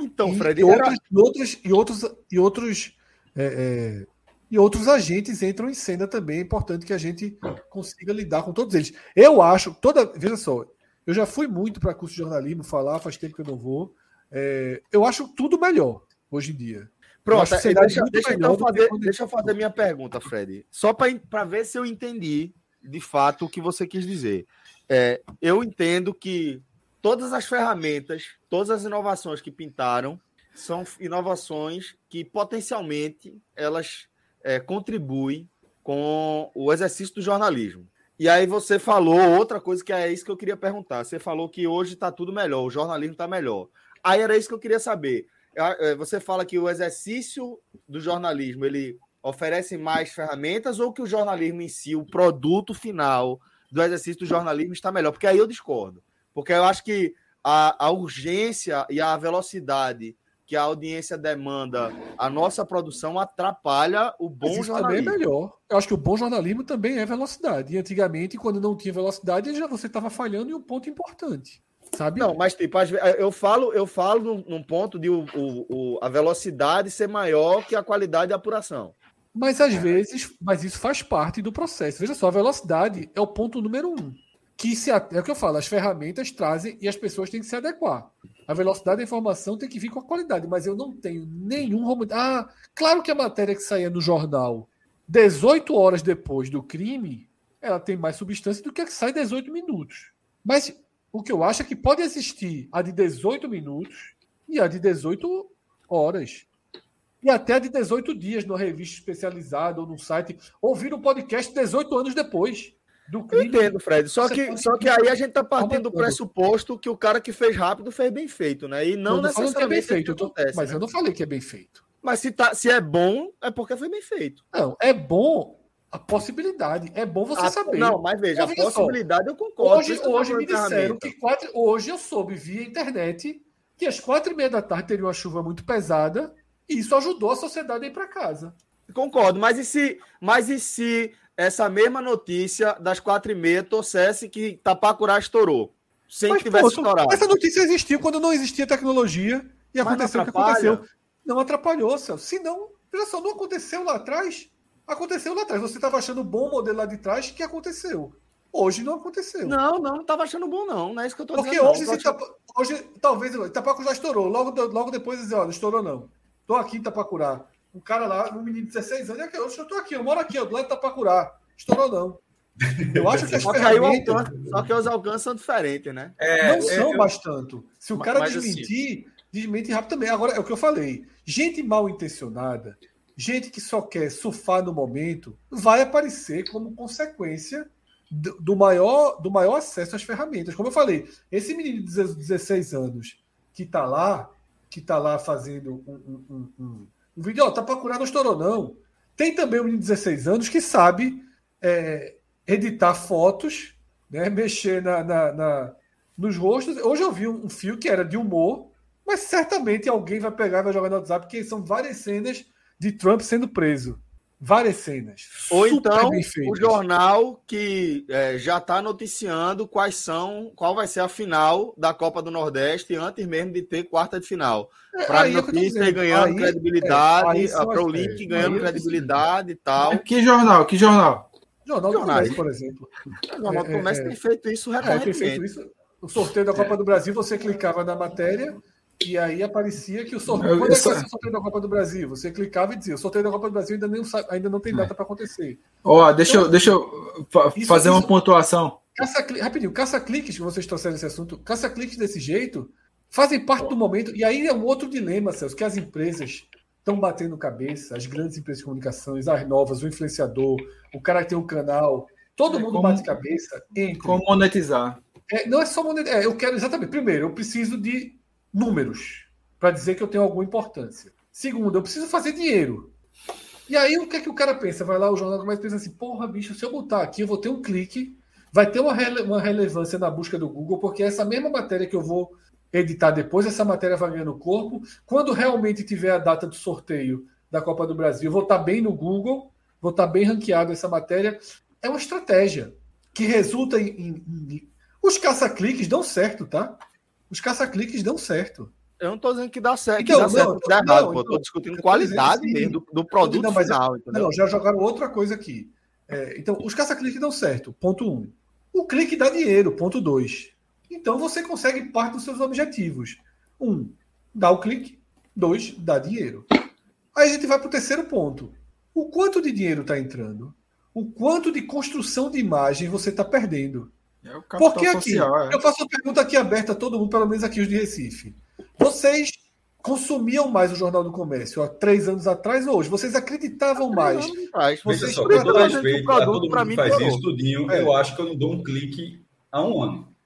Então, Fred, e, outros, era... e outros e outros e outros é, é, e outros agentes entram em cena também. É importante que a gente consiga lidar com todos eles. Eu acho, toda, veja só, eu já fui muito para curso de jornalismo falar, faz tempo que eu não vou. É, eu acho tudo melhor hoje em dia. Pronto, deixa, deixa, então fazer, deixa eu fazer minha pergunta, Fred. Só para ver se eu entendi de fato o que você quis dizer. É, eu entendo que todas as ferramentas, todas as inovações que pintaram são inovações que potencialmente elas é, contribuem com o exercício do jornalismo. E aí você falou outra coisa que é isso que eu queria perguntar. Você falou que hoje está tudo melhor, o jornalismo está melhor. Aí era isso que eu queria saber. É, você fala que o exercício do jornalismo ele oferece mais ferramentas ou que o jornalismo em si, o produto final do exercício do jornalismo está melhor? Porque aí eu discordo. Porque eu acho que a, a urgência e a velocidade que a audiência demanda a nossa produção atrapalha o bom Mas isso jornalismo. Também é melhor. Eu acho que o bom jornalismo também é velocidade. E antigamente, quando não tinha velocidade, já você estava falhando em um ponto importante. Sabe? Não, mas tipo, eu falo, eu falo num, num ponto de o, o, a velocidade ser maior que a qualidade de apuração. Mas às vezes, mas isso faz parte do processo. Veja só, a velocidade é o ponto número um. Que se, é o que eu falo, as ferramentas trazem e as pessoas têm que se adequar. A velocidade da informação tem que vir com a qualidade, mas eu não tenho nenhum. Ah, claro que a matéria que saía no jornal 18 horas depois do crime, ela tem mais substância do que a que sai 18 minutos. Mas o que eu acho é que pode existir a de 18 minutos e a de 18 horas. E até a de 18 dias numa revista especializada ou num site. Ouvir um podcast 18 anos depois. Do crime. Entendo, Fred. Só que, só que aí a gente está partindo do pressuposto que o cara que fez rápido fez bem feito, né? E não, não necessariamente é bem feito. Tô... Acontece, mas né? eu não falei que é bem feito. Mas se, tá, se é bom, é porque foi bem feito. Não, é bom A possibilidade. É bom você a, saber. Não, mas veja, a possibilidade só. eu concordo. Hoje, hoje me disseram que quatro, hoje eu soube via internet que às quatro e meia da tarde teria uma chuva muito pesada e isso ajudou a sociedade a ir para casa. Concordo, mas e se, mas e se essa mesma notícia das quatro e meia trouxesse que Tapacurá estourou? Sem mas, que tivesse pô, estourado. Essa notícia existiu quando não existia tecnologia e mas aconteceu o que aconteceu. Não atrapalhou, Celso. Se não, veja só, não aconteceu lá atrás. Aconteceu lá atrás. Você estava achando bom o modelo lá de trás que aconteceu. Hoje não aconteceu. Não, não, não estava achando bom, não. Não é isso que eu estou dizendo. Porque hoje, achando... hoje, talvez, Itapacu já estourou. Logo, logo depois dizer, olha, não estourou, não. Estou aqui em Itapacurá. Um cara lá, um menino de 16 anos, eu estou aqui, eu moro aqui, eu do lado de Itapacurá. Estourou, não. Eu acho que as só ferramentas... Que só que os alcances são diferentes, né? É, não são eu... mais tanto. Se o cara mas, assim, desmentir, assim... desmente rápido também. Agora, é o que eu falei. Gente mal intencionada, gente que só quer surfar no momento, vai aparecer como consequência do, do maior, do maior acesso às ferramentas. Como eu falei, esse menino de 16 anos que está lá, que está lá fazendo um, um, um, um, um vídeo, ó, tá procurando, não estourou, não. Tem também um menino de 16 anos que sabe é, editar fotos, né, mexer na, na, na, nos rostos. Hoje eu vi um, fio que era de humor, mas certamente alguém vai pegar e vai jogar no WhatsApp, porque são várias cenas de Trump sendo preso. Várias cenas. Ou então o jornal que é, já está noticiando quais são, qual vai ser a final da Copa do Nordeste antes mesmo de ter quarta de final. É, para a notícia é ganhando aí, credibilidade, é, para o link ganhando credibilidade e tal. Que jornal? Que jornal? Jornal do Comércio, por exemplo. O Jornal do Comércio tem feito isso recorrentemente. tem feito isso. O sorteio da Copa do Brasil, você clicava na matéria e aí aparecia que o sorteio. Quando é ser o sorteio da Copa do Brasil? Você clicava e dizia: o sorteio da Copa do Brasil ainda, nem, ainda não tem data para acontecer. Ó, oh, deixa, então, eu, deixa eu fazer isso, uma pontuação. Caça, rapidinho, caça-cliques, que vocês trouxeram esse assunto, caça-cliques desse jeito fazem parte do momento. E aí é um outro dilema, Celso, que as empresas estão batendo cabeça, as grandes empresas de comunicações, as novas, o influenciador, o cara que tem um canal, todo é, mundo como, bate cabeça. Entre, como monetizar? É, não é só monetizar. É, eu quero exatamente. Primeiro, eu preciso de números para dizer que eu tenho alguma importância. Segundo, eu preciso fazer dinheiro. E aí o que é que o cara pensa? Vai lá, o jornal começa a pensar assim: porra, bicho, se eu botar aqui, eu vou ter um clique, vai ter uma, rele uma relevância na busca do Google, porque essa mesma matéria que eu vou editar depois, essa matéria vai ganhando corpo. Quando realmente tiver a data do sorteio da Copa do Brasil, eu vou estar bem no Google, vou estar bem ranqueado essa matéria. É uma estratégia que resulta em. em, em... Os caça-cliques dão certo, tá? Os caça-cliques dão certo. Eu não estou dizendo que dá certo, então, que dá não, certo, que dá errado. Não, pô, então, discutindo qualidade assim, mesmo do, do produto não, mas, final. Entendeu? Não, já jogaram outra coisa aqui. É, então, os caça-cliques dão certo, ponto um. O clique dá dinheiro, ponto dois. Então, você consegue parte dos seus objetivos. Um, dá o clique. Dois, dá dinheiro. Aí a gente vai para o terceiro ponto. O quanto de dinheiro está entrando? O quanto de construção de imagem você está perdendo? É Porque aqui, social, é. eu faço uma pergunta aqui aberta a todo mundo, pelo menos aqui os de Recife. Vocês consumiam mais o Jornal do Comércio há três anos atrás ou hoje? Vocês acreditavam mais? Atrás, vocês só, com todo respeito a todo mundo que faz isso tudinho, é. eu acho que eu não dou um clique há um ano.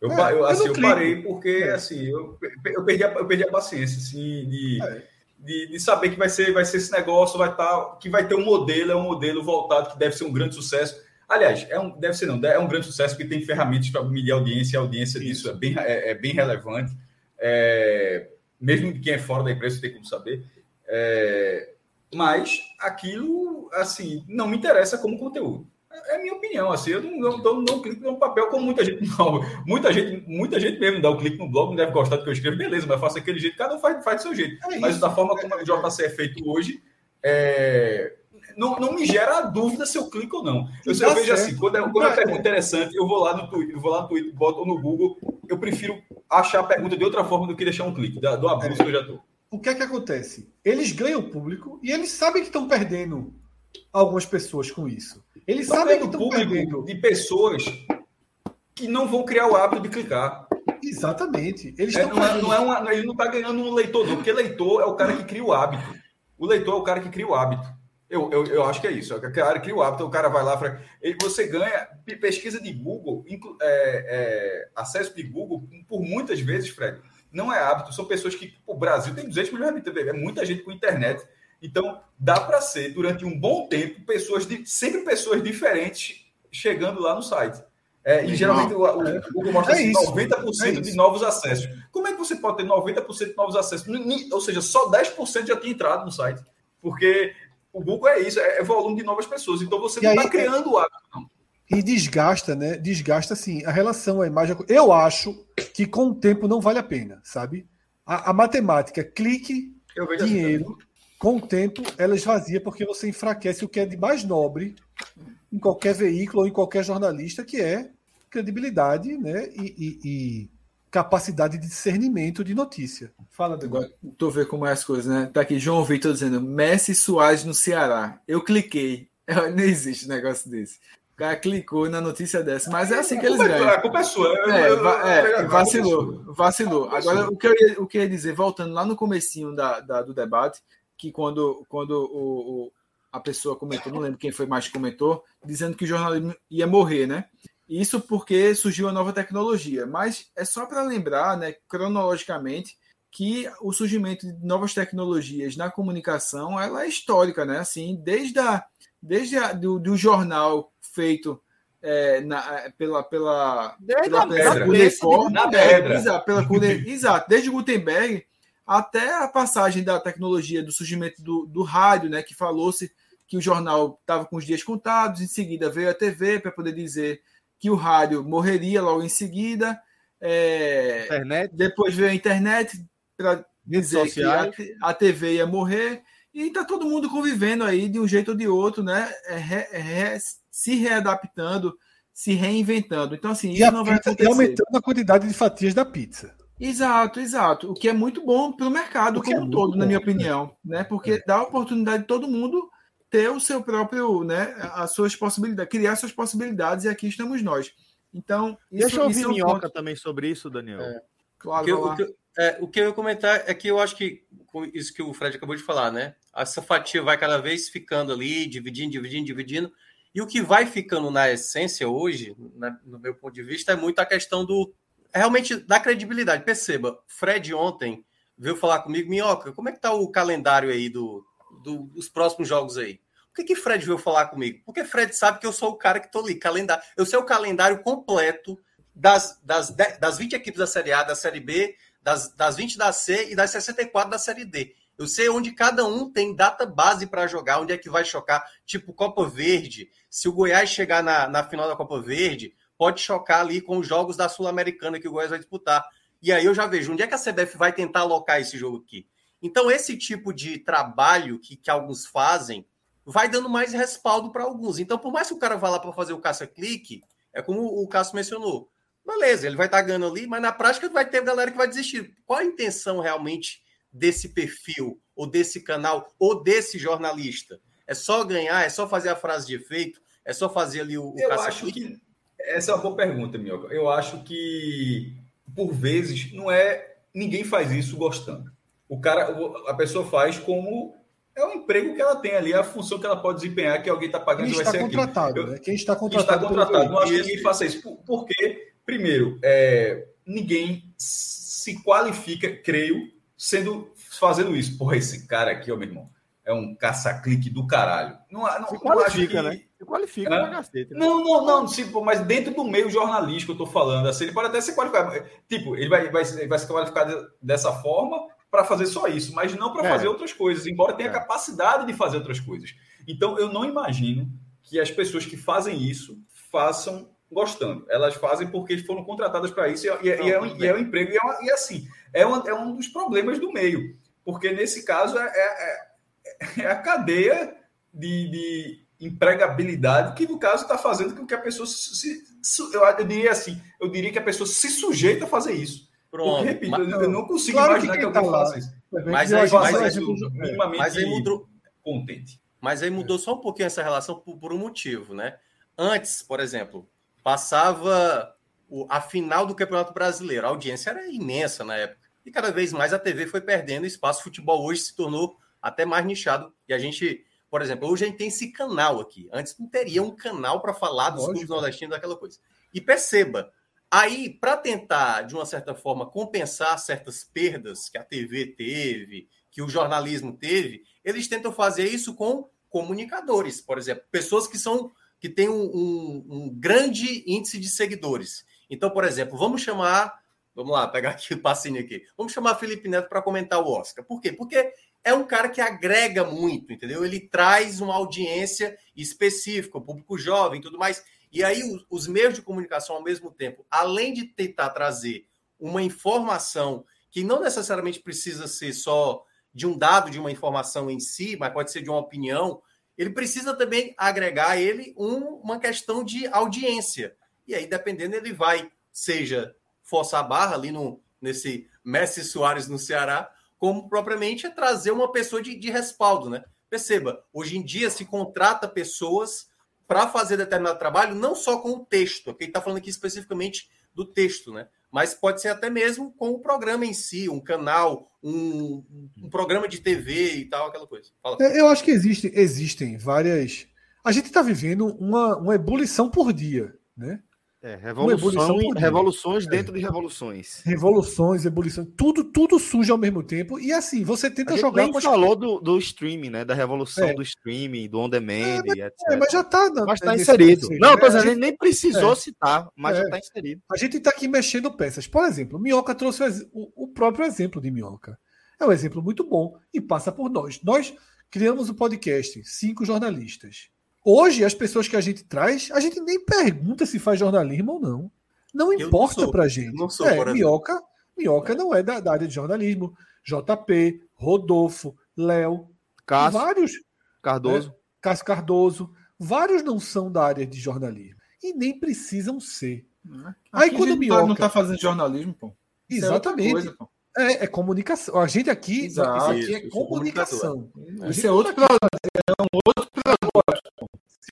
Eu, é, eu, assim, eu, eu parei porque é. assim, eu, eu, perdi a, eu perdi a paciência assim, de, é. de, de, saber que vai ser, vai ser esse negócio, vai estar, tá, que vai ter um modelo, é um modelo voltado que deve ser um grande sucesso. Aliás, é um, deve ser não, é um grande sucesso porque tem ferramentas para medir a audiência, a audiência Isso. disso é bem, é, é bem relevante. É, mesmo quem é fora da empresa tem como saber. É, mas aquilo, assim, não me interessa como conteúdo. É, é minha opinião, assim, eu não, não, não, não clico no papel como muita gente não. Muita gente, muita gente mesmo dá o clique no blog, não deve gostar do que eu escrevo, beleza, mas faço aquele jeito, cada um faz, faz do seu jeito. É mas da forma como o JC é feito hoje, é, não, não me gera dúvida se eu clico ou não. Eu, tá eu vejo assim, quando é, quando é uma pergunta interessante, eu vou lá no Twitter, eu vou lá no Twitter, boto no Google, eu prefiro achar a pergunta de outra forma do que deixar um clique, da, do abuso é. que eu já estou. O que é que acontece? Eles ganham público e eles sabem que estão perdendo algumas pessoas com isso. Eles tá sabem que estão perdendo de pessoas que não vão criar o hábito de clicar. Exatamente. Eles é, não, é, não é uma, ele não está ganhando um leitor, não, porque leitor é o cara que cria o hábito. O leitor é o cara que cria o hábito. Eu, eu, eu acho que é isso. É que a área cria o hábito, o cara vai lá, e você ganha pesquisa de Google, é, é, acesso de Google, por muitas vezes, Fred, não é hábito. São pessoas que o Brasil tem 200 milhões de habitantes, é muita gente com internet. Então, dá para ser, durante um bom tempo, pessoas de, sempre pessoas diferentes chegando lá no site. É, e geralmente o, o, Google mostra é assim, isso, 90% é de novos acessos. Como é que você pode ter 90% de novos acessos? Ou seja, só 10% já tinha entrado no site. Porque o Google é isso, é, é volume de novas pessoas. Então você e não está criando o hábito, não. E desgasta, né? Desgasta, assim, a relação, a imagem. Eu acho que com o tempo não vale a pena, sabe? A, a matemática, clique, assim dinheiro, com o tempo ela esvazia porque você enfraquece o que é de mais nobre em qualquer veículo ou em qualquer jornalista, que é credibilidade né? e, e, e capacidade de discernimento de notícia. Fala, Agora, tô vendo como é as coisas, né? Tá aqui, João Vitor dizendo Messi Soares no Ceará. Eu cliquei. [laughs] Não existe negócio desse. O cara clicou na notícia dessa, mas é assim que eles ganham. A culpa é sua. É, é, vacilou, vacilou. Agora, o que, eu ia, o que eu ia dizer, voltando lá no comecinho da, da do debate, que quando, quando o, o, a pessoa comentou, não lembro quem foi mais que comentou, dizendo que o jornalismo ia morrer, né? Isso porque surgiu a nova tecnologia. Mas é só para lembrar, né, cronologicamente, que o surgimento de novas tecnologias na comunicação ela é histórica, né? Assim, desde, a, desde a, do, do jornal feito é, na, é, pela pela desde pela, pela na pedra. Exato, pela [laughs] exato, desde Gutenberg até a passagem da tecnologia do surgimento do, do rádio, né, que falou-se que o jornal estava com os dias contados, em seguida veio a TV para poder dizer que o rádio morreria logo em seguida, é, depois veio a internet para dizer que a, a TV ia morrer, e está todo mundo convivendo aí de um jeito ou de outro, né? É, é, se readaptando, se reinventando. Então, assim, e isso não vai acontecer. aumentando a quantidade de fatias da pizza. Exato, exato. O que é muito bom para o mercado como é um todo, bom, na minha opinião, né? Porque é. dá oportunidade de todo mundo ter o seu próprio, né? As suas possibilidades, criar suas possibilidades, e aqui estamos nós. Então, isso, deixa eu ouvir isso Minhoca também sobre isso, Daniel. É. Claro, o que, o, que, é, o que eu ia comentar é que eu acho que isso que o Fred acabou de falar, né? Essa fatia vai cada vez ficando ali, dividindo, dividindo, dividindo. E o que vai ficando na essência hoje, né, no meu ponto de vista, é muito a questão do realmente da credibilidade. Perceba, Fred ontem veio falar comigo, Minhoca, como é que tá o calendário aí do, do, dos próximos jogos aí? Por que, que Fred veio falar comigo? Porque Fred sabe que eu sou o cara que tô ali, calendário. Eu sei o calendário completo das, das, das 20 equipes da Série A, da Série B, das, das 20 da C e das 64 da Série D. Eu sei onde cada um tem data base para jogar, onde é que vai chocar, tipo Copa Verde. Se o Goiás chegar na, na final da Copa Verde, pode chocar ali com os jogos da Sul-Americana que o Goiás vai disputar. E aí eu já vejo onde é que a CBF vai tentar alocar esse jogo aqui. Então, esse tipo de trabalho que, que alguns fazem vai dando mais respaldo para alguns. Então, por mais que o cara vá lá para fazer o caça-clique, é como o Cássio mencionou. Beleza, ele vai estar tá ganhando ali, mas na prática vai ter galera que vai desistir. Qual a intenção realmente desse perfil, ou desse canal, ou desse jornalista? É só ganhar, é só fazer a frase de efeito, é só fazer ali o, o Eu acho que essa é uma boa pergunta, Minhoca. Eu acho que, por vezes, não é. Ninguém faz isso gostando. O cara, a pessoa faz como emprego que ela tem ali, a função que ela pode desempenhar, que alguém está pagando Quem está vai ser contratado, aquilo. Né? Quem está contratado. Quem está contratado. Não acho que ninguém faça isso. Porque, primeiro, é, ninguém se qualifica, creio, sendo fazendo isso. Porra, esse cara aqui, ó, meu irmão, é um caça-clique do caralho. Não, não, se qualifica, não que... né? Se qualifica é? cacete. Né? Não, não, não, tipo, mas dentro do meio jornalístico eu tô falando, assim, ele pode até se qualificar. Tipo, ele vai, vai, vai se qualificar dessa forma para fazer só isso, mas não para é. fazer outras coisas, embora tenha é. capacidade de fazer outras coisas. Então, eu não imagino que as pessoas que fazem isso façam gostando. Elas fazem porque foram contratadas para isso e, e, não, e, é, um, e, é, um emprego. E, é, uma, e assim, é, uma, é um dos problemas do meio. Porque nesse caso é, é, é, é a cadeia de, de, empregabilidade que, no caso, está fazendo com que a pessoa se, eu diria assim, eu diria que a pessoa se sujeita a fazer isso. Pronto. Porque, repito, mas, eu não consigo claro imaginar que, que alguém tá faça isso. Mas aí, mas, aí, mas aí mudou. Contente. Mas aí mudou só um pouquinho essa relação por, por um motivo, né? Antes, por exemplo, passava o, a final do Campeonato Brasileiro. A audiência era imensa na época. E cada vez mais a TV foi perdendo espaço. O futebol hoje se tornou até mais nichado. E a gente, por exemplo, hoje a gente tem esse canal aqui. Antes não teria um canal para falar dos clubes nordestinos, daquela coisa. E perceba, Aí, para tentar, de uma certa forma, compensar certas perdas que a TV teve, que o jornalismo teve, eles tentam fazer isso com comunicadores, por exemplo, pessoas que são que têm um, um, um grande índice de seguidores. Então, por exemplo, vamos chamar, vamos lá, pegar aqui o passinho aqui, vamos chamar Felipe Neto para comentar o Oscar. Por quê? Porque é um cara que agrega muito, entendeu? Ele traz uma audiência específica, o público jovem, tudo mais. E aí os meios de comunicação ao mesmo tempo, além de tentar trazer uma informação que não necessariamente precisa ser só de um dado, de uma informação em si, mas pode ser de uma opinião, ele precisa também agregar a ele um, uma questão de audiência. E aí, dependendo, ele vai, seja forçar a barra ali no, nesse Messi Soares no Ceará, como propriamente é trazer uma pessoa de, de respaldo, né? Perceba, hoje em dia se contrata pessoas para fazer determinado trabalho, não só com o texto, aqui está falando aqui especificamente do texto, né? mas pode ser até mesmo com o programa em si, um canal, um, um programa de TV e tal, aquela coisa. É, eu acho que existe, existem várias. A gente está vivendo uma, uma ebulição por dia, né? É, revolução, revoluções dentro de revoluções. Revoluções, ebulições, tudo, tudo surge ao mesmo tempo. E assim, você tenta a jogar. A gente falou do, do streaming, né? Da revolução é. do streaming, do on demand, é, mas, etc. É, mas já está. Mas está inserido. Não, tô dizendo, gente, nem precisou é. citar, mas já está é. inserido. A gente está aqui mexendo peças. Por exemplo, Minhoca trouxe o, o próprio exemplo de Minhoca. É um exemplo muito bom e passa por nós. Nós criamos o podcast, cinco jornalistas Hoje, as pessoas que a gente traz, a gente nem pergunta se faz jornalismo ou não. Não importa não pra gente. Não sou, é, Minhoca, Minhoca não é da, da, área de jornalismo. JP, Rodolfo, Léo, Cássio, vários. Cardoso. Né? Cássio Cardoso. Vários não são da área de jornalismo. E nem precisam ser. Aqui Aí quando Minhoca. Não está fazendo jornalismo, pô. É Exatamente. É, coisa, pô. É, é, comunicação. A gente aqui, Exato, aqui é comunicação. Isso é outro, é um outro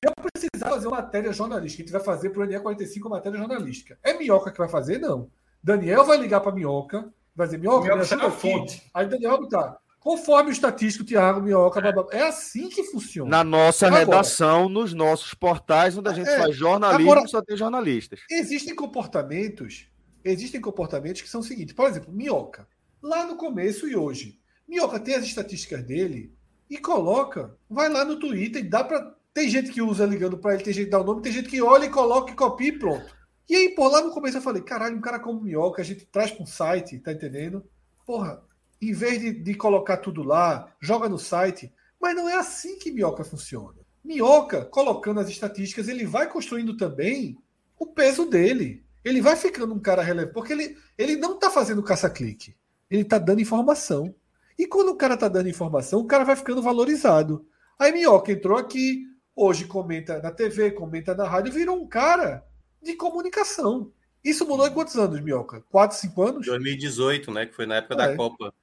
eu precisar fazer uma matéria jornalística, a gente vai fazer para o NE45 matéria jornalística. É Minhoca que vai fazer? Não. Daniel vai ligar para Minhoca, vai dizer, Minhoca, Minhoca me fonte. Aí Daniel vai tá. Conforme o estatístico, Tiago, Minhoca, blá, blá. é assim que funciona. Na nossa Agora, redação, nos nossos portais, onde a gente é, faz jornalismo, Agora, só tem jornalistas. Existem comportamentos, existem comportamentos que são o seguinte, por exemplo, Minhoca. Lá no começo e hoje, Minhoca tem as estatísticas dele e coloca, vai lá no Twitter e dá para tem gente que usa ligando para ele, tem gente que dá o nome, tem gente que olha e coloca e copia e pronto. E aí, por lá no começo eu falei, caralho, um cara como Minhoca, a gente traz para um site, tá entendendo? Porra, em vez de, de colocar tudo lá, joga no site. Mas não é assim que Minhoca funciona. Minhoca, colocando as estatísticas, ele vai construindo também o peso dele. Ele vai ficando um cara relevante, porque ele, ele não está fazendo caça-clique. Ele está dando informação. E quando o cara está dando informação, o cara vai ficando valorizado. Aí Minhoca entrou aqui, Hoje comenta na TV, comenta na rádio, virou um cara de comunicação. Isso mudou em quantos anos, Minhoca? Quatro, cinco anos? 2018, né? Que foi na época é. da Copa.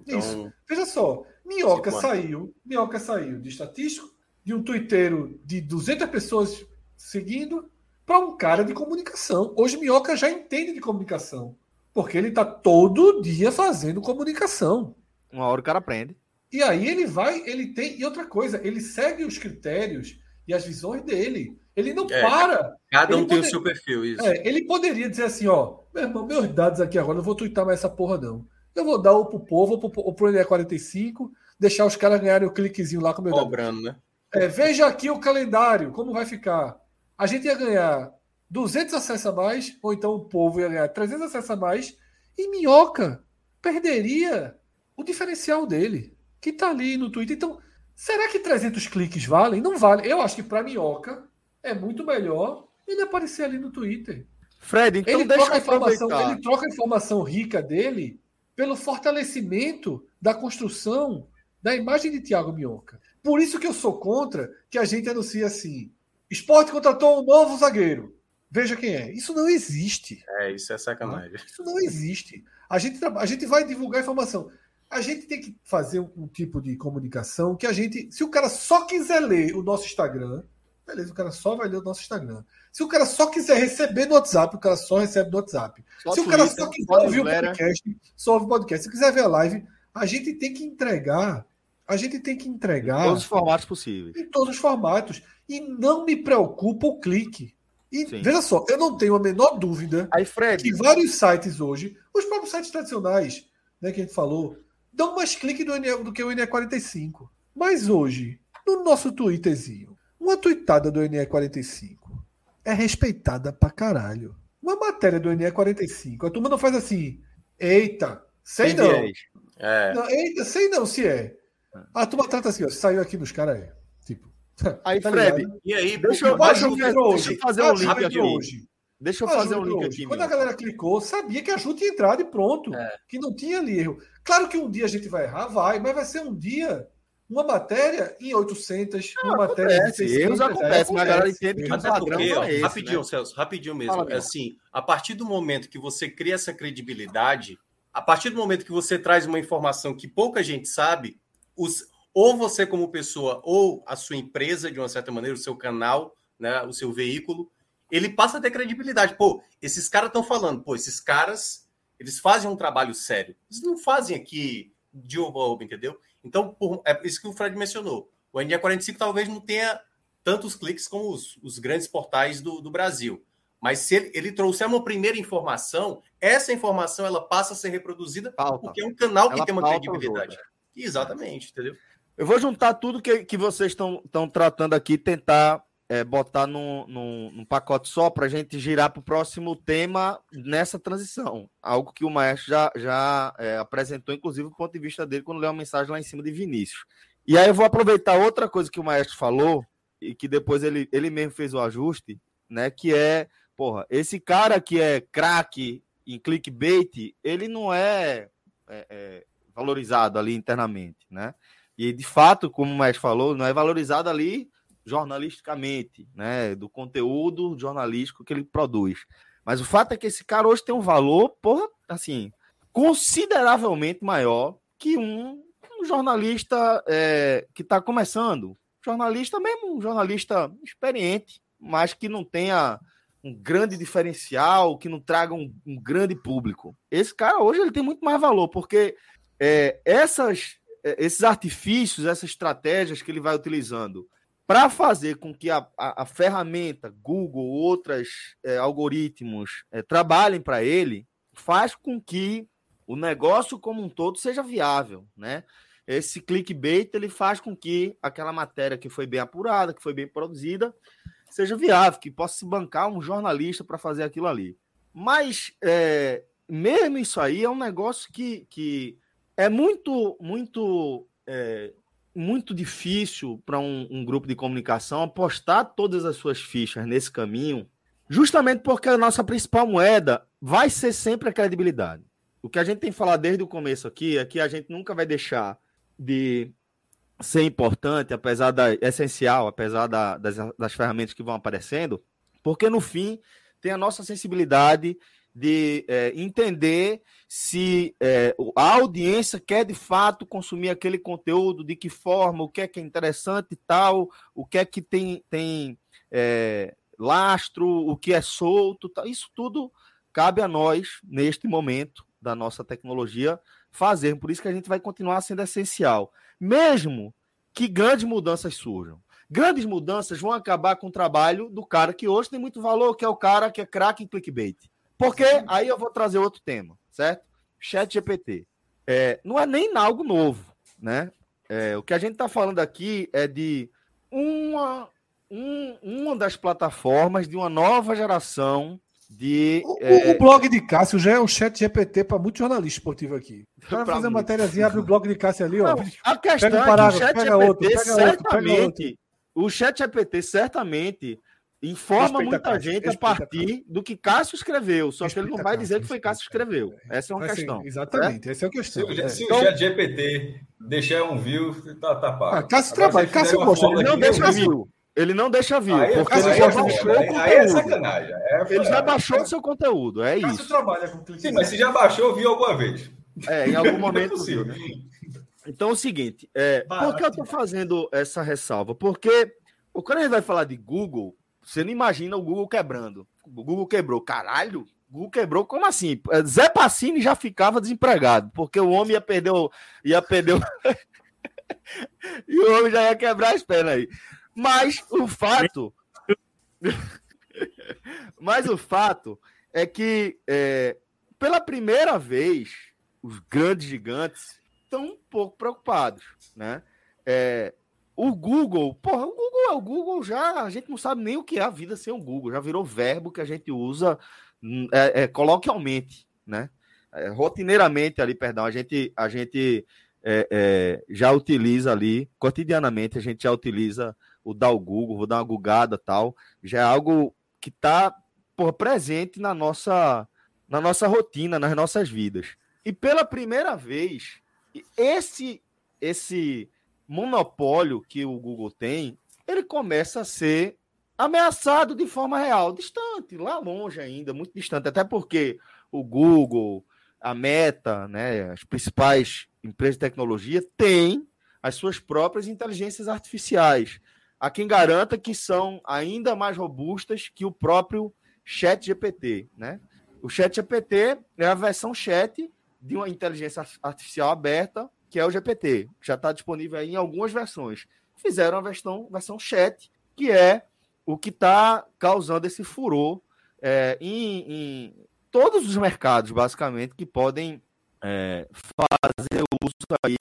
Então... Isso. Veja só, Minhoca saiu, Minhoca saiu de estatístico, de um tuiteiro de 200 pessoas seguindo, para um cara de comunicação. Hoje Minhoca já entende de comunicação, porque ele está todo dia fazendo comunicação. Uma hora o cara aprende. E aí ele vai, ele tem. E outra coisa, ele segue os critérios e as visões dele. Ele não é, para. Cada um tem poder... o seu perfil, isso. É, ele poderia dizer assim, ó, meu irmão, meus dados aqui agora, não vou twittar mais essa porra, não. Eu vou dar ou pro povo, ou pro, ou pro NE45, deixar os caras ganharem o cliquezinho lá com o meu Cobrando, né? É, veja aqui o calendário, como vai ficar. A gente ia ganhar 200 acessos a mais, ou então o povo ia ganhar 300 acessos a mais, e Minhoca perderia o diferencial dele que está ali no Twitter. Então, será que 300 cliques valem? Não vale. Eu acho que para Minhoca é muito melhor ele aparecer ali no Twitter. Fred, então ele deixa troca a informação, Ele troca a informação rica dele pelo fortalecimento da construção da imagem de Thiago Minhoca. Por isso que eu sou contra que a gente anuncie assim: esporte contratou um novo zagueiro. Veja quem é. Isso não existe. É, isso é sacanagem. Isso não existe. A gente, a gente vai divulgar informação. A gente tem que fazer um, um, tipo de comunicação que a gente. Se o cara só quiser ler o nosso Instagram, beleza, o cara só vai ler o nosso Instagram. Se o cara só quiser receber no WhatsApp, o cara só recebe no WhatsApp. Só Se o cara só quiser ouvir o podcast, só ouve o podcast. Se quiser ver a live, a gente tem que entregar. A gente tem que entregar. Em todos os formatos possíveis. Em todos os formatos. E não me preocupa o clique. E Sim. veja só, eu não tenho a menor dúvida Aí, Fred. que vários sites hoje, os próprios sites tradicionais, né, que a gente falou, dão mais clique do, NE, do que o NE45. Mas hoje, no nosso Twitterzinho, uma tweetada do NE45 é respeitada pra caralho. Uma matéria do NE45, a turma não faz assim, eita, sei não. É. não. Eita, sei não se é. A turma trata assim, ó, saiu aqui nos caras, é. Tipo. [laughs] Aí, tá Fred, ligado? e aí, deixa eu, deixa, eu, deixa eu fazer um link aqui. Hoje. Deixa eu fazer um link hoje. aqui. Quando meu. a galera clicou, sabia que a Ju tinha entrado e pronto. É. Que não tinha ali erro. Claro que um dia a gente vai errar, vai, mas vai ser um dia uma matéria em 800, não, uma matéria acontece, em 600. Erros acontecem, mas a galera entende que o padrão porque, é esse, Rapidinho, né? Celso, rapidinho mesmo. Fala, é assim, a partir do momento que você cria essa credibilidade, a partir do momento que você traz uma informação que pouca gente sabe, os, ou você como pessoa, ou a sua empresa, de uma certa maneira, o seu canal, né, o seu veículo, ele passa a ter credibilidade. Pô, esses caras estão falando, pô, esses caras, eles fazem um trabalho sério. Eles não fazem aqui de oba entendeu? Então, por, é isso que o Fred mencionou. O NE45 talvez não tenha tantos cliques como os, os grandes portais do, do, Brasil. Mas se ele, ele, trouxer uma primeira informação, essa informação ela passa a ser reproduzida pauta. porque é um canal que ela tem uma credibilidade. Exatamente, entendeu? Eu vou juntar tudo que, que vocês estão tratando aqui, tentar é, botar num, num, num, pacote só para a gente girar para o próximo tema nessa transição. Algo que o Maestro já, já é, apresentou, inclusive, do ponto de vista dele, quando leu uma mensagem lá em cima de Vinícius. E aí eu vou aproveitar outra coisa que o Maestro falou, e que depois ele, ele mesmo fez o ajuste, né? Que é, porra, esse cara que é craque em clickbait, ele não é, é, é valorizado ali internamente, né? E de fato, como o Maestro falou, não é valorizado ali jornalisticamente, né, do conteúdo jornalístico que ele produz. Mas o fato é que esse cara hoje tem um valor, porra, assim, consideravelmente maior que um, um jornalista é, que está começando. Jornalista mesmo, um jornalista experiente, mas que não tenha um grande diferencial, que não traga um, um grande público. Esse cara hoje ele tem muito mais valor, porque é, essas, é, esses artifícios, essas estratégias que ele vai utilizando para fazer com que a, a, a ferramenta Google, outros é, algoritmos é, trabalhem para ele, faz com que o negócio como um todo seja viável, né? Esse clickbait ele faz com que aquela matéria que foi bem apurada, que foi bem produzida, seja viável, que possa se bancar um jornalista para fazer aquilo ali. Mas é, mesmo isso aí é um negócio que, que é muito, muito é, muito difícil para um, um, grupo de comunicação apostar todas as suas fichas nesse caminho, justamente porque a nossa principal moeda vai ser sempre a credibilidade. O que a gente tem falado desde o começo aqui é que a gente nunca vai deixar de ser importante, apesar da essencial, apesar da, das, das ferramentas que vão aparecendo, porque no fim tem a nossa sensibilidade de é, entender se é, a audiência quer de fato consumir aquele conteúdo, de que forma, o que é que é interessante e tal, o que é que tem, tem é, lastro, o que é solto, tal. isso tudo cabe a nós, neste momento da nossa tecnologia, fazer. Por isso que a gente vai continuar sendo essencial, mesmo que grandes mudanças surjam. Grandes mudanças vão acabar com o trabalho do cara que hoje tem muito valor, que é o cara que é craque em clickbait. Porque aí eu vou trazer outro tema, certo? Chat GPT. É, não é nem algo novo, né? É, o que a gente está falando aqui é de uma, um, uma das plataformas de uma nova geração de. O, é... o blog de Cássio já é um chat GPT para muito jornalista esportivo aqui. O cara fazer uma matériazinha, abre o blog de Cássio ali, ó. Não, a questão pega um parágrafo, é que o chat GPT outro, certamente. Outro, o chat GPT certamente informa muita gente a partir do que Cássio escreveu, só que ele não vai dizer que foi Cássio que escreveu. Essa é uma questão. exatamente, essa é a questão. Se, é. se então, o chat GPT deixar um view, tá, tá pago. Ah, Cássio trabalha, Cássio gosta, ele não deixa view. Ele não deixa view, aí, porque ele já baixou o conteúdo. Aí é sacanagem. É, ele já baixou o seu conteúdo, é Cássio isso. trabalha com clique. Sim, mas se já baixou, viu alguma vez. É, em algum [laughs] momento viu, né? Então é o seguinte, é, por que eu estou fazendo essa ressalva? Porque quando a gente vai falar de Google, você não imagina o Google quebrando. O Google quebrou. Caralho, Google quebrou, como assim? Zé Passini já ficava desempregado, porque o homem ia perder o. Ia perder o... [laughs] e o homem já ia quebrar as pernas aí. Mas o fato. [laughs] Mas o fato é que, é, pela primeira vez, os grandes gigantes estão um pouco preocupados, né? É, o Google, porra, o Google é o Google já, a gente não sabe nem o que é a vida sem o Google, já virou verbo que a gente usa hum, é, é, coloquialmente, né? É, rotineiramente ali, perdão, a gente, a gente é, é, já utiliza ali, cotidianamente a gente já utiliza o dar o Google, vou dar uma gugada tal, já é algo que está presente na nossa, na nossa rotina, nas nossas vidas. E pela primeira vez, esse, esse monopólio que o Google tem, ele começa a ser ameaçado de forma real, distante, lá longe ainda, muito distante, até porque o Google, a Meta, né, as principais empresas de tecnologia têm as suas próprias inteligências artificiais. Há quem garanta que são ainda mais robustas que o próprio Chat GPT, né? O Chat GPT é a versão chat de uma inteligência artificial aberta que é o GPT, já está disponível em algumas versões. Fizeram a versão, versão chat, que é o que está causando esse furor é, em, em, todos os mercados, basicamente, que podem é, fazer uso aí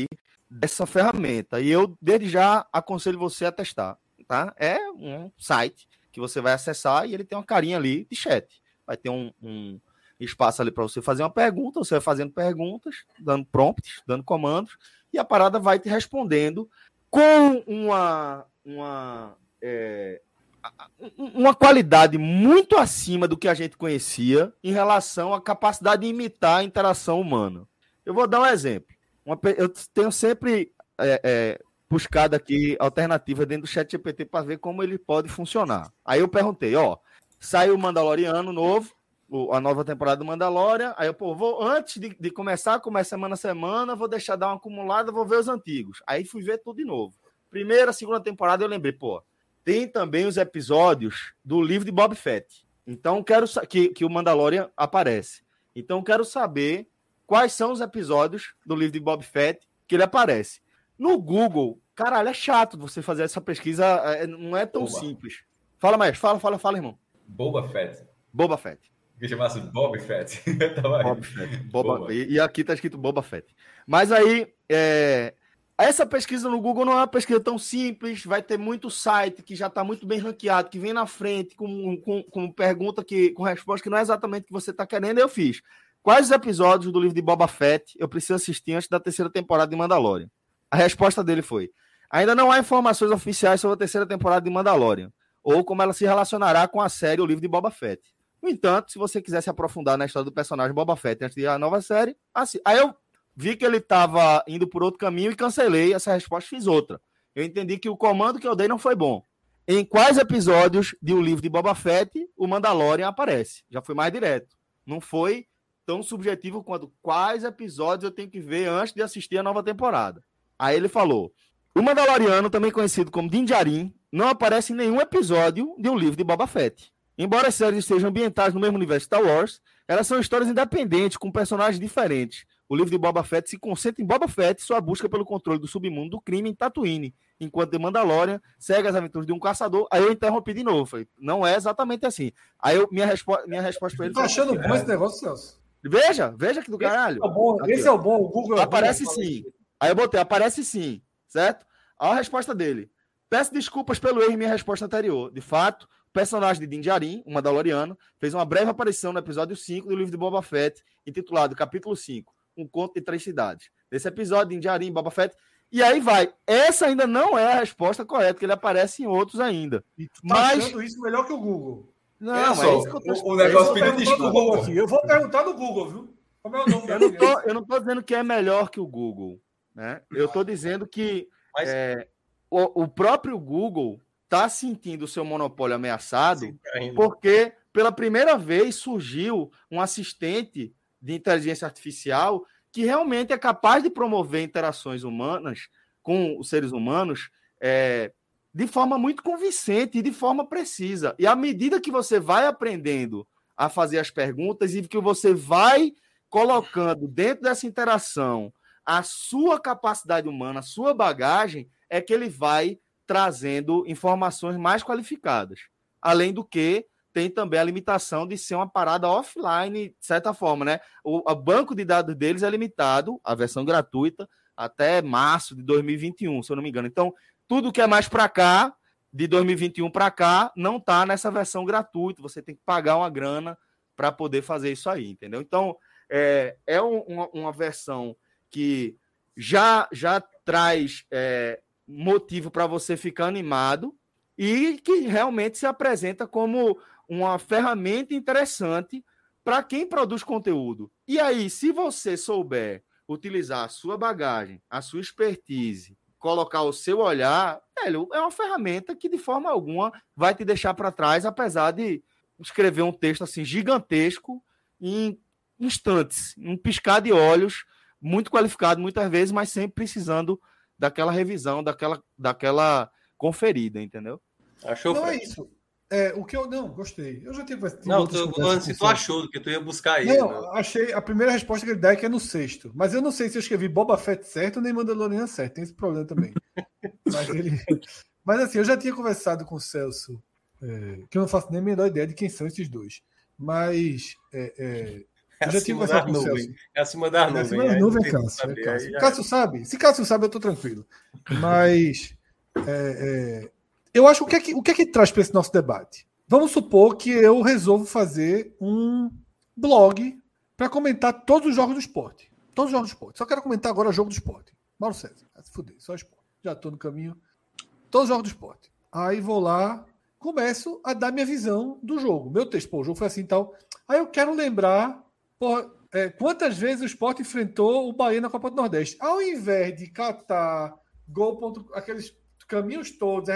dessa ferramenta. E eu, desde já, aconselho você a testar. Tá? É um site que você vai acessar e ele tem uma carinha ali de chat. Vai ter um, um espaço ali para você fazer uma pergunta, você vai fazendo perguntas, dando prompts, dando comandos, e a parada vai te respondendo com uma, uma, é, uma qualidade muito acima do que a gente conhecia em relação à capacidade de imitar a interação humana. Eu vou dar um exemplo. Uma, eu tenho sempre é, é, buscado aqui alternativa dentro do chat GPT para ver como ele pode funcionar. Aí eu perguntei, ó, saiu o Mandaloriano novo, a nova temporada do Mandalorian. Aí eu, pô, vou, antes de, de começar, começa semana a semana, vou deixar dar uma acumulada, vou ver os antigos. Aí fui ver tudo de novo. Primeira, segunda temporada eu lembrei, pô, tem também os episódios do livro de Bob Fett. Então quero que, que o Mandalorian aparece. Então quero saber quais são os episódios do livro de Bob Fett que ele aparece. No Google, caralho, é chato você fazer essa pesquisa, é, não é tão Boba. simples. Fala mais, fala, fala, fala, irmão. Boba Fett. Boba Fett. Que chamasse Bob Fett. [laughs] Bob Fett. Boba, Boba. E, e, aqui tá escrito Boba Fett. Mas aí, é, essa pesquisa no Google não é uma pesquisa tão simples. Vai ter muito site que já está muito bem ranqueado, que vem na frente com, com, com pergunta que, com resposta que não é exatamente o que você está querendo. Eu fiz. Quais os episódios do livro de Boba Fett eu preciso assistir antes da terceira temporada de Mandalorian? A resposta dele foi: ainda não há informações oficiais sobre a terceira temporada de Mandalorian, ou como ela se relacionará com a série O Livro de Boba Fett. No entanto, se você quiser se aprofundar na história do personagem Boba Fett antes de a nova série, assim. Aí eu vi que ele estava indo por outro caminho e cancelei essa resposta fiz outra. Eu entendi que o comando que eu dei não foi bom. Em quais episódios de O Livro de Boba Fett o Mandalorian aparece? Já foi mais direto. Não foi tão subjetivo quanto quais episódios eu tenho que ver antes de assistir a nova temporada. Aí ele falou: o Mandaloriano, também conhecido como Din Djarin, não aparece em nenhum episódio de um livro de Boba Fett. Embora as séries estejam ambientadas no mesmo universo Star Wars, elas são histórias independentes, com personagens diferentes. O livro de Boba Fett se concentra em Boba Fett e sua busca pelo controle do submundo do crime em Tatooine, enquanto The Mandalorian segue as aventuras de um caçador. Aí eu interrompi de novo, falei, não é exatamente assim. Aí eu, minha, respo minha resposta para ele tá foi... achando bom esse negócio, Celso? Veja, veja que do caralho. Esse é o bom, Aqui, esse é o, bom o Google... É aparece sim. Aí eu botei, aparece sim, certo? Olha a resposta dele. Peço desculpas pelo erro em minha resposta anterior. De fato, personagem de Din Djarin, o Mandaloriano, fez uma breve aparição no episódio 5 do livro de Boba Fett, intitulado Capítulo 5, Um Conto de Três Cidades. Nesse episódio, Din Djarin, Boba Fett... E aí vai. Essa ainda não é a resposta correta, porque ele aparece em outros ainda. E tu tá mas... isso melhor que o Google. Não, é tô... o, negócio pedindo desculpa. Aqui. Eu vou perguntar no Google, viu? Como é o nome eu, não tô, eu não tô dizendo que é melhor que o Google. Né? Eu tô dizendo que mas... é, o, o próprio Google está sentindo o seu monopólio ameaçado Sim, porque pela primeira vez surgiu um assistente de inteligência artificial que realmente é capaz de promover interações humanas com os seres humanos é, de forma muito convincente e de forma precisa. E à medida que você vai aprendendo a fazer as perguntas e que você vai colocando dentro dessa interação a sua capacidade humana, a sua bagagem, é que ele vai trazendo informações mais qualificadas. Além do que, tem também a limitação de ser uma parada offline, de certa forma, né? O, o banco de dados deles é limitado, a versão gratuita, até março de 2021, se eu não me engano. Então, tudo que é mais para cá, de 2021 para cá, não está nessa versão gratuita. Você tem que pagar uma grana para poder fazer isso aí, entendeu? Então, é, é um, uma, uma, versão que já, já traz é, motivo para você ficar animado e que realmente se apresenta como uma ferramenta interessante para quem produz conteúdo. E aí, se você souber utilizar a sua bagagem, a sua expertise, colocar o seu olhar, velho, é uma ferramenta que de forma alguma vai te deixar para trás, apesar de escrever um texto assim gigantesco em instantes, um piscar de olhos, muito qualificado muitas vezes, mas sempre precisando daquela revisão, daquela, daquela conferida, entendeu? Achou? Não é isso. É, o que eu não gostei. Eu já tive. Não, tu, se tu achou que tu ia buscar aí. Não, né? achei. A primeira resposta que ele dá é que é no sexto. Mas eu não sei se eu escrevi Boba Fett certo nem Mandalorian certo. Tem esse problema também. [laughs] mas, ele... mas assim, eu já tinha conversado com o Celso, é, que eu não faço nem a menor ideia de quem são esses dois. Mas. É, [laughs] é, já o Celso. É acima da nuvem. É acima da nuvem, Cássio. É Cássio. Cássio sabe. Se Cássio sabe, eu tô tranquilo. Mas. É, é, eu acho o que é que, o que, é que traz para esse nosso debate? Vamos supor que eu resolvo fazer um blog para comentar todos os jogos do esporte. Todos os jogos do esporte. Só quero comentar agora o jogo do esporte. Mauro César. Se fuder, só esporte. Já estou no caminho. Todos os jogos do esporte. Aí vou lá, começo a dar minha visão do jogo. Meu texto, pô, o jogo foi assim e tal. Aí eu quero lembrar porra, é, quantas vezes o esporte enfrentou o Bahia na Copa do Nordeste. Ao invés de catar gol, ponto, aqueles caminhos todos,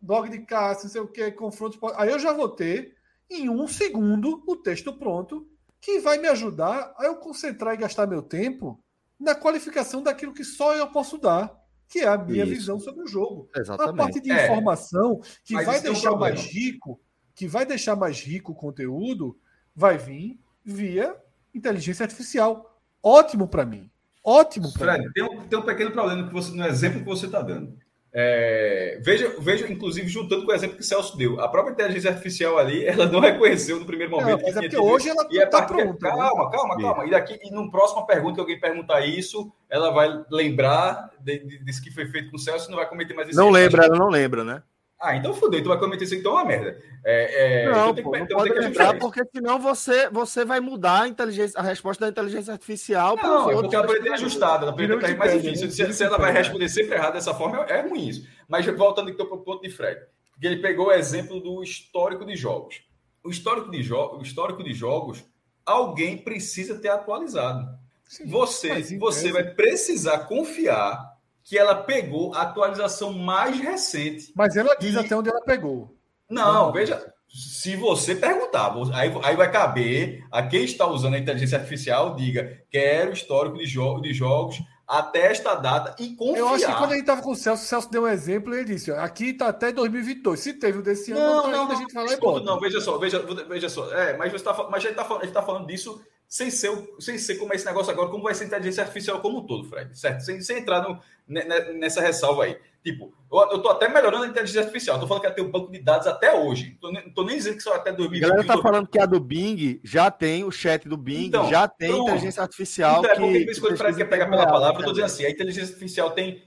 blog de caça, não sei o que, confrontos. Aí eu já vou ter, em um segundo, o texto pronto, que vai me ajudar a eu concentrar e gastar meu tempo na qualificação daquilo que só eu posso dar, que é a minha Isso. visão sobre o jogo. Exatamente. A parte de é. informação que Mas vai deixar um mais rico, que vai deixar mais rico o conteúdo, vai vir via inteligência artificial. Ótimo para mim. Ótimo para mim. Tem um, tem um pequeno problema que você, no exemplo que você está dando. É, veja, veja, inclusive, juntando com o exemplo que o Celso deu, a própria inteligência artificial ali, [laughs] ela não reconheceu no primeiro momento. Não, mas é porque hoje ela está é pronta. Calma, né? calma, calma. E daqui, e no próxima pergunta que alguém perguntar isso, ela vai lembrar disso que foi feito com o Celso e não vai cometer mais isso. Não lembra, ela não lembra, né? Ah, então fudeu, tu vai cometer isso então é uma merda. É, é, não, pô, que, não pode lembrar, porque senão você, você vai mudar a, inteligência, a resposta da inteligência artificial. Não, é porque ela pode ter ajustado, ela pode ter mais difícil. Se, se, ela vai responder sempre errado dessa forma, é, é ruim isso. Mas voltando então para o ponto de Fred, porque ele pegou o exemplo do histórico de jogos. O histórico de, jo o histórico de jogos, alguém precisa ter atualizado. Sim, você, você vai precisar confiar que ela pegou a atualização mais recente. Mas ela diz e... até onde ela pegou. Não, veja, se você perguntar, aí, aí vai caber a quem está usando a inteligência artificial, diga, quero histórico de, jo de jogos até esta data e confiar. Eu acho que quando a gente estava com o Celso, o Celso deu um exemplo e ele disse, ó, aqui está até 2022. Se teve o desse ano, não, não, não, a gente vai lá e Não, veja só, veja, veja só. É, mas, você tá, mas a gente está tá falando disso sem ser, sem ser como é esse negócio agora, como vai ser a inteligência artificial como um todo, Fred, certo? Sem, sem entrar no, nessa ressalva aí. Tipo, eu, estou até melhorando a inteligência artificial. Estou falando que ela tem um banco de dados até hoje. Não estou nem dizendo que só até 2020. A galera está falando que a do Bing já tem o chat do Bing, então, já tem pronto. inteligência artificial. Então, é porque que, que o Fred quer pegar pela palavra, eu estou dizendo assim, a inteligência artificial tem,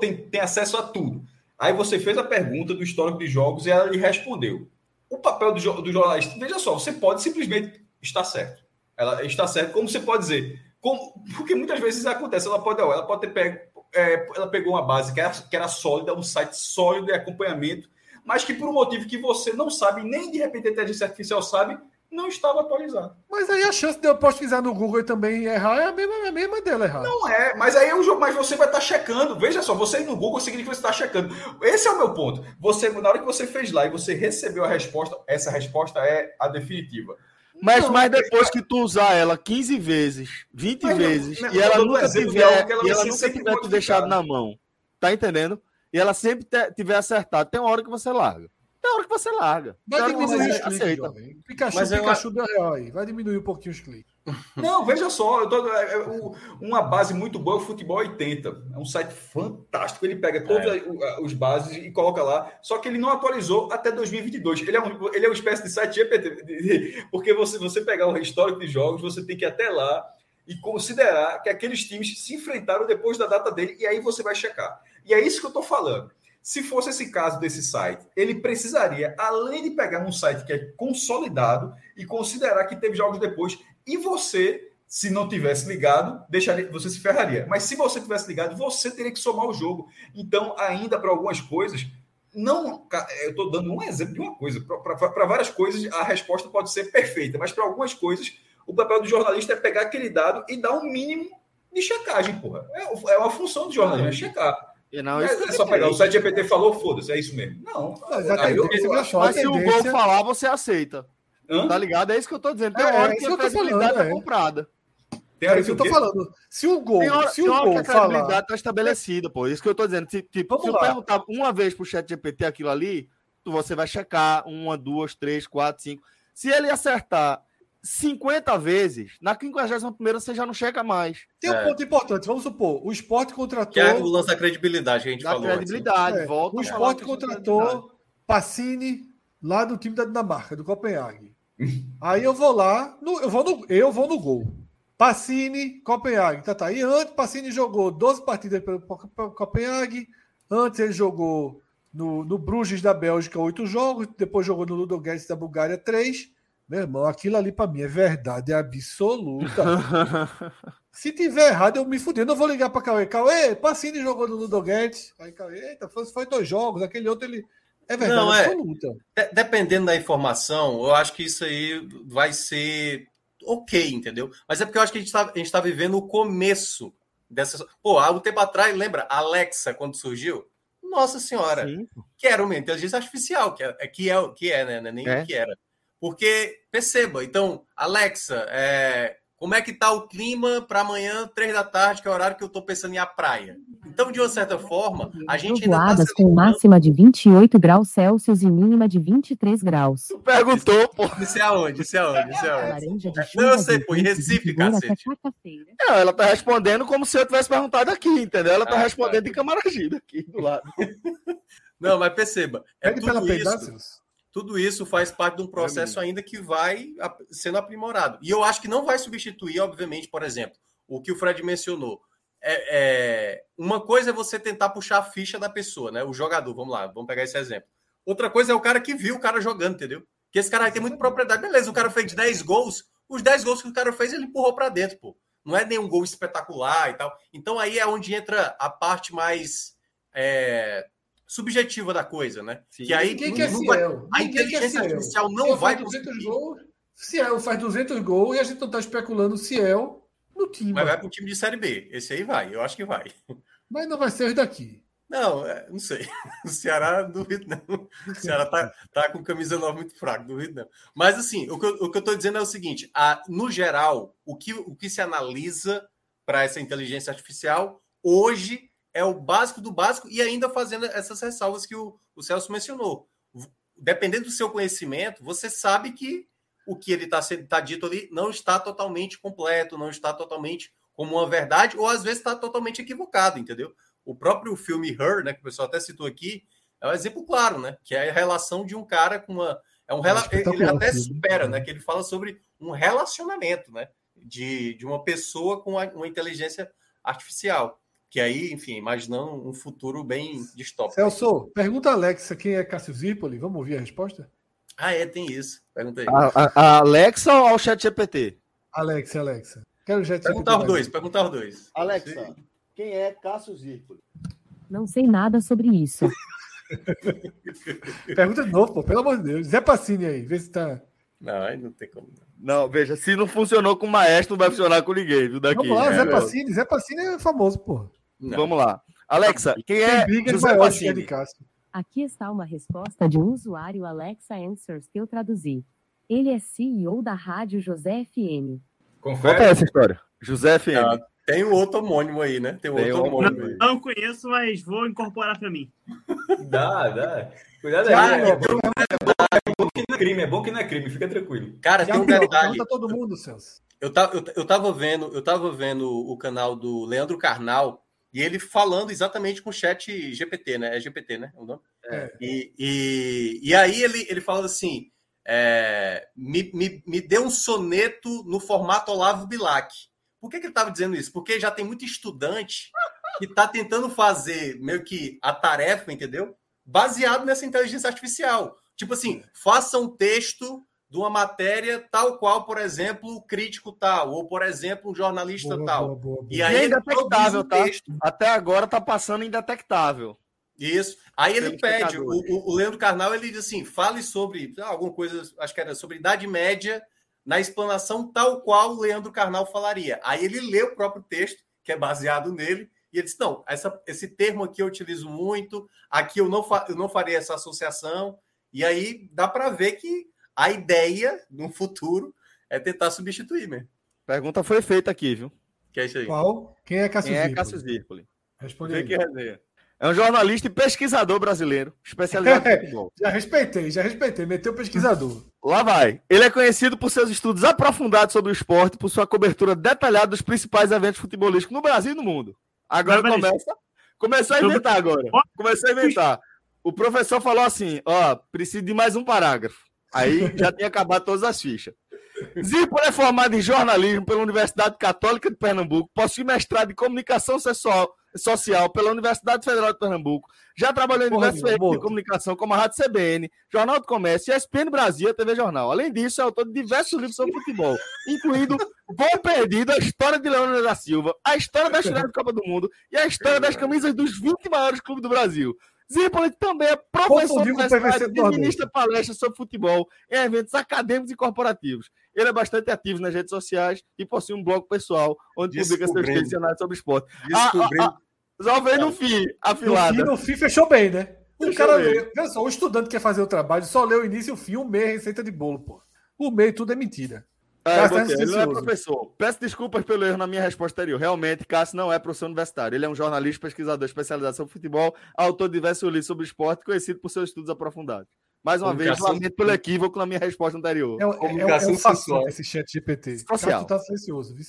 tem, tem acesso a tudo. Aí você fez a pergunta do histórico de jogos e ela lhe respondeu. O papel do, do jornalista, veja só, você pode simplesmente estar certo. Ela está certa, como você pode dizer. Como, porque muitas vezes acontece. Ela pode, ela pode ter pego, é, ela pegou uma base que era, que era sólida, um site sólido de acompanhamento, mas que por um motivo que você não sabe, nem de repente a inteligência artificial sabe, não estava atualizado. Mas aí a chance de eu pesquisar no Google e também errar é a mesma, é a mesma dela errar. Não é, mas aí o jogo, mas você vai estar tá checando. Veja só, você no Google significa que você está checando. Esse é o meu ponto. Você, na hora que você fez lá e você recebeu a resposta, essa resposta é a definitiva. Mas, não, mas depois que tu usar ela 15 vezes, 20 mas, vezes, não, e ela nunca tiver, ela, e ela nunca tiver te deixado na mão, tá entendendo? E ela sempre tiver acertado, tem uma hora que você larga. Tem hora que você larga. Vai diminuir os cliques, jovem. Pikachu, Mas Pikachu eu... real aí. Vai diminuir um pouquinho os cliques. [laughs] Não, veja só, tô, é, é, uma base muito boa é o Futebol 80. É um site fantástico. Ele pega todos é. os bases e coloca lá. Só que ele não atualizou até 2022. Ele é, um, ele é uma espécie de site GPT. Porque você, você pegar o histórico de jogos, você tem que ir até lá e considerar que aqueles times se enfrentaram depois da data dele. E aí você vai checar. E é isso que eu estou falando. Se fosse esse caso desse site, ele precisaria, além de pegar um site que é consolidado e considerar que teve jogos depois, e você, se não tivesse ligado, deixaria, você se ferraria. Mas se você tivesse ligado, você teria que somar o jogo. Então, ainda para algumas coisas, não, eu estou dando um exemplo de uma coisa. Para várias coisas, a resposta pode ser perfeita, mas para algumas coisas, o papel do jornalista é pegar aquele dado e dar um mínimo de checagem, porra. É, é uma função do jornalismo, é checar. Não, é, é só pegar. O site GPT falou, foda-se, é isso mesmo. Não. Mas, aí, eu, eu, mas se o gol falar, você aceita. Hã? Tá ligado? É isso que eu tô dizendo. Tem é, hora que a credibilidade é comprada. Tem é isso que eu tô falando. Se o gol. Tem hora, se o tem hora gol que a credibilidade falar... tá estabelecida, pô. Isso que eu tô dizendo. Tipo, se eu perguntar uma vez pro chat GPT aquilo ali, você vai checar uma, duas, três, quatro, cinco. Se ele acertar 50 vezes, na 51 você já não checa mais. Tem um é. ponto importante, vamos supor, o esporte contratou. Que é o lance da credibilidade que a gente da falou. credibilidade, é. volta. O esporte contratou Passini lá do time da Dinamarca, do Copenhague. [laughs] Aí eu vou lá, no, eu, vou no, eu vou no gol. Passini, Copenhague. Tá, tá. E antes, Passini jogou 12 partidas pelo Copenhague. Antes ele jogou no, no Bruges da Bélgica, 8 jogos. Depois jogou no Ludogorets da Bulgária, 3. Meu irmão, aquilo ali para mim é verdade absoluta. [laughs] Se tiver errado, eu me fudei. Não vou ligar para Cauê. Cauê, Passini jogou no Ludoguete. Aí Cauê, eita, foi, foi dois jogos. Aquele outro ele. É verdade não, é, absoluta. De, dependendo da informação, eu acho que isso aí vai ser ok, entendeu? Mas é porque eu acho que a gente está tá vivendo o começo dessa. Pô, há um tempo atrás, lembra? Alexa, quando surgiu? Nossa Senhora! Sim. Que era uma inteligência artificial, que é, que é, que é né? Nem é. que era. Porque, perceba, então, Alexa, é, como é que tá o clima para amanhã, três da tarde, que é o horário que eu estou pensando em ir à praia? Então, de uma certa forma, a gente ainda tá com máxima de 28 graus Celsius e mínima de 23 graus. Tu perguntou, pô. Isso é aonde? Isso é aonde? Isso é aonde? Não, eu sei, pô, em Recife, cacete. Não, ela tá respondendo como se eu tivesse perguntado aqui, entendeu? Ela tá ah, respondendo tá. em Camaragibe, aqui do lado. [laughs] Não, mas perceba, é Pede tudo isso... Tudo isso faz parte de um processo ainda que vai sendo aprimorado. E eu acho que não vai substituir, obviamente, por exemplo, o que o Fred mencionou. É, é, uma coisa é você tentar puxar a ficha da pessoa, né? O jogador, vamos lá, vamos pegar esse exemplo. Outra coisa é o cara que viu o cara jogando, entendeu? Que esse cara tem muita propriedade. Beleza, o cara fez 10 gols, os 10 gols que o cara fez, ele empurrou para dentro, pô. Não é nenhum gol espetacular e tal. Então aí é onde entra a parte mais é, subjetiva da coisa, né? Sim. Que aí Quem que é vai, a inteligência é artificial não vai 200 gols, Ciel faz 200 gols e a gente não está especulando Ciel no time. Mas vai para o time de Série B. Esse aí vai, eu acho que vai. Mas não vai ser os daqui. Não, é, não sei. [laughs] O Ceará, duvido não. O Ceará tá, tá com camisa nova muito fraco, duvido não. Mas assim, o que eu, o que eu tô dizendo é o seguinte: a, no geral, o que, o que se analisa para essa inteligência artificial hoje é o básico do básico e ainda fazendo essas ressalvas que o, o Celso mencionou. Dependendo do seu conhecimento, você sabe que o que ele está tá dito ali não está totalmente completo, não está totalmente como uma verdade, ou às vezes está totalmente equivocado, entendeu? O próprio filme Her, né, que o pessoal até citou aqui, é um exemplo claro, né? Que é a relação de um cara com uma. É um é ele até supera, né? Que ele fala sobre um relacionamento, né? De, de uma pessoa com uma inteligência artificial. Que aí, enfim, imaginando um futuro bem distópico. Celso, pergunta a Alexa quem é Cássio Zirpoli. Vamos ouvir a resposta? Ah, é, tem isso. Pergunta aí. A, a, a Alexa ou ao chat GPT? Alexa, Alexa. Quero chat perguntar os dois, perguntar os dois. Alexa, Sim. quem é Cássio Zirpoli? Não sei nada sobre isso. [laughs] Pergunta de novo, pô, pelo amor de Deus. Zé Passini aí, vê se tá. Não, aí não tem como. Não, veja, se não funcionou com o maestro, não vai funcionar com ninguém, viu? Daqui. Vamos lá, é, Zé Passini. Zé Passini é famoso, pô. Não. Vamos lá. Alexa, quem é José Pacini? Aqui está uma resposta de um usuário Alexa Answers que eu traduzi. Ele é CEO da rádio José FM. Confere. Conta essa história. José FM. Ah, tem o outro homônimo aí, né? Tem, tem outro homônimo não, não conheço, mas vou incorporar para mim. Dá, dá. Cuidado aí. É, Minhoca, é bom que não é crime, é bom que não é crime, fica tranquilo. Cara, tem um detalhe. pergunta todo mundo, Celso. Eu, ta, eu, eu, tava vendo, eu tava vendo o canal do Leandro Carnal e ele falando exatamente com o chat GPT, né? É GPT, né? O nome? É. E, e, e aí ele, ele fala assim: é, me, me, me deu um soneto no formato Olavo Bilac. Por que, que ele estava dizendo isso? Porque já tem muito estudante que está tentando fazer meio que a tarefa, entendeu? Baseado nessa inteligência artificial. Tipo assim, faça um texto de uma matéria tal qual, por exemplo, o crítico tal, ou, por exemplo, um jornalista Boa, tal. boa, boa, boa. E aí é indetectável, tá? texto. Até agora tá passando indetectável. Isso. Aí ele pede, o, o, o Leandro Carnal, ele diz assim, fale sobre ah, alguma coisa, acho que era sobre Idade Média, na explanação tal qual o Leandro Carnal falaria. Aí ele lê o próprio texto, que é baseado nele, e ele diz, não, essa, esse termo aqui eu utilizo muito, aqui eu não, fa, eu não faria essa associação, e aí dá para ver que a ideia, no futuro, é tentar substituir mesmo. Pergunta foi feita aqui, viu? Que é isso aí. Qual? Quem é Cássio Quem é? Cássio Zirpoli? Responde aí. É um jornalista e pesquisador brasileiro, especializado em [laughs] futebol. Já respeitei, já respeitei. Meteu o pesquisador. [laughs] Lá vai. Ele é conhecido por seus estudos aprofundados sobre o esporte, por sua cobertura detalhada dos principais eventos futebolísticos no Brasil e no mundo. Agora Mas, começa. Começou a inventar agora. Começou a inventar. O professor falou assim: ó, preciso de mais um parágrafo. Aí já tinha acabado todas as fichas. Zirpoli é formado em jornalismo pela Universidade Católica de Pernambuco, possui mestrado em comunicação sexual- social pela Universidade Federal de Pernambuco, já trabalhou em diversos veículos de comunicação, como a Rádio CBN, Jornal do Comércio, ESPN Brasil e a TV Jornal. Além disso, é autor de diversos livros sobre futebol, incluindo Gol Perdido, a história de Leandro da Silva, a história da final da Copa do Mundo e a história das camisas dos 20 maiores clubes do Brasil. Zirpoli também é professor o universitário e ministra palestras sobre futebol em eventos acadêmicos e corporativos. Ele é bastante ativo nas redes sociais e possui um blog pessoal onde publica seus análises sobre esporte. Descobrindo. Ah, Só veio no fim, No afilada. fim, no fim, fechou bem, né? O Fechou cara lê. Olha só, o estudante que quer fazer o trabalho só lê o início e o fim, um meio receita de bolo, pô. O meio tudo é mentira. É, Cássio tá ele não é professor. Peço desculpas pelo erro na minha resposta anterior. Realmente, Cássio não é professor universitário. Ele é um jornalista, pesquisador especializado sobre futebol, autor de diversos livros sobre esporte, conhecido por seus estudos aprofundados. Mais uma vez, Comunicação- lamento pelo equívoco na minha resposta anterior. É, um- é, é, um- é Comunicação um esse chat GPT. Social. Cássio tá silencioso, viu?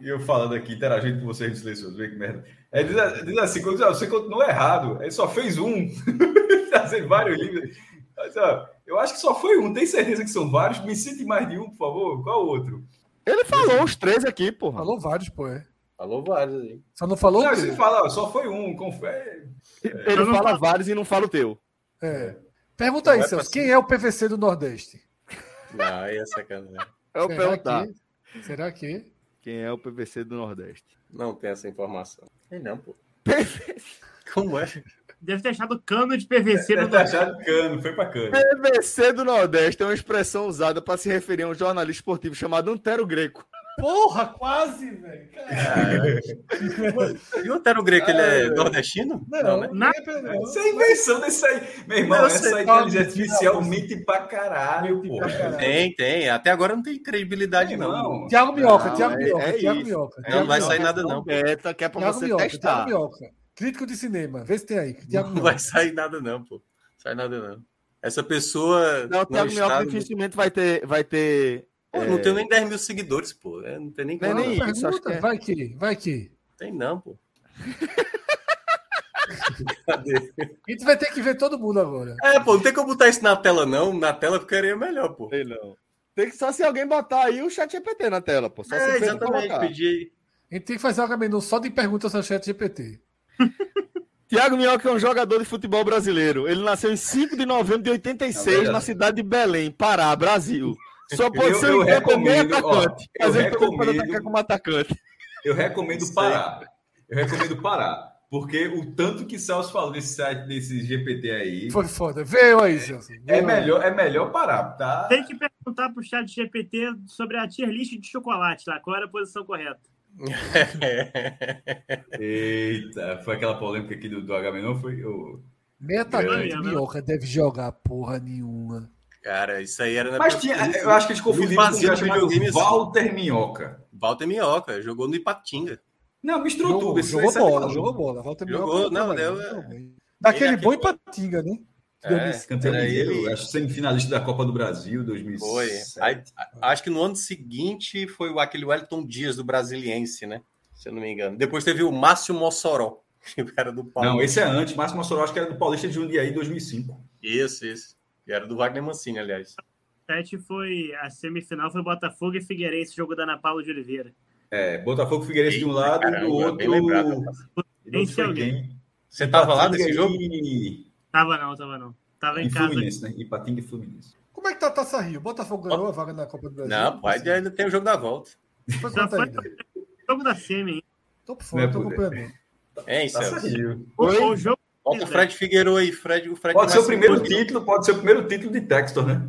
E eu falando aqui, interagindo com vocês no silencioso, vê que merda. É, diz, diz assim, quando você continuou errado, ele só fez um. [laughs] Fazer vários livros. Mas, ó, eu acho que só foi um, tem certeza que são vários? Me cite mais de um, por favor. Qual o outro? Ele falou os três aqui, porra. Falou vários, pô. É. Falou vários aí. Só não falou Não, o você teu. fala, só foi um, confere. Ele não fala vários e não fala o teu. É. Pergunta aí, é Celso. Quem é o PVC do Nordeste? Não, aí é sacanagem. É o Será perguntar. que... Será que... Quem é o PVC do Nordeste? Não tem essa informação. Tem não, pô. Como é? Deve ter achado cano de PVC no Deve ter achado cano, foi pra cano. PVC do Nordeste é uma expressão usada para se referir a um jornalista esportivo chamado Antero Greco. Porra, quase, velho. E o Otero Greco, ele é nordestino? Não, né? não, não, não. Isso é invenção desse aí. Meu irmão, Eu essa sei, inteligência artificial não. mente pra caralho, pô. pra. Tem, tem. Até agora não tem credibilidade, não. Não. Tiago Não, Tiago é- é Tiago. Minhoca. Não, não vai sair nada, não. Beta, é para Tiago você testar. Tiago Minhoca. Crítico de cinema. Vê se tem aí. Não Minhoca. vai sair nada, não, pô. Sai nada, não. Essa pessoa. Não, o Thiago Minhoca dificilmente vai ter. Vai ter Pô, não tem nem 10 mil seguidores, pô. É, não tem nem Não é como. nem Pergunta, isso, acho que é. Vai que, vai que. Tem não, pô. [laughs] Cadê? A gente vai ter que ver todo mundo agora. É, pô, não tem como botar isso na tela, não. Na tela ficaria melhor, pô. Sei não. Tem que só se alguém botar aí o chat GPT na tela, pô. Só se É, exatamente. Pedir. A gente tem que fazer uma menu só de perguntas ao chat GPT. [laughs] Thiago Minhoca é um jogador de futebol brasileiro. Ele nasceu em 5 de novembro de 86 Tá na cidade de Belém, Pará, Brasil. Só pode Eu- ser um recomendo, ó, atacante. eu ele pode recomendo- atacar como atacante. Eu recomendo parar. Eu recomendo parar. Porque o tanto que Celso falou desse site, desse GPT aí, Foi foda. Veio aí, Celso. é Veio aí. melhor, é melhor parar, tá? Tem que perguntar pro chat GPT sobre a tier list de chocolate, tá? Qual era a posição correta? Eita, foi aquela polêmica aqui do, do Agamenon, foi o... Atacante Grande. Minhoca deve jogar porra nenhuma. Cara, isso aí era na Mas tinha, eu acho que eles confundiram com um videogame. Walter Minhoca. Walter Minhoca, jogou no Ipatinga. Não, misturou jogou, tudo. Jogou bola, jogou bola. Volta jogou, não, deu, Daquele bom Patinga, né? É, campeão ele... acho semifinalista da Copa do Brasil 2007. Foi. Aí, acho que no ano seguinte foi aquele Wellington Dias do Brasiliense, né? Se eu não me engano. Depois teve o Márcio Mossoró, [laughs] que era do Paulista. Não, esse é antes. Márcio Mossoró acho que era do Paulista de Jundiaí 2005. Isso, isso. Que era do Wagner Mancini, aliás. 7 foi a semifinal foi Botafogo e Figueirense, jogo da Ana Paula de Oliveira. É, Botafogo e Figueirense de um lado e do outro. Você tava lá nesse jogo? Tava não, tava não. Tava em, em casa. Fluminense, né? Ipatinga e Fluminense. Como é que tá a Taça Rio? Botafogo ganhou a vaga na Copa do Brasil? Não, pai, ainda tem o jogo da volta. Foi quanto ainda? jogo da Semi, hein? Tô por fora, tô acompanhando. É, isso. Taça Rio. O, jogo Volta o Fred Figueiredo aí, Fred, o Fred Pode ser o primeiro título, pode ser o primeiro título de Textor, né?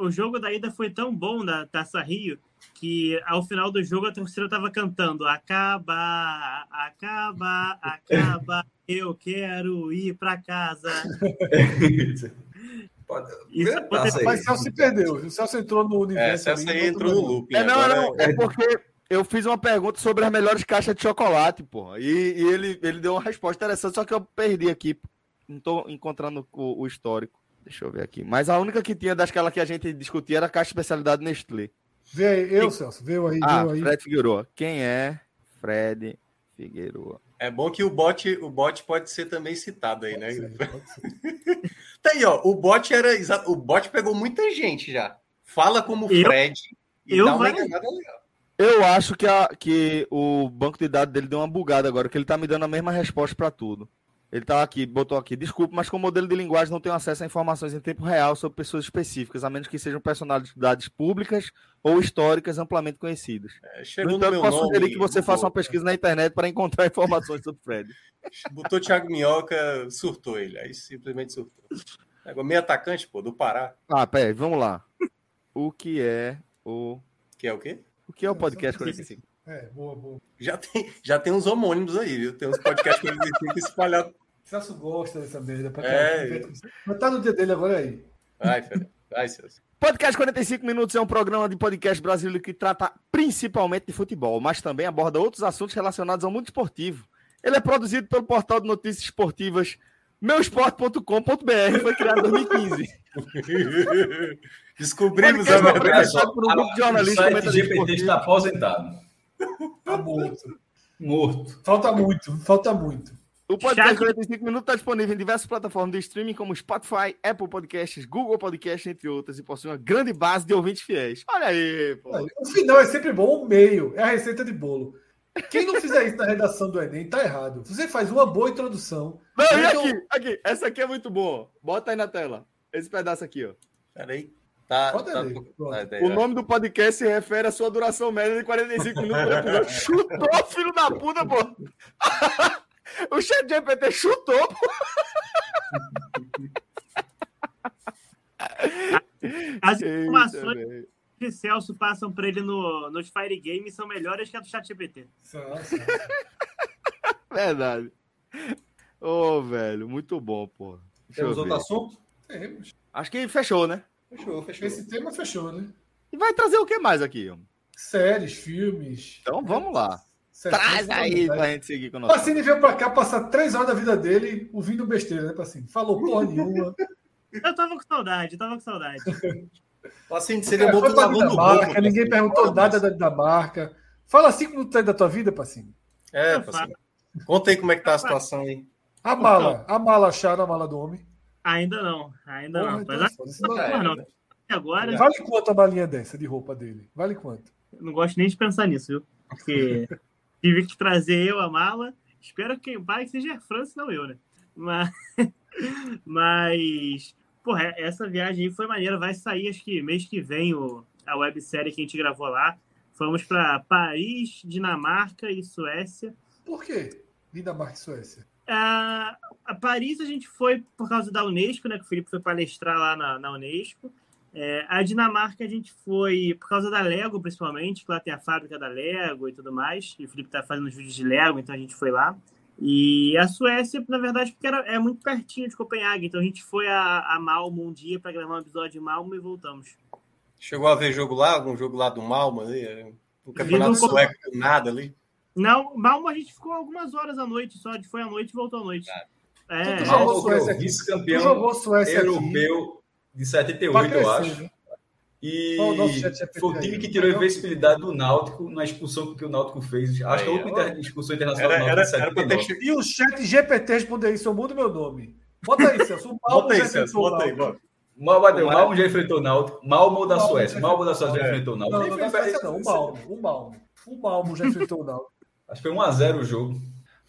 O jogo da ida foi tão bom da Taça Rio que ao final do jogo a torcida tava cantando acaba, acaba, acaba, [laughs] eu quero ir para casa. [laughs] Pode... Isso, Mas Celso se perdeu. O Celso entrou no universo. É, Celso aí entrou no loop. É, não, não, é porque eu fiz uma pergunta sobre as melhores caixas de chocolate, porra. E, e, ele, ele deu uma resposta interessante, só que eu perdi aqui. Não tô encontrando o, o, histórico. Deixa eu ver aqui. Mas a única que tinha daquela que a gente discutia era a caixa de especialidade Nestlé. Vê aí, eu, Celso, vê aí, ah, aí. Fred Figueroa. Quem é Fred Figueroa? É bom que o bot, o bot pode ser também citado aí, pode né? Ser, [laughs] tá aí, ó. O bot era. O bot pegou muita gente já. Fala como Fred eu, e eu dá uma legal. Eu acho que, a, que o banco de dados dele deu uma bugada agora, que ele tá me dando a mesma resposta para tudo. Ele tá aqui, botou aqui, desculpe, mas com o modelo de linguagem não tenho acesso a informações em tempo real sobre pessoas específicas, a menos que sejam personalidades públicas ou históricas amplamente conhecidas. É, chegou no entanto, no posso sugerir que você faça uma pesquisa na internet para encontrar [laughs] informações sobre Fred. [laughs] Botou Thiago Minhoca, surtou ele, aí simplesmente surtou. Agora, meio atacante, pô, do Pará. Ah, peraí, vamos lá. O que é o... Que é o quê? O que é o podcast 45? É, boa, boa. Já tem, já tem uns homônimos aí, viu? Tem uns podcasts 45 espalhados. Celso gosta dessa merda. Pra é, Mas tá no dia dele agora aí. Vai, Fernando. Vai, Celso. Podcast 45 Minutos é um programa de podcast brasileiro que trata principalmente de futebol, mas também aborda outros assuntos relacionados ao mundo esportivo. Ele é produzido pelo portal de notícias esportivas meusport.com.br, foi criado em 2015. [laughs] Descobrimos a verdade. Por um grupo de jornalistas. O site GPT está aposentado. Está morto. Morto. Falta muito, falta muito. O podcast 45 minutos está disponível em diversas plataformas de streaming, como Spotify, Apple Podcasts, Google Podcasts, entre outras, e possui uma grande base de ouvintes fiéis. Olha aí, pô. O final é sempre bom, o meio é a receita de bolo. Quem não fizer isso na redação do Enem tá errado. Você faz uma boa introdução. Não, e aqui, então... aqui, essa aqui é muito boa. Bota aí na tela. Esse pedaço aqui, ó. Peraí. Tá, tá, tá, o nome do podcast se refere à sua duração média de 45 minutos episódio. Chutou, filho da puta, pô! [laughs] o chat de GPT chutou, pô! As informações que Celso passam para ele no, nos Fire Games são melhores que a do chat GPT. [laughs] Verdade. Ô, oh, velho, muito bom, pô. Temos outro assunto? Temos. Acho que fechou, né? Fechou, fechou. Esse tema fechou, né? E vai trazer o que mais aqui? Séries, filmes. Então vamos lá. Traz aí pra gente seguir com o nosso. Pacini veio pra cá passar três horas da vida dele ouvindo besteira, né, Pacini? Falou porra nenhuma. [laughs] Eu tava com saudade, eu tava com saudade. Pacini, seria bom tu lavando marca, Ninguém perguntou nada da, da marca. Fala cinco minutos aí da tua vida, Pacini. É, Pacini. Conta aí como é que tá a situação aí. A mala, a mala acharam a mala do homem. Ainda não, ainda Porra, não. Então Mas é, não. Agora... Vale quanto a balinha dessa de roupa dele? Vale quanto? não gosto nem de pensar nisso, viu? Porque [laughs] tive que trazer eu a mala. Espero que quem vai seja a França, não eu, né? Mas, [laughs] mas porra, essa viagem aí foi maneira. Vai sair, acho que mês que vem, o, a websérie que a gente gravou lá. Fomos para Paris, Dinamarca e Suécia. Por quê? Dinamarca e Suécia? A, a Paris a gente foi por causa da Unesco, né? Que o Felipe foi palestrar lá na, na Unesco. É, a Dinamarca a gente foi por causa da Lego, principalmente, que lá tem a fábrica da Lego e tudo mais. E o Felipe tá fazendo os vídeos de Lego, então a gente foi lá. E a Suécia, na verdade, porque era, é muito pertinho de Copenhague. Então a gente foi a, a Malmo um dia para gravar um episódio de Malmo e voltamos. Chegou a ver jogo lá? Algum jogo lá do Malmo ali? O campeonato sueco, nada ali? Não, Malmo a gente ficou algumas horas à noite só, foi à noite e voltou à noite. É, tu jogou Suécia vice-campeão europeu de 78, crescer, eu acho. Né? E foi o time que tirou a invencibilidade do Náutico na expulsão que o Náutico fez. Acho que a última inter... expulsão internacional era, era, era ter... E o chat GPT responder isso, eu mudo meu nome. Bota aí, Celso. Bota aí, Celso. Bota aí, bota. Malmo, Malmo já enfrentou o Náutico. Malmo da Suécia. Malmo da Suécia já enfrentou o Náutico. Não, não, não, Suécia, não. O Malmo. O Malmo. O Malmo já enfrentou o Náutico. Acho que foi 1x0 o jogo.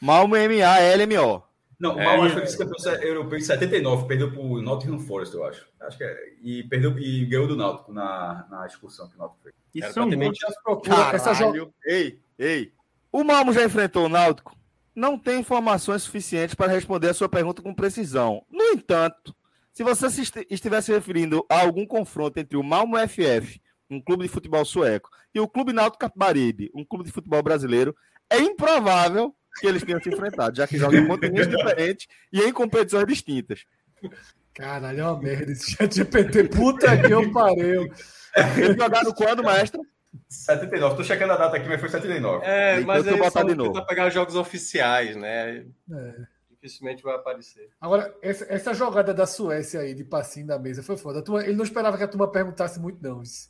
Malmo MA-LMO. Não, o é, Malmo foi vice-campeão europeu em 79, perdeu para o Nottingham Forest, eu acho. Acho que é. E, perdeu, e ganhou do Náutico na, na expulsão que o Náutico fez. Isso é um monte de essa jogo. Ei, ei. O Malmo já enfrentou o Náutico? Não tem informações suficientes para responder a sua pergunta com precisão. No entanto, se você se estivesse referindo a algum confronto entre o Malmo FF, um clube de futebol sueco, e o Clube Náutico Capibaribe, um clube de futebol brasileiro, é improvável que eles tenham se enfrentado, já que jogam em continentes [laughs] diferentes e em competições distintas. Caralho, é uma merda esse chat GPT. Puta que eu parei. Eles jogaram quando, mestre? 79. Tô checando a data aqui, mas foi 79. É, mas eu botar de novo. pegar os jogos oficiais, né? É. Dificilmente vai aparecer. Agora, essa, essa, jogada da Suécia aí, de passinho da mesa, foi foda. Turma, ele não esperava que a turma perguntasse muito, não. Isso.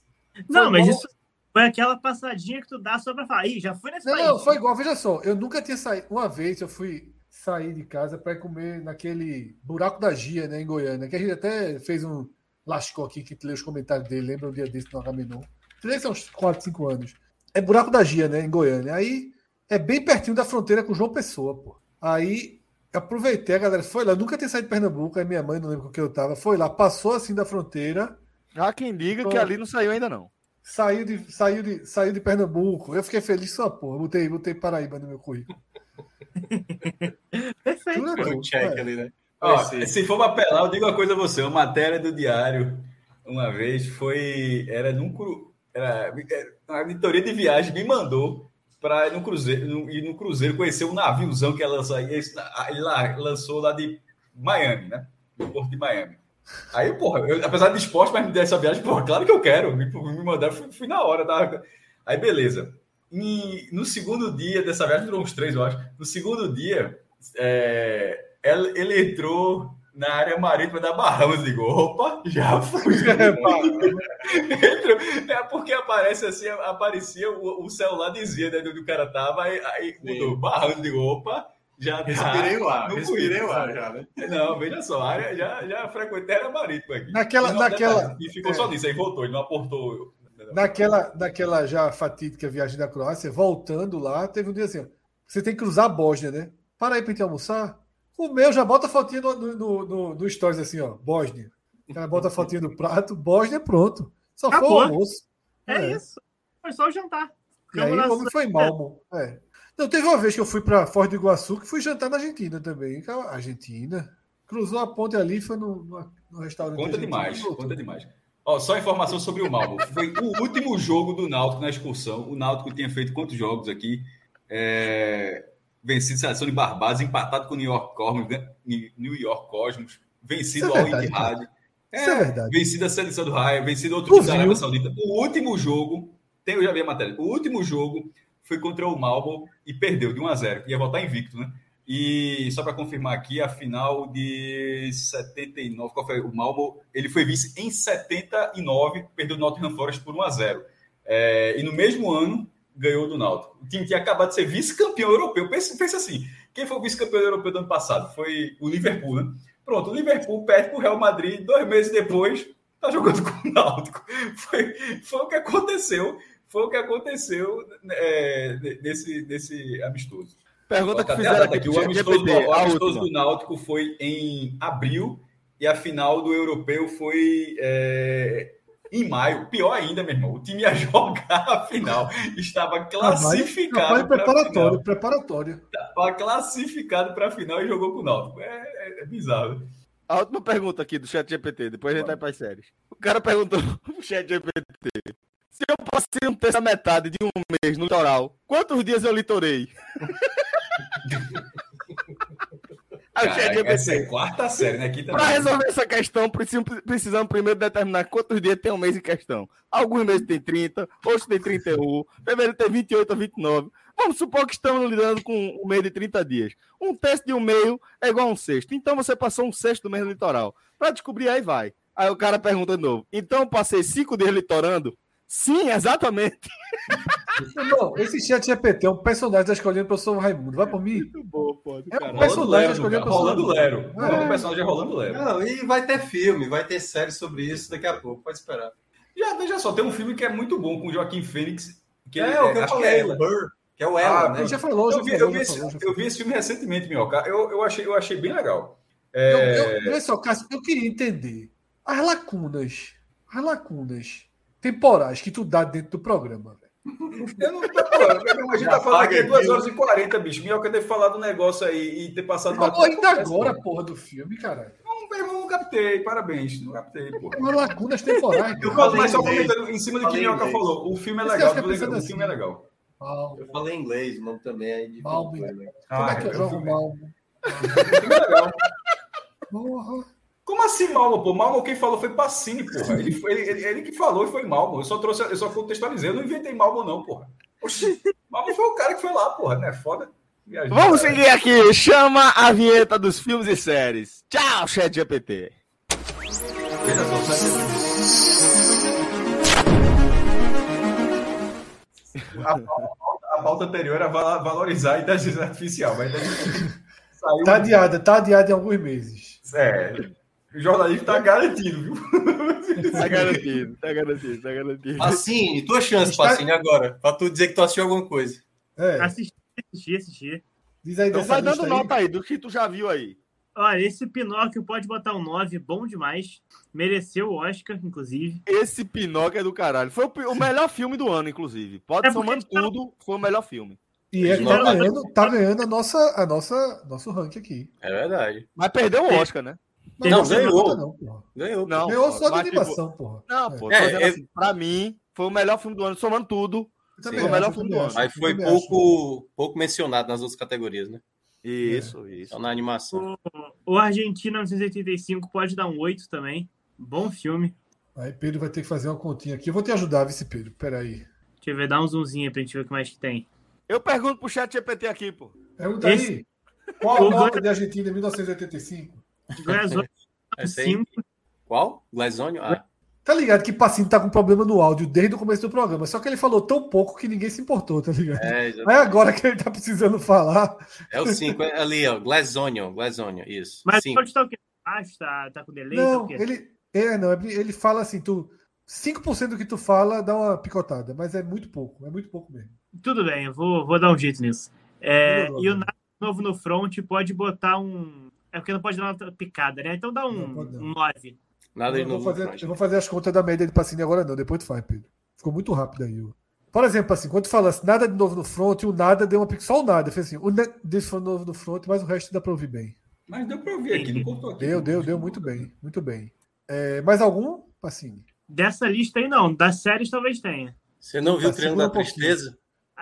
Não, mas bom. isso foi aquela passadinha que tu dá só pra falar. Ih, já foi nesse não, país. Não, foi igual. Veja só, eu nunca tinha saído. Uma vez eu fui sair de casa para comer naquele buraco da Gia, né, em Goiânia, que a gente até fez um lascou aqui que leu os comentários dele, lembra um dia desse no Agamenon. Três uns 4, 5 anos. É buraco da Gia, né, em Goiânia. Aí é bem pertinho da fronteira com João Pessoa, pô. Aí aproveitei, a galera foi lá, nunca tinha saído de Pernambuco, aí minha mãe, não lembro com que eu tava, foi lá, passou assim da fronteira. Há quem diga que ali não saiu ainda não. Saiu de, saiu de, saiu de Pernambuco. Eu fiquei feliz só, porra. Botei, botei Paraíba no meu currículo. [laughs] Perfeito. check é. ali, né? Ó, se for para apelar, eu digo uma coisa a você. Uma matéria do diário, uma vez, foi. Era num. Era, a editoria de viagem me mandou para ir no Cruzeiro, no, ir no Cruzeiro conhecer um naviozão que ela lançou, ele lá, lançou lá de Miami, né? Do porto de Miami. Aí, porra, eu, apesar de esporte, mas me der essa viagem, porra, claro que eu quero. Me, me mandar, fui, fui na hora. Tá? Aí, beleza. E no segundo dia dessa viagem, durou uns três, eu acho. No segundo dia, é, ele, ele, entrou na área marítima da Bahamas. Digo, opa, já fui. [laughs] [laughs] é porque aparece assim, aparecia o, o celular dizia né, onde o cara tava, aí, aí mudou Bahamas. Digo, opa já [laughs] respirei tá o ar, respirei o ar já, né? Não, veja só, a área já, já frequentei a marítima aqui. Naquela, naquela... E ficou é. só nisso, aí voltou, ele não aportou. Naquela, naquela já fatídica viagem da Croácia, voltando lá, teve um dia assim: ó, você tem que cruzar a Bósnia, né? Para aí pra gente almoçar. O meu já bota a fotinha no, no, no, no stories assim, ó, Bósnia. O cara bota a fotinha no prato, Bósnia, pronto. Só Acabou. foi o almoço. É, é, isso. Foi só o jantar. E aí o homem foi mal, é. Não, teve uma vez que eu fui para Foz do Iguaçu que fui jantar na Argentina também. Argentina. Cruzou a ponte ali, foi no, no, restaurante. Conta demais, conta demais. Ó, só informação sobre o Malmo. Foi o último jogo do Náutico na excursão. O Náutico tinha feito quantos jogos aqui? É... Vencido seleção de Barbados, empatado com o New York Cosmos, New York Cosmos, vencido é ao Ittihad. É, é verdade. Vencido a seleção do Raia, vencido outro time da Arábia Saudita. O último jogo, tem, eu já vi a matéria, o último jogo foi contra o Malmo e perdeu de 1 a 0. Ia voltar invicto, né? E só para confirmar aqui, a final de 79, qual foi? O Malmo, ele foi vice em 79, perdeu o Nottingham Forest por 1 a 0. É, e no mesmo ano ganhou do Náutico. O time tinha acabado de ser vice-campeão europeu. Pensa, pensa assim, quem foi o vice-campeão europeu do ano passado? Foi o Liverpool, né? Pronto, o Liverpool perde para o Real Madrid, dois meses depois, tá jogando com o Náutico. [laughs] Foi, foi o que aconteceu foi o que aconteceu é, nesse, nesse amistoso. Pergunta que fizeram aqui. O amistoso, do, o amistoso do Náutico foi em abril e a final do europeu foi é, em maio. Pior ainda, meu irmão. O time ia [laughs] jogar a final. Estava classificado. Ah, preparatório, preparatório. Estava classificado para a final e jogou com o Náutico. É, é, é bizarro. A última pergunta aqui do chat GPT, depois a gente vai para as séries. O cara perguntou [laughs] no chat GPT se eu passei um terço metade de um mês no litoral, quantos dias eu litorei? [laughs] Cara, essa é quarta série, né? Para resolver essa questão, precisamos primeiro determinar quantos dias tem um mês em questão. Alguns meses tem 30, outros tem 31, fevereiro tem 28 ou 29. Vamos supor que estamos lidando com um mês de 30 dias. Um teste de um meio é igual a um sexto. Então você passou um sexto do mês no litoral. Para descobrir, aí vai. Aí o cara pergunta de novo. Então passei cinco dias litorando? Sim, exatamente. Não, esse chat GPT é um personagem da escolinha do professor Raimundo. Vai por mim? Muito bom, pode. É um personagem da escolinha do professor Rolando Lero. É. O personagem é Rolando Lero. Não, e vai ter filme, vai ter série sobre isso daqui a pouco. Pode esperar. Já, veja só, tem um filme que é muito bom com o Joaquim Fênix. Que é, é o que eu falei, é o Burr. Que é o Ela, ah, né? Já falou, já eu vi, falou, eu, vi já esse, falou, eu vi esse filme recentemente, Minhoca. Eu, eu, achei, eu achei bem legal. É... Eu, eu, olha só, Cássio, eu queria entender as lacunas, as lacunas temporais que tu dá dentro do programa. Eu não pô, a gente tá falando aqui 2 horas e 40, bicho. Minhoca deve falar do negócio aí e ter passado. Falou ainda agora, porra, do filme, cara. Não, meu irmão, não captei. Parabéns. Não captei, porra. Uma lacunas temporais. Eu falei mas só comentando em cima do que Minhoca falou. O filme é legal. O filme assim. é legal. Malmo. Eu falei inglês, o nome também é de Malmo. Como é que eu jogo Malmo? O filme é legal. Porra. Como assim Malmo, pô? Malmo quem falou foi Pacini, porra. Ele, foi, ele, ele, ele, que falou e foi Malmo. Eu só trouxe, eu só contextualizei, eu não inventei Malmo, não, porra. Oxi, Malmo foi o cara que foi lá, porra, né? Foda. Vamos seguir aqui. Chama a vinheta dos filmes e séries. Tchau, Chat GPT. A, a, a pauta anterior era valorizar a inteligência artificial, mas saiu... Tá adiada, tá adiada em alguns meses. É. O jornalismo tá garantido, viu? [laughs] Tá garantido, tá garantido, tá garantido. Pacine, tua chance, Está... Pacine, agora. Pra tu dizer que tu assistiu alguma coisa. É. Assisti, assisti, assisti. Diz aí, então vai dando nota aí, do que tu já viu aí. Olha, esse Pinóquio pode botar um 9, bom demais. Mereceu o Oscar, inclusive. Esse Pinóquio é do caralho. Foi o, melhor filme do ano, inclusive. Pode é somando tá... tudo, foi o melhor filme. E ele tá ganhando, tá ganhando a nossa, a nossa, nosso ranking aqui. É verdade. Mas perdeu o Oscar, né? Não, não ganhou. Não, ganhou. Não, ganhou só de animação, tipo, porra. Não, pô. É, é, assim, pra mim, foi o melhor filme do ano, somando tudo. Foi o melhor filme do ano. Mas foi pouco, pouco mencionado nas outras categorias, né? Isso, é. isso. Só na animação. O, o Argentina 1985 pode dar um 8 também. Bom filme. Aí Pedro vai ter que fazer uma continha aqui. Eu vou te ajudar, vice Pedro. Peraí. Deixa eu ver, dá um zoomzinho aí pra gente ver o que mais que tem. Eu pergunto pro chat GPT aqui, pô. Pergunta Esse... aí. Qual a [laughs] nota de Argentina em 1985? Glazônio. Qual? Glazônio? Ah. Tá ligado que Passinho tá com problema no áudio desde o começo do programa. Só que ele falou tão pouco que ninguém se importou, tá ligado? É, agora que ele tá precisando falar. É o 5, é ali, ó. Glazônio, Glazônio, isso. Mas cinco. pode estar o quê? Ah, tá, tá com delay? Não, tá ele, é, não, ele fala assim, tu. 5% do que tu fala dá uma picotada, mas é muito pouco, é muito pouco mesmo. Tudo bem, eu vou, vou dar um jeito nisso. É, e o novo no front pode botar um, é porque não pode dar uma picada, né? Então dá um, um 9. Nada de novo. Vou fazer, eu vou fazer as contas da média de Pacini agora, não. Depois tu faz, Pedro. Ficou muito rápido aí. Por exemplo, assim, quando tu fala assim, nada de novo no front, o nada deu uma picada. Só o nada. Fez assim, o desse foi novo no front, mas o resto dá pra ouvir bem. Mas deu pra ouvir aqui, não contou aqui. Deu, deu, deu muito bem. Muito bem. É, mais algum, Pacini? Dessa lista aí, não. Das séries talvez tenha. Você não viu o Triângulo da Tristeza?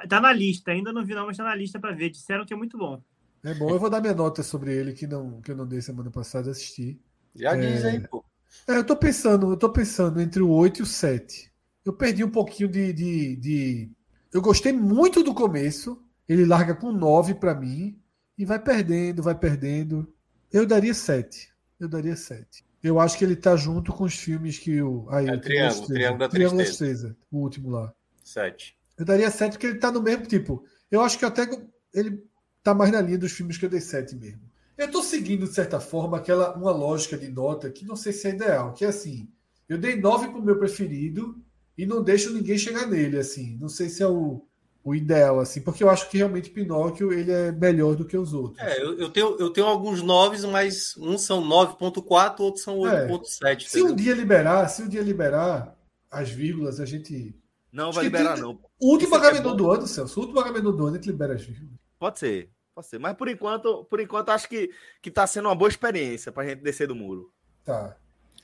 Tá na lista, ainda não vi, não, mas tá na lista pra ver. Disseram que é muito bom. É bom, eu vou dar minha nota sobre ele que, não, que eu não dei semana passada assistir. Já é... diz aí, pô. É, eu tô pensando, eu tô pensando entre o 8 e o 7. Eu perdi um pouquinho de, de, de... Eu gostei muito do começo. Ele larga com 9 para mim. E vai perdendo, vai perdendo. Eu daria 7. Eu daria 7. Eu acho que ele tá junto com os filmes que o. Aí, é, Triângulo, Triângulo da Triângulo Tristeza. O último lá. 7. Eu daria 7 porque ele tá no mesmo tipo. Eu acho que até ele tá mais na linha dos filmes que eu dei 7 mesmo. Eu estou seguindo, de certa forma, aquela uma lógica de nota que não sei se é ideal, que é assim, eu dei 9 pro meu preferido e não deixo ninguém chegar nele, assim. Não sei se é o, o ideal, assim, porque eu acho que realmente Pinóquio ele é melhor do que os outros. É, eu, eu tenho, eu tenho alguns 9, mas uns são 9.4, outros são 8.7. É. Se um dia liberar, se um dia liberar as vírgulas, a gente. Não vai liberar, tem... não. O último pagamento é do ano, Celso, o último pagamento do ano, a gente libera as vírgulas. Pode ser, pode ser. Mas por enquanto, por enquanto acho que, que tá sendo uma boa experiência pra gente descer do muro. Tá.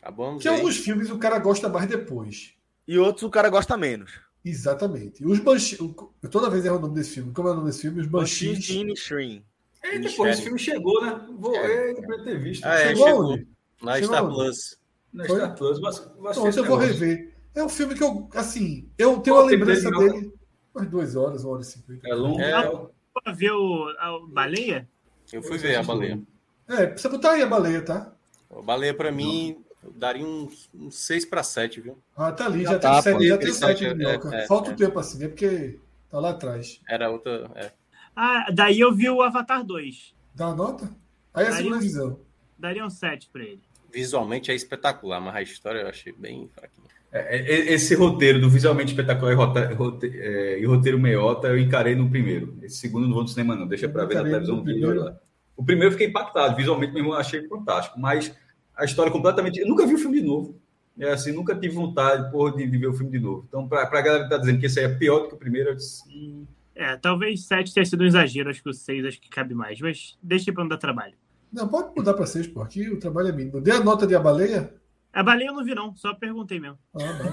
Tá bom. Que alguns filmes o cara gosta mais depois. E outros o cara gosta menos. Exatamente. Os Banshees. Eu toda vez erro o nome desse filme. Como é o nome desse filme? Os Banshees. Banshees É, depois esse filme chegou, né? Vou é. ter visto. Ah, é, chegou, chegou. Na Star Plus. Na Star Plus. Mas, mas então, eu vou rever. É um filme que eu, assim, eu tenho uma lembrança dele. Umas duas horas, uma hora e cinquenta. É longo. É... Pra ver o, a baleia? Eu fui ver a baleia. É, precisa botar aí a baleia, tá? A baleia, pra mim, daria uns, uns 6 para 7, viu? Ah, tá ali, já, já tá, tem 7, já tem 7 é, é, Falta o é. tempo assim, né? Porque tá lá atrás. Era outra. É. Ah, daí eu vi o Avatar 2. Dá uma nota? Aí é a segunda visão. Daria um 7 para ele. Visualmente é espetacular, mas a história eu achei bem fraquinha. É, é, esse roteiro do visualmente espetacular e roteiro, é, e roteiro meiota eu encarei no primeiro. Esse segundo não vou no cinema, não. Deixa para ver na televisão. Primeiro. O primeiro eu fiquei impactado. Visualmente mesmo achei fantástico. Mas a história completamente. Eu nunca vi o filme de novo. É assim, nunca tive vontade porra, de, de, ver o filme de novo. Então, para a galera que tá dizendo que esse aí é pior do que o primeiro, eu disse. Hum. É, talvez 7 tenha sido um exagero, acho que o 6 acho que cabe mais, mas deixa para não dar trabalho. Não, pode mudar para 6, pô. Aqui o trabalho é mínimo. Dê a nota de a baleia? A baleia eu não vi, não, só perguntei mesmo. Ah,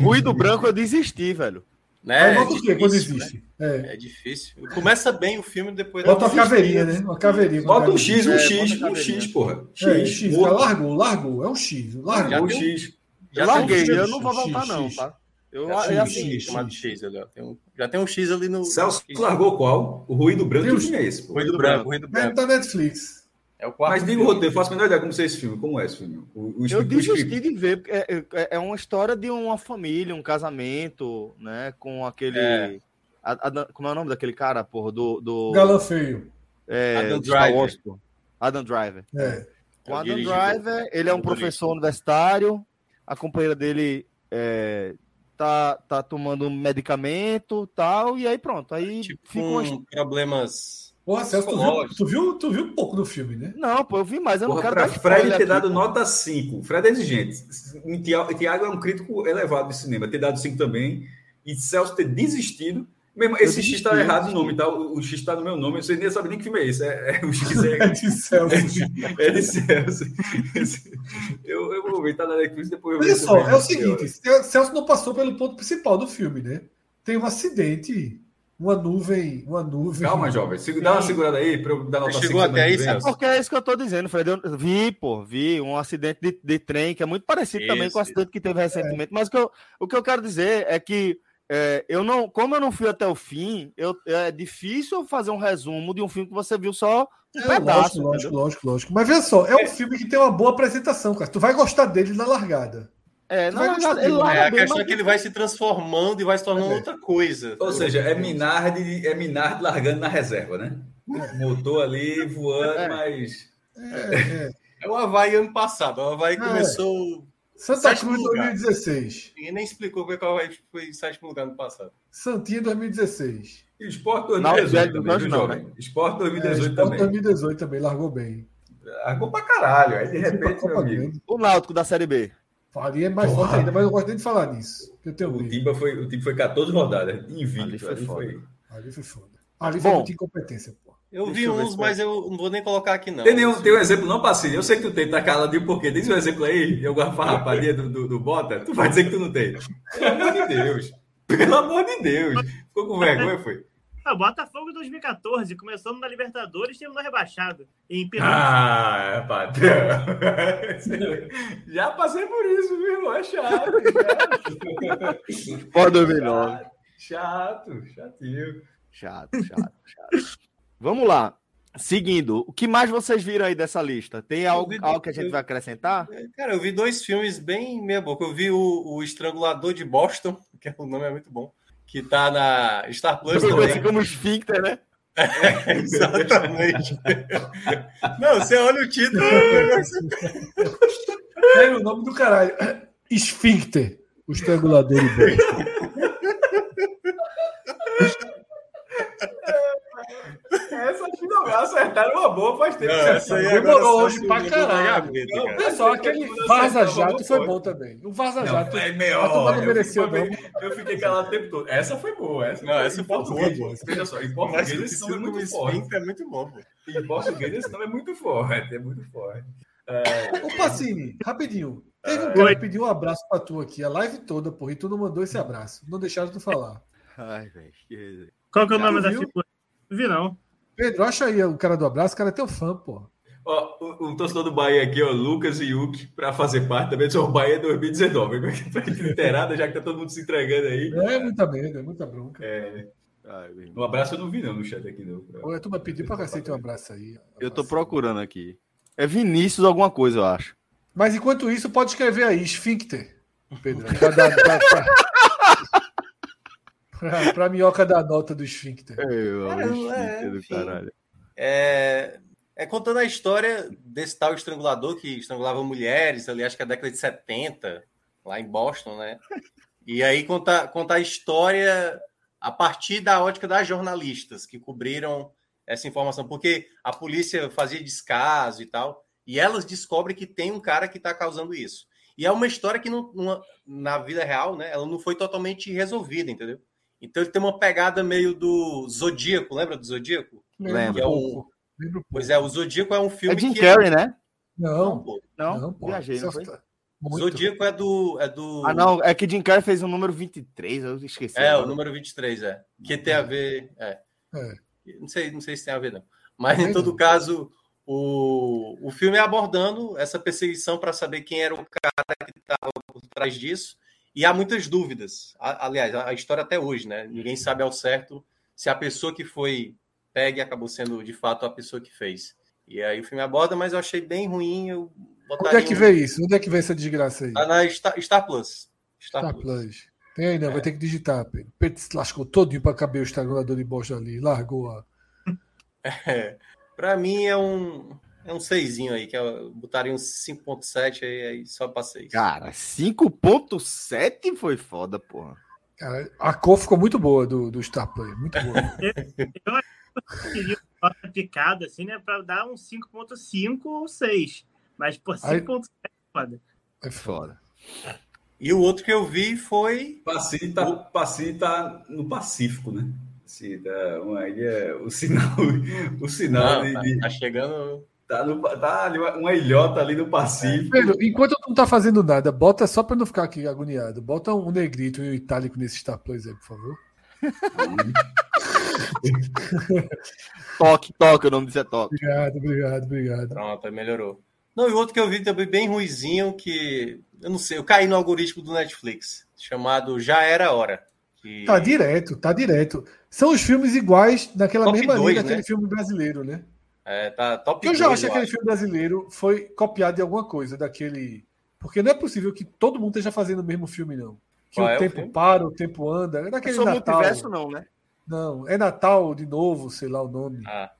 Ruído [laughs] branco eu desisti, velho. Né? É, o quê quando existe? Né? É. é. difícil. Começa bem o filme, depois. Bota uma caveirinha, né? Uma caveirinha. Bota um X, um é, X, um X, porra. X, é, X. Largou, largou. É um X. Largou o X. Já larguei, eu não vou voltar, não, tá? Eu, é, é assim, chamado X, Tem um, já tem um X ali no. Celso largou qual? O ruído branco que filme é esse? Ruído branco, ruído branco. É da Netflix. É o quarto. Mas diga o roteiro, faço a menor ideia como ser esse filme. Como é esse filme? O, o, eu desisti de ver, porque é, é, é, uma história de uma família, um casamento, né? Com aquele. É. A, a, como é o nome daquele cara, porra? Do. do... Galã feio. É, Adam Driver. Adam Driver. É. O Adam Driver, ele é um professor universitário, a companheira dele é, tá, tá tomando medicamento tal, e aí pronto. Aí tipo, fica um, problemas Porra, Celso, tu viu, tu, viu, tu viu um pouco do filme, né? Não, pô, eu vi mais. Eu Porra, não quero pra Fred ter aqui, dado pô. nota 5. Fred é exigente. O Tiago é um crítico elevado de cinema, ter dado 5 também. E Celso ter desistido. Mesmo, esse X está errado o nome, tá? O, X está no meu nome. Você nem sabe nem que filme é esse. É, é o X é, [laughs] é de Celso. É, [laughs] é de Celso. [laughs] eu, eu vou ver, tá na Netflix depois eu Olha só, é o seguinte: Celso não passou pelo ponto principal do filme, né? Tem um acidente uma nuvem, uma nuvem. Calma, jovem. Dá uma segurada aí para eu dar nota Chegou até aí, Celso? Porque é isso que eu estou dizendo, Fred. Eu vi, pô, vi um acidente de, de trem que é muito parecido isso, também com o acidente que teve recentemente. É. Mas o que, eu, o que eu quero dizer é que é, eu não, como eu não fui até o fim, eu, é difícil fazer um resumo de um filme que você viu só um é, pedaço. Lógico, lógico, lógico, lógico. Mas veja só, é um é. filme que tem uma boa apresentação, cara. Tu vai gostar dele na largada. É, não, ele é, a questão é que ele vai se transformando e vai se tornando é. outra coisa. Ou seja, é Minardi, é Minardi largando na reserva, né? É. Motor ali voando, é. mas. É, é. o Havaí ano passado. O Havaí começou. Santa Cruz 2016. Ninguém nem explicou como é que o Havaí foi em sétimo lugar no passado. Santinha 2016. E Esporte 2018 não, também, não, né? Esporte 2018 é, também. 2018 também, largou bem. Largou pra caralho. Aí de repente, meu amigo. O Náutico da Série B. Faria mais Porra. forte ainda, mas eu gosto nem de falar nisso. Eu tenho o, Timba foi, o Timba foi 14 rodadas, invicto. Ali foi, ali foi, ali foi foda. Ali foi muita incompetência, pô. Eu Deixa vi eu uns, mas eu não vou nem colocar aqui, não. Tem, nenhum, tem um exemplo, não, Passinho? Eu sei que tu tem, tá caladinho por quê? Diz um exemplo aí, eu de farraparia do, do, do Bota, tu vai dizer que tu não tem. Pelo amor de Deus. Pelo amor de Deus. Ficou com vergonha, foi? Ah, Botafogo 2014, começando na Libertadores, terminou rebaixado. Em ah, patrão. [laughs] Já passei por isso, viu? É chato. Pode 2009. Chato, chatinho. Chato, chato, chato. Vamos lá. Seguindo, o que mais vocês viram aí dessa lista? Tem algo, algo que a gente vai acrescentar? Cara, eu vi dois filmes bem meia boca. Eu vi o, o Estrangulador de Boston, [laughs] que o nome é muito bom que tá na Star Plus também. Assim como esfíncter, né? É, [laughs] exatamente. Não, você olha o título. É o nome do caralho. Esfíncter, o estrangulador [laughs] essa aqui não acertaram uma boa faz tempo. Não, essa aí Demorou hoje pra caralho. Gaveta, pessoal, aquele Vaza Jato foi bom também. O Vaza Jato. É melhor. Não mereceu, não. Eu fiquei calado o tempo todo. Essa foi boa. Essa não, essa foi boa. Veja só, em português esse nome é muito forte. É muito bom. Em português esse nome é muito forte. É muito forte. É... Ô, Pacini, rapidinho. Teve um cara que pediu um abraço pra tu aqui, a live toda, porra, e tu não mandou esse abraço. Não deixaram tu falar. Ai, velho. Qual que é o nome da figura? Vi não. Pedro, acha aí o cara do abraço, o cara é teu fã, pô. Ó, um torcedor do Bahia aqui, ó, Lucas e Yuki, para fazer parte também do seu Bahia 2019. Para inteirada, já que tá todo mundo se entregando aí. É muita merda, é muita bronca. É. um abraço eu não vi, não, no chat aqui, não. Oi, tu vai pedir pra cacete um abraço aí. Um eu tô procurando aqui. É Vinícius alguma coisa, eu acho. Mas enquanto isso, pode escrever aí, esfíncter. Pedro. Pra, dar, pra, pra, pra, minhoca da nota do esfíncter. É, é, do caralho. É, é contando a história desse tal estrangulador que estrangulava mulheres ali, acho que é a década de 70, lá em Boston, né? E aí conta, conta a história a partir da ótica das jornalistas que cobriram essa informação, porque a polícia fazia descaso e tal, e elas descobrem que tem um cara que está causando isso. E é uma história que não, uma, na vida real, né, ela não foi totalmente resolvida, entendeu? Então ele tem uma pegada meio do Zodíaco, lembra do Zodíaco? Lembro. É um... Pois é, o Zodíaco é um filme é Jim que... Carrey, né? Não, não, pô. Não, não pô. viajei, não foi? Muito. Zodíaco é do, é do. Ah, não, é que Jim Carrey fez o número 23, eu esqueci. É, agora. o número 23, é. Que tem a ver. É. é. Não, sei, não sei se tem a ver, não. Mas, em todo caso, o, o filme é abordando essa perseguição para saber quem era o cara que estava por trás disso. E há muitas dúvidas. Aliás, a história até hoje, né? Ninguém sabe ao certo se a pessoa que foi pegue acabou sendo de fato a pessoa que fez. E aí o filme aborda, mas eu achei bem ruim. Eu Onde é que vê isso? Onde é que vê essa desgraça aí? Tá na Star, Star Plus. Star, Star Plus. Plus. Tem aí, não, é. vai ter que digitar, Pedro. Pedro se lascou todinho para caber o estrangulador de bosta ali. Largou a. [laughs] É. Para mim é um é um 6 aí, que eu botaria um 5.7 aí, aí só para 6. Cara, 5.7 foi foda, porra. Cara, a cor ficou muito boa do, do Star Play, muito boa. [laughs] eu queria uma picada assim, né, para dar um 5.5 ou 6. Mas por 5.7 é foda. É foda. E o outro que eu vi foi. Passi tá, Passi tá no Pacífico, né? Se dá uma ilha, o sinal, [laughs] o sinal não, de, tá, tá, chegando. Tá, no, tá ali uma ilhota ali no Pacífico. Pedro, enquanto tu não tá fazendo nada, bota só para não ficar aqui agoniado, bota um negrito e um itálico nesse Star Plus aí, por favor. [laughs] toque, toque, o nome disso é toque. Obrigado, obrigado, obrigado. Pronto, melhorou. Não, e outro que eu vi também bem ruizinho, que eu não sei, eu caí no algoritmo do Netflix, chamado Já Era Hora. Que... Tá direto, tá direto. São os filmes iguais daquela top mesma linha daquele né? filme brasileiro, né? É, tá top Eu já acho que aquele filme brasileiro foi copiado de alguma coisa daquele. Porque não é possível que todo mundo esteja fazendo o mesmo filme, não. Que Qual o é tempo o para, o tempo anda. É daquele é Natal. Multiverso, não, né? Não, é Natal de novo, sei lá o nome. Ah.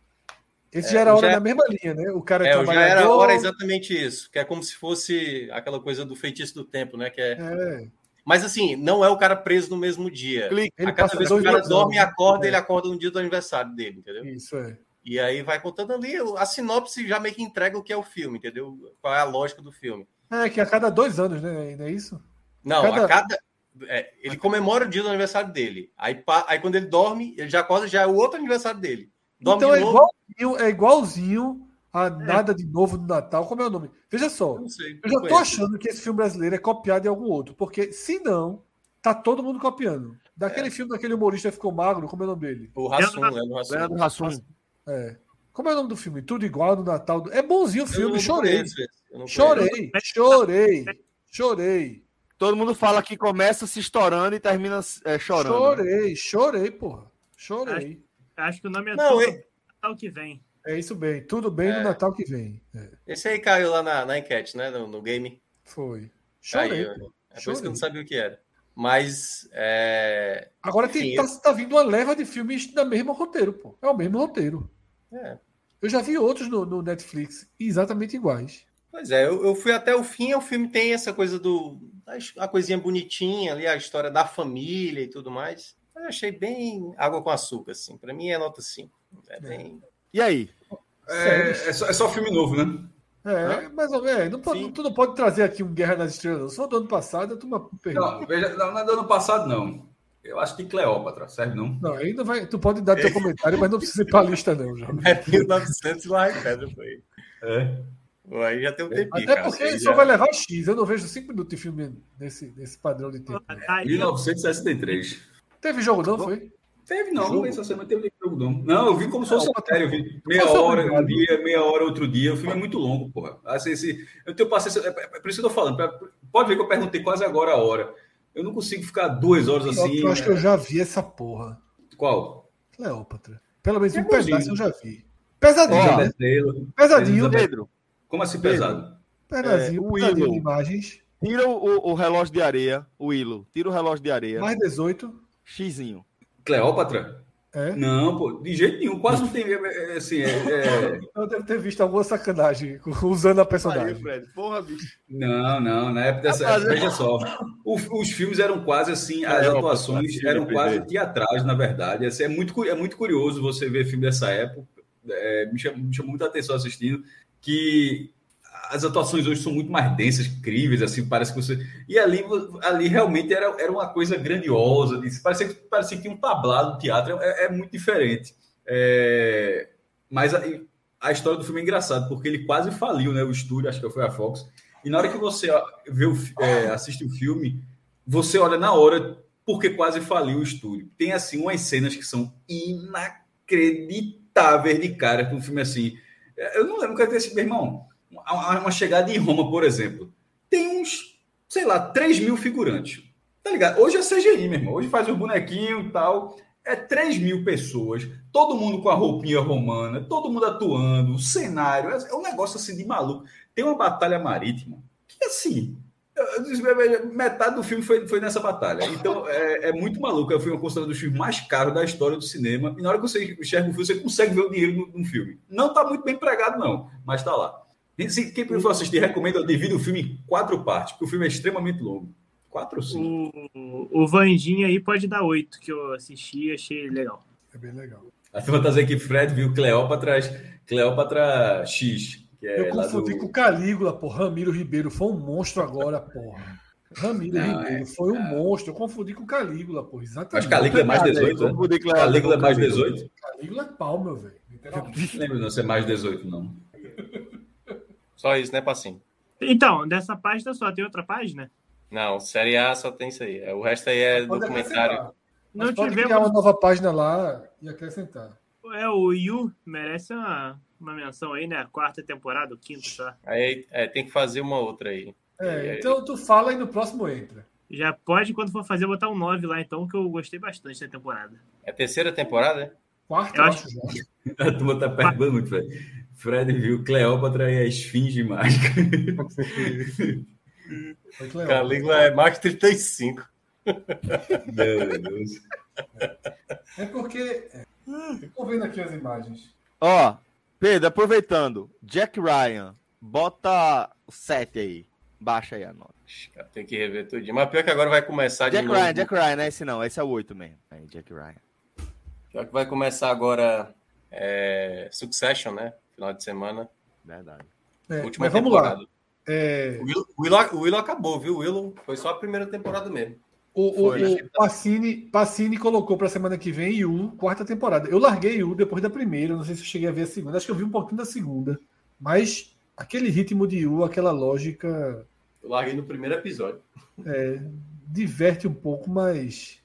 Esse é, já era hora já... da mesma linha, né? O cara é, já era hora exatamente isso, que é como se fosse aquela coisa do feitiço do tempo, né? Que é... é. Mas assim, não é o cara preso no mesmo dia. Ele a cada vez que o cara dorme e acorda, é. ele acorda no dia do aniversário dele, entendeu? Isso é. E aí vai contando ali, a sinopse já meio que entrega o que é o filme, entendeu? Qual é a lógica do filme. É, que a cada dois anos, né? Não é isso? Não, cada... a cada. É, ele comemora o dia do aniversário dele. Aí, aí quando ele dorme, ele já acorda, já é o outro aniversário dele. Dorme então é igualzinho, é igualzinho a é. Nada de Novo do Natal. Como é o nome? Veja só. Eu, sei, eu já tô achando que esse filme brasileiro é copiado de algum outro. Porque se não, tá todo mundo copiando. Daquele é. filme daquele humorista que ficou magro, como é o nome dele? O Rassum, Leandro Rassum. É. Como é o nome do filme? Tudo igual no Natal. É bonzinho o filme, chorei. Chorei, chorei, chorei. Todo mundo fala que começa se estourando e termina é, chorando. Né? Chorei, chorei, porra. Chorei. Acho, acho que o nome é Não, tudo Natal que vem. É isso bem, tudo bem é. no Natal que vem. É. Esse aí caiu lá na, na enquete, né? No, no game. Foi. Chorei. Caiu. Né? É por isso que eu não sabia o que era. Mas. É... Agora tem, tá, tá vindo uma leva de filmes da mesmo roteiro, pô. É o mesmo roteiro. É. Eu já vi outros no, no Netflix exatamente iguais. Pois é, eu, eu, fui até o fim, o filme tem essa coisa do. a coisinha bonitinha ali, a história da família e tudo mais. Eu achei bem água com açúcar, assim. Para mim é nota 5. É, é bem... E aí? É, é, só, é só filme novo, né? É, mas é, não pode, tu não pode trazer aqui um Guerra nas Estrelas. Só do ano passado, tu uma Não, veja, não, não é do ano passado, não. Eu acho que Cleópatra, serve não? Não, ainda vai. Tu pode dar teu comentário, mas não precisa ir pra lista, não. Já. É 1900 lá em pedra, foi. É. Aí já tem um tempinho. Até porque ele só vai levar X. Eu não vejo 5 minutos de filme nesse, nesse padrão de tempo. 1963. Teve jogo, não? Foi? Teve não, jogo? essa semana teve jogo não. Não, eu vi como se fosse sério, eu vi meia hora um dia, meia hora outro dia. O filme é muito longo, porra. Assim, esse, eu tenho paciência, é, é por isso que eu tô falando. Pode ver que eu perguntei quase agora a hora. Eu não consigo ficar duas horas assim. Eu acho que eu já vi essa porra. Qual? Cleópatra. Pelo menos é um pedaço eu já vi. Pesadinho, oh, né? Pesadinho, Pedro. Como assim pesado? Pedazinho, é, o Willow. imagens. Tira o, o, relógio de areia, o Willow. Tira o relógio de areia. Mais 18. Xizinho. Cleópatra? É? Não, pô, de jeito nenhum. Quase não tem. É, é, assim, é, é... [laughs] Eu devo ter visto alguma sacanagem usando a personagem. Aí, Fred. Porra, bicho. Não, não. Na época dessa. Época, veja só. O, os filmes eram quase assim, as atuações eram quase teatrais, na verdade. Assim, é, muito, é muito curioso você ver filme dessa época. É, me, chamou, me chamou muita atenção assistindo. Que as atuações hoje são muito mais densas, incríveis, assim, parece que você. E ali, ali realmente era, era uma coisa grandiosa, parecia, parecia que tinha um tablado no teatro, é, é muito diferente. É... Mas a, a, história do filme é engraçada, porque ele quase faliu, né? O estúdio, acho que foi a Fox. E na hora que você vê o, é, assiste o filme, você olha na hora porque quase faliu o estúdio. Tem, assim, umas cenas que são inacreditáveis de cara com um filme assim. Eu não lembro que ter esse meu irmão uma chegada em Roma, por exemplo, tem uns, sei lá, 3 mil figurantes. Tá ligado? Hoje é CGI, meu irmão. Hoje faz o bonequinho e tal. É 3 mil pessoas, todo mundo com a roupinha romana, todo mundo atuando, o cenário. É um negócio assim de maluco. Tem uma batalha marítima que, assim, metade do filme foi, foi nessa batalha. Então é, é muito maluco. O filme considerado um dos filmes mais caros da história do cinema. E na hora que você enxerga o filme, você consegue ver o dinheiro no, no filme. Não está muito bem empregado, não, mas está lá. Se, quem for assistir, recomendo, eu divido o filme em quatro partes, porque o filme é extremamente longo. Quatro ou cinco? O, o Vandinha aí pode dar oito, que eu assisti e achei legal. É bem legal. A turma tá dizendo que Fred viu Cleópatra, Cleópatra X. Que é eu confundi do... com Calígula, pô. Ramiro Ribeiro foi um monstro agora, porra. Ramiro não, Ribeiro é, foi um monstro. Eu confundi com Calígula, pô. Exatamente. Mas Calígula é mais 18, né? Calígula é mais 18? Calígula é pau, meu velho. Não lembro não ser mais 18, não. Só isso, né, Passinho? Então, dessa página só tem outra página? Não, Série A só tem isso aí. O resto aí é pode documentário. Não pode tivemos... criar uma nova página lá e acrescentar. É, o Yu merece uma, uma menção aí, né? A quarta temporada, o quinto, tá? Aí é, tem que fazer uma outra aí. É, então tu fala e no próximo entra. Já pode, quando for fazer, botar um 9 lá, então, que eu gostei bastante da temporada. É a terceira temporada, né? Quarta, eu acho. [laughs] A turma tá perguntando muito, velho. Fred viu Cleópatra e a Esfinge Mágica. [laughs] Calígula é mais 35. Meu Deus. É porque. Estou vendo aqui as imagens. Ó, Pedro, aproveitando. Jack Ryan, bota o 7 aí. Baixa aí a nota. Tem que rever tudo. Mas pior que agora vai começar Jack Ryan, Jack Ryan, não é esse não. Esse é o 8 mesmo. Aí, Jack Ryan. Pior que vai começar agora é, Succession, né? Final de semana. Verdade. É, Última mas vamos temporada. lá. É... O, Willow, o, Willow, o Willow acabou, viu? O Willow foi só a primeira temporada mesmo. O, foi, o, o Pacini, Pacini colocou para a semana que vem Yu, quarta temporada. Eu larguei Yu depois da primeira, não sei se eu cheguei a ver a segunda. Acho que eu vi um pouquinho da segunda. Mas aquele ritmo de Yu, aquela lógica. Eu larguei no primeiro episódio. É, diverte um pouco, mas.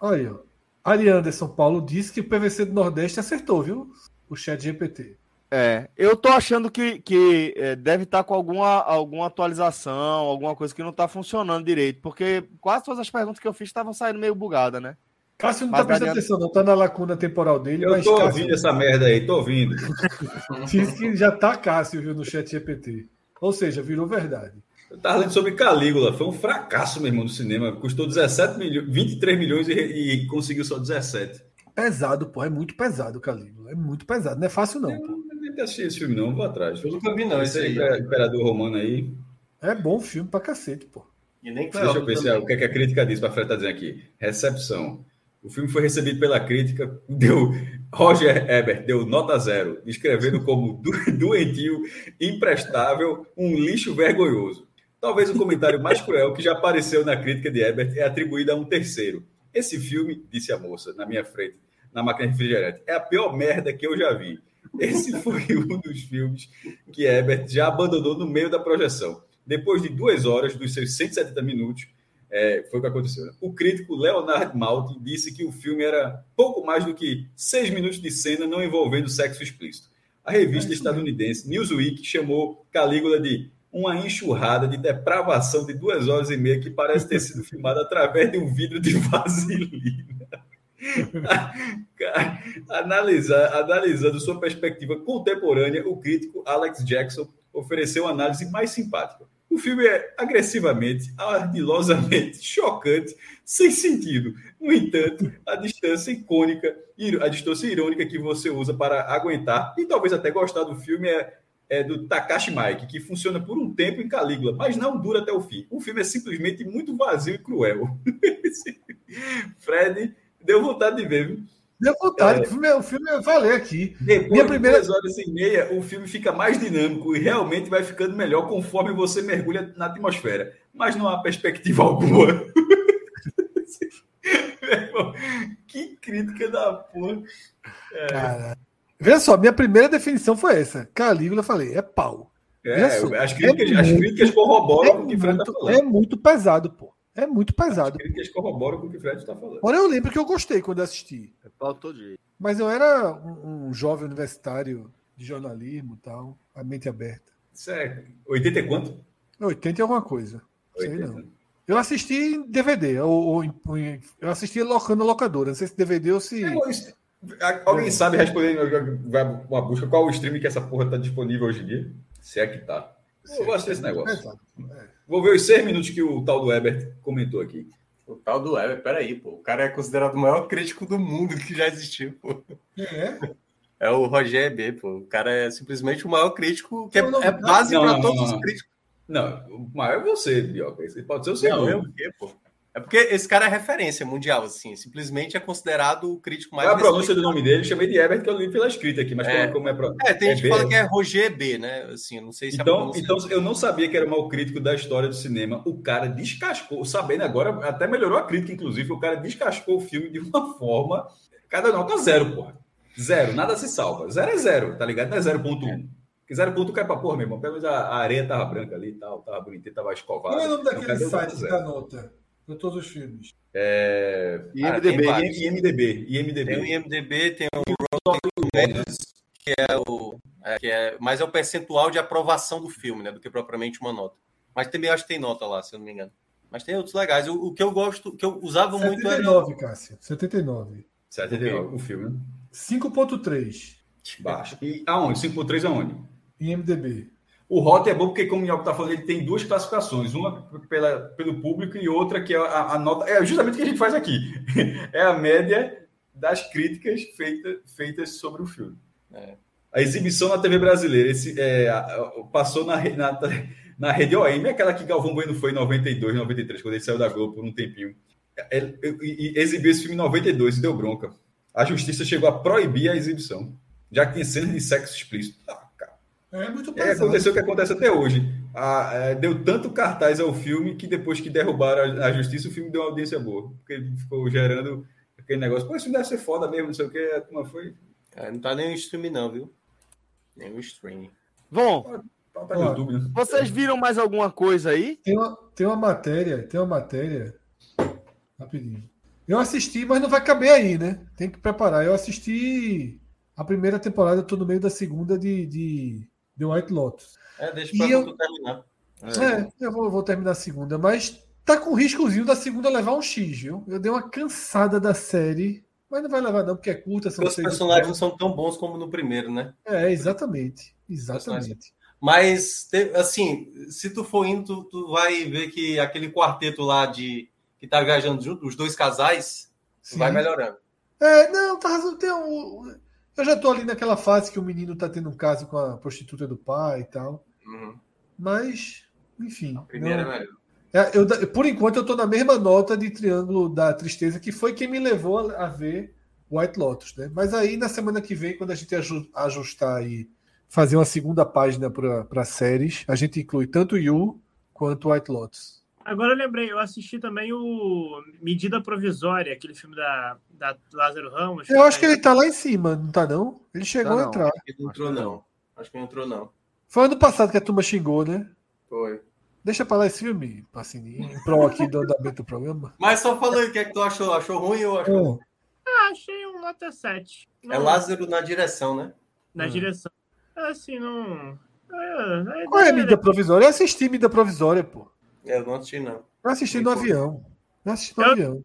Olha, Ari Anderson Paulo disse que o PVC do Nordeste acertou, viu? O chat GPT. É, eu tô achando que, que é, deve estar tá com alguma, alguma atualização, alguma coisa que não tá funcionando direito, porque quase todas as perguntas que eu fiz estavam saindo meio bugada, né? Cássio não mas tá prestando atenção, não, tá na lacuna temporal dele. Eu mas tô Cássio... ouvindo essa merda aí, tô ouvindo. [laughs] Diz que já tá Cássio, viu, no chat GPT. Ou seja, virou verdade. Eu tava lendo sobre Calígula, foi um fracasso, meu irmão, no cinema. Custou 17 milhões, 23 milhões e, e conseguiu só 17. Pesado, pô, é muito pesado, Calígula. É muito pesado, não é fácil, não. Pô ter assistido esse filme, não, vou atrás. Eu nunca vi, não. Esse, esse aí, é Imperador Romano aí. É bom filme pra cacete, pô. E nem Deixa eu pensar o que, é que a crítica diz, para Fred tá dizendo aqui. Recepção. O filme foi recebido pela crítica, [laughs] deu Roger Ebert deu nota zero, descrevendo como [laughs] doentio, imprestável, um lixo vergonhoso. Talvez o comentário mais cruel que já apareceu na crítica de Ebert é atribuído a um terceiro. Esse filme, disse a moça na minha frente, na máquina de refrigerante, é a pior merda que eu já vi. Esse foi [laughs] um dos filmes que Herbert já abandonou no meio da projeção. Depois de duas horas dos seus 170 minutos, É, foi o que aconteceu. Né? O crítico Leonard Maltin disse que o filme era pouco mais do que seis minutos de cena não envolvendo sexo explícito. A revista estadunidense Newsweek chamou Calígula de uma enxurrada de depravação de duas horas e meia que parece ter sido filmada através de um vidro de [laughs] vaselina. [laughs] Analisando sua perspectiva contemporânea, o crítico Alex Jackson ofereceu uma análise mais simpática. O filme é agressivamente, ardilosamente, [laughs] chocante, sem sentido. No entanto, a distância icônica, a distância irônica que você usa para aguentar e talvez até gostar do filme é, é do Takashi Mike, que funciona por um tempo em Calígula, mas não dura até o fim. O filme é simplesmente muito vazio e cruel. [laughs] Fred deu vontade de ver, viu? Deu vontade. É. O, filme, o filme eu falei aqui. Depois Minha de primeira... duas horas e meia, o filme fica mais dinâmico e realmente vai ficando melhor conforme você mergulha na atmosfera. Mas não há perspectiva [laughs] alguma. que crítica da porra. É. Veja só, minha primeira definição foi essa. Calígula, eu falei, é pau. É, as, críticas, é as críticas corroboram é o que Fred está falando. É muito pesado, pô. É muito pesado. As críticas corroboram com o que o Fred está falando. Porém, eu lembro que eu gostei quando assisti. É pau todo jeito. Mas eu era um, um, jovem universitário de jornalismo e tal, a mente aberta. Certo. 80 e quanto? 80 e alguma coisa. 80. Sei não. Eu assisti em DVD, ou, ou, eu assisti locando locadora. Não sei se DVD ou se. É, alguém é. sabe responder uma busca qual o stream que essa porra tá disponível hoje em dia? Se é que tá. Eu gosto desse negócio. É. Vou ver os seis minutos que o tal do Ebert comentou aqui. O tal do Ebert, peraí, pô. O cara é considerado o maior crítico do mundo que já existiu, pô. É? É o Roger B, pô. O cara é simplesmente o maior crítico, que é, é base para todos não, os críticos. Não, o maior é você, Bioca. Pode ser o segundo. Não, eu pô? É porque esse cara é referência mundial, assim. Simplesmente é considerado o crítico mais. Qual a pronúncia do nome dele? Chamei de Ebert, que eu li pela escrita aqui, mas é, como é. Pro... É, tem gente que fala que é Roger B, né? Assim, não sei se então, Então, eu não sabia que era o maior crítico da história do cinema. O cara descascou, sabendo agora, até melhorou a crítica, inclusive. O cara descascou o filme de uma [laughs] forma. Cada nota zero, porra. Zero, nada se salva. Zero é zero, tá ligado? Não é 0.1. Que 0.1 cai pra porra, meu irmão. Pelo menos a, areia tava branca ali e tal, tava bonitinha, tava escovada. Qual é o nome daquele site da nota? De todos os filmes. É... IMDB, ah, IMDB, IMDB. Tem o IMDB, tem o Rotten Tomatoes, que é o é, que é, mas é o percentual de aprovação do filme, né, do que propriamente uma nota. Mas também acho que tem nota lá, se eu não me engano. Mas tem outros legais. O, o que eu gosto, que eu usava 79, muito era 79, Cássio. 79. 79 o filme. 5.3. Baixo. E aonde? 5.3 aonde? IMDB. O Rota é bom porque, como o Minhoca está falando, ele tem duas classificações. Uma pela, pelo público e outra que é a, a, nota. É justamente o que a gente faz aqui. [laughs] É a média das críticas feita, feitas sobre o filme. É. A exibição na TV brasileira esse, é, passou na, na, na rede OM, aquela que Galvão Bueno foi em 92, 93, quando ele saiu da Globo por um tempinho. É, ele, exibiu esse filme em 92 e deu bronca. A justiça chegou a proibir a exibição, já que tem cenas de sexo explícito. Ah, é muito pesado. É, aconteceu o que acontece até hoje. Ah, é, deu tanto cartaz ao filme que depois que derrubaram a, a, justiça, o filme deu uma audiência boa. Porque ele ficou gerando aquele negócio. Pô, isso deve ser foda mesmo, não sei o que. A turma foi. É, não tá nem no stream, não, viu? Nem o stream. Bom, tá, tá YouTube, né? vocês viram mais alguma coisa aí? Tem uma, tem uma matéria, tem uma matéria. Rapidinho. Eu assisti, mas não vai caber aí, né? Tem que preparar. Eu assisti a primeira temporada, eu tô no meio da segunda de, de The White Lotus. É, deixa pra eu... terminar. É, é eu vou, vou, terminar a segunda, mas tá com riscozinho da segunda levar um X, viu? Eu dei uma cansada da série, mas não vai levar não, porque é curta. São os personagens não são tão bons como no primeiro, né? É, exatamente. Exatamente. Mas, assim, se tu for indo, tu, tu, vai ver que aquele quarteto lá de que tá viajando junto, os dois casais, vai melhorando. É, não, tá razão. Tem um, eu já tô ali naquela fase que o menino tá tendo um caso com a prostituta do pai e tal. Uhum. Mas, enfim. A primeira não... é melhor. É, eu, por enquanto, eu tô na mesma nota de Triângulo da Tristeza, que foi quem me levou a, ver White Lotus, né? Mas aí, na semana que vem, quando a gente ajustar e fazer uma segunda página para séries, a gente inclui tanto Yu quanto White Lotus. Agora eu lembrei, eu assisti também o Medida Provisória, aquele filme da, da Lázaro Ramos. Eu acho que ele tá lá em cima, não tá não? Ele chegou não, a entrar. Acho que não entrou não. Acho que não entrou não. Foi ano passado que a turma xingou, né? Foi. Deixa pra lá esse filme, Pacini, em prol aqui do andamento do programa. [laughs] Mas só falando, o que é que tu achou? Achou ruim ou achou? Ah, achei um nota 7. Não, é Lázaro na direção, né? Na hum. direção. Assim, não. É, é Qual é a mídia provisória? Eu assisti mídia provisória, pô. Eu não assisti, não. Eu assisti no avião. Eu assisti no eu... avião.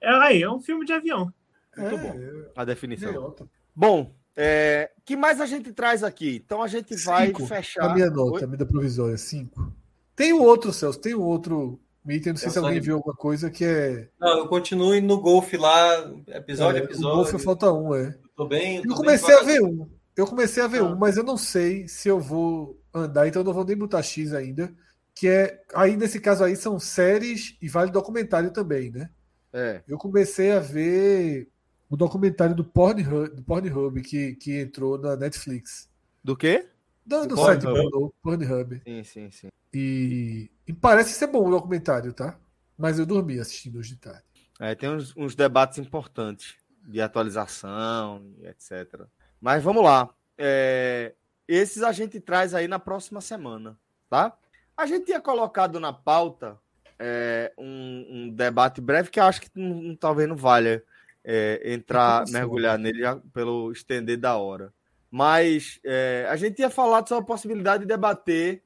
É, aí, é um filme de avião. Muito é, bom. A definição. Bom, é, que mais a gente traz aqui? Então a gente vai cinco, fechar. A minha nota, Oi? a mídia provisória, 5. Tem o outro, Celso, tem o outro item, não sei eu se alguém viu alguma coisa que é. Não, eu continuo no golfe lá, episódio a é, episódio. Golfe falta um, é. Tô bem. Tô eu comecei bem a ver um. Eu comecei a ver ah. um, mas eu não sei se eu vou andar, então eu não vou nem botar X ainda. Que é. Aí, nesse caso aí, são séries e vale documentário também, né? É. Eu comecei a ver o documentário do Pornhub, do Pornhub que, que entrou na Netflix. Do quê? Do, do site Pornhub. Pornhub. Sim, sim, sim. E, e, parece ser bom o documentário, tá? Mas eu dormi assistindo hoje de tarde. É, tem uns, uns debates importantes de atualização, etc. Mas vamos lá. É, esses a gente traz aí na próxima semana, tá? A gente tinha colocado na pauta é, um, um, debate breve que eu acho que não, talvez não valha é, entrar, mergulhar nele pelo estender da hora. Mas é, a gente tinha falado sobre a possibilidade de debater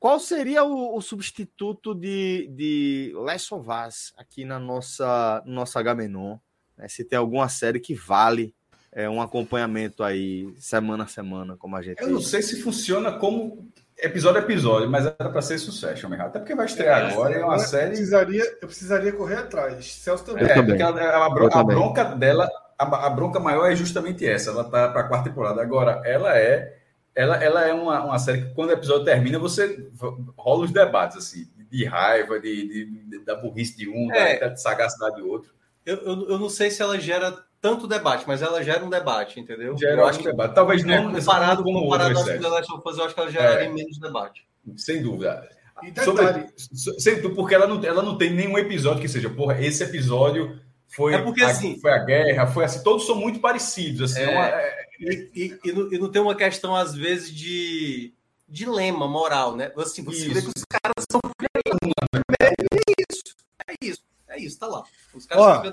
qual seria o, o substituto de, de Us aqui na nossa, no nosso Agamenon. Né? Se tem alguma série que vale é, um acompanhamento aí semana a semana, como a gente. Eu não sei se funciona como episódio a episódio, mas era para ser sucesso, Até porque vai estrear é, agora, é uma série. Precisaria, eu precisaria correr atrás. Celso também. É, também. Ela, a, a, a bronca dela, a, a, bronca maior é justamente essa. Ela tá para a quarta temporada. Agora, ela é. Ela, ela é uma, uma série que, quando o episódio termina, você rola os debates, assim, de raiva, de, de, de da burrice de um, é. da, da sagacidade do outro. Eu, eu, eu não sei se ela gera tanto debate, mas ela gera um debate, entendeu? Gera eu acho que debate. Talvez não comparado com comparado com The Last of Us, eu acho que ela geraria é. menos debate. Sem dúvida. Sobre, sem, porque ela não, ela não tem nenhum episódio que seja, porra, esse episódio foi, é porque, a, assim, foi a guerra, foi assim, todos são muito parecidos. Assim, é, uma, é... E, e, e, não, e, não, tem uma questão, às vezes, de dilema moral, né? Assim, você isso. vê que os caras são. É isso, é isso, é isso, tá lá. Os caras Ó, são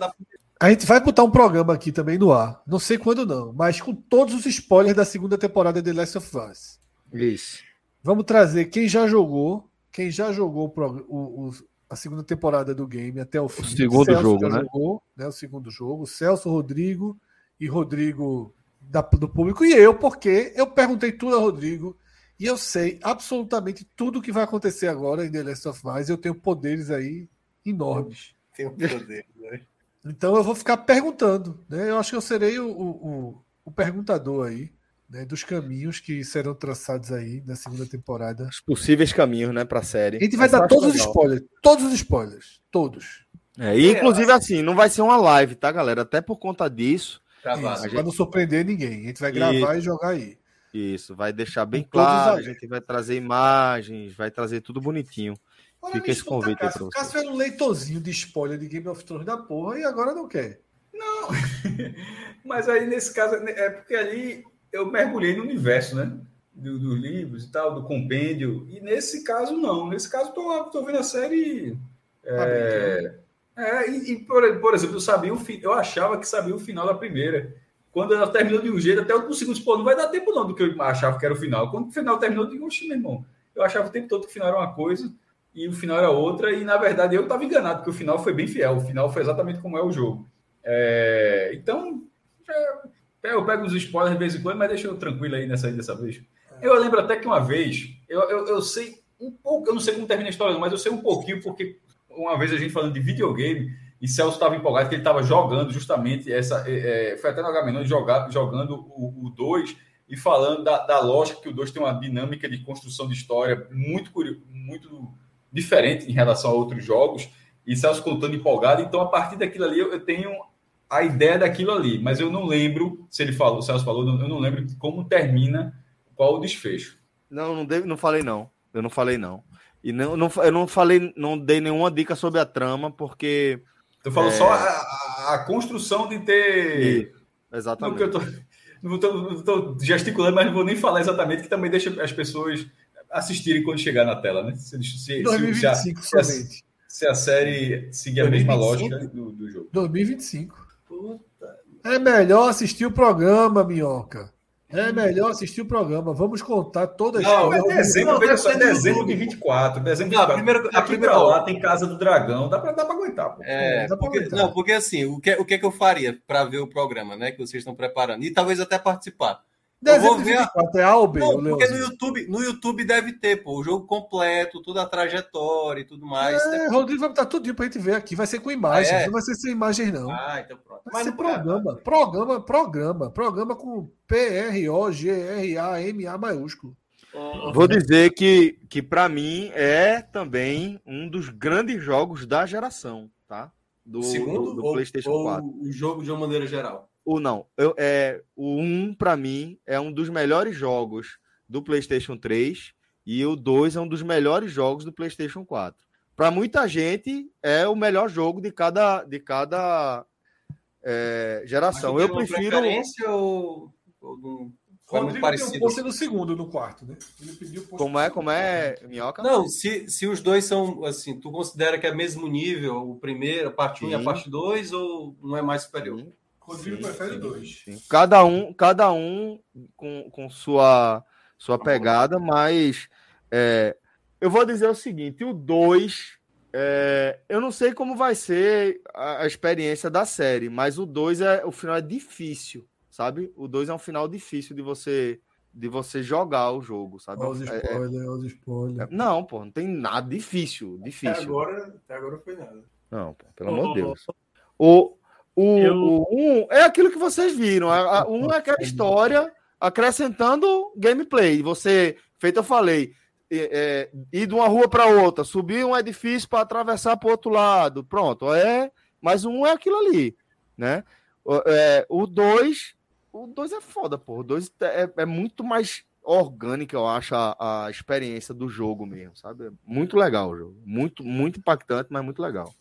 a gente vai botar um programa aqui também no ar. Não sei quando não, mas com todos os spoilers da segunda temporada de Last of Us. Isso. Vamos trazer quem já jogou, quem já jogou o, o, a segunda temporada do game até o fim. O segundo Celso jogo, né? Jogou, né? O segundo jogo. Celso, Rodrigo e Rodrigo da, do público e eu, porque eu perguntei tudo a Rodrigo e eu sei absolutamente tudo o que vai acontecer agora em The Last of Us. Eu tenho poderes aí enormes. Tenho poderes, né? Então eu vou ficar perguntando. Né? Eu acho que eu serei o, o, o perguntador aí. Né, dos caminhos que serão traçados aí na segunda temporada. Os possíveis caminhos, né, para a série. A gente vai dar todos os spoilers, todos os spoilers, todos. É, e inclusive assim, não vai ser uma live, tá, galera? Até por conta disso, Isso, gente... para não surpreender ninguém. A gente vai gravar e, e jogar aí. Isso, vai deixar bem claro, a gente vai trazer imagens, vai trazer tudo bonitinho. Olha, Fica esse convite aí pra você. Cássio era um leitorzinho de spoiler de Game of Thrones da porra e agora não quer. Não, [laughs] mas aí nesse caso, é porque ali eu mergulhei no universo, né? Do, dos livros e tal, do compêndio. E nesse caso, não. Nesse caso, tô, tô vendo a série. É, é e, e por, por, exemplo, eu sabia o eu achava que sabia o final da primeira. Quando ela terminou de um jeito, até o segundo, pô, não vai dar tempo não do que eu achava que era o final. Quando o final terminou, eu digo, oxe, meu irmão, eu achava o tempo todo que o final era uma coisa e o final era outra, e na verdade eu estava enganado, porque o final foi bem fiel, o final foi exatamente como é o jogo. É, então, é, eu pego os spoilers de vez em quando, mas deixa eu tranquilo aí nessa dessa vez. Eu lembro até que uma vez, eu, eu, eu sei um pouco, eu não sei como termina a história, mas eu sei um pouquinho, porque uma vez a gente falando de videogame, e Celso estava empolgado que ele estava jogando justamente essa. É, é foi até no Agamenon jogado, jogando o 2 e falando da, da lógica que o 2 tem uma dinâmica de construção de história muito, muito diferente em relação a outros jogos, e Celso contando empolgado. Então, a partir daquilo ali, eu tenho a ideia daquilo ali, mas eu não lembro, se ele falou, o Celso falou, eu não lembro como termina, qual o desfecho. Não, não, dei, não falei não. Eu não falei não. E não, não, eu não falei, não dei nenhuma dica sobre a trama, porque. Tu falou é... só a, a, construção de ter. E, exatamente. Não estou gesticulando, mas não vou nem falar exatamente, que também deixa as pessoas assistirem quando chegar na tela, né? Se, se, 2025 se, somente. Se a série seguir a 2025? mesma lógica do, do jogo. 2025. Puta. É melhor assistir o programa, Minhoca. É melhor assistir o programa. Vamos contar toda a não, história. É dezembro, veja só, dezembro de 24. Dezembro de 24. Não, primeiro, a primeira lá tem Casa do Dragão. Dá para dá pra aguentar. Pô. É, dá porque, aguentar. Não, porque assim, o que, o que, é que eu faria para ver o programa, né? Que vocês estão preparando? E talvez até participar. Dezembro de 24 é Alber, não, porque no YouTube, no YouTube deve ter, pô, o jogo completo, toda a trajetória e tudo mais. É, Rodrigo vai botar tudo pra gente ver aqui. Vai ser com imagens, ah, é? não vai ser sem imagens, não. Ah, então pronto. Vai Mas ser programa, é. programa, programa, programa com P-R-O-G-R-A-M-A maiúsculo. Vou dizer que, que para mim é também um dos grandes jogos da geração, tá? Do, Segundo, do, do ou, PlayStation ou 4. O jogo de uma maneira geral. O não, eu, é, o 1 para mim é um dos melhores jogos do PlayStation 3 e o 2 é um dos melhores jogos do PlayStation 4. Para muita gente é o melhor jogo de cada de cada é, geração. Eu prefiro ou, ou Rodrigo parecido. tem um posto no segundo, no quarto, né? Ele pediu como é, como é, Minhoca? Não, se, se os dois são, assim, tu considera que é mesmo nível, o primeiro, a parte 1 e a parte 2, ou não é mais superior? Sim. Rodrigo sim, prefere sim, dois. Sim. Cada um, cada um com, com sua, sua pegada, mas é, eu vou dizer o seguinte: o 2, é, eu não sei como vai ser a, a experiência da série, mas o 2 é o final é difícil, sabe? O 2 é um final difícil de você de você jogar o jogo, sabe? Olha os spoilers, é, os spoilers. É, não, pô, não tem nada difícil, difícil. Até agora, até agora foi nada. Não, pô, pelo oh, amor de Deus. O, o, eu... o um é aquilo que vocês viram. A, a, um é aquela história acrescentando gameplay. Você, feito eu falei, é, ir de uma rua para outra, subir um edifício para atravessar para o outro lado. Pronto, é. Mas um é aquilo ali, né? É, o dois, o dois é foda, pô. O dois é, é muito mais orgânica, eu acho, a, a, experiência do jogo mesmo, sabe? É muito legal o jogo. Muito, muito impactante, mas muito legal.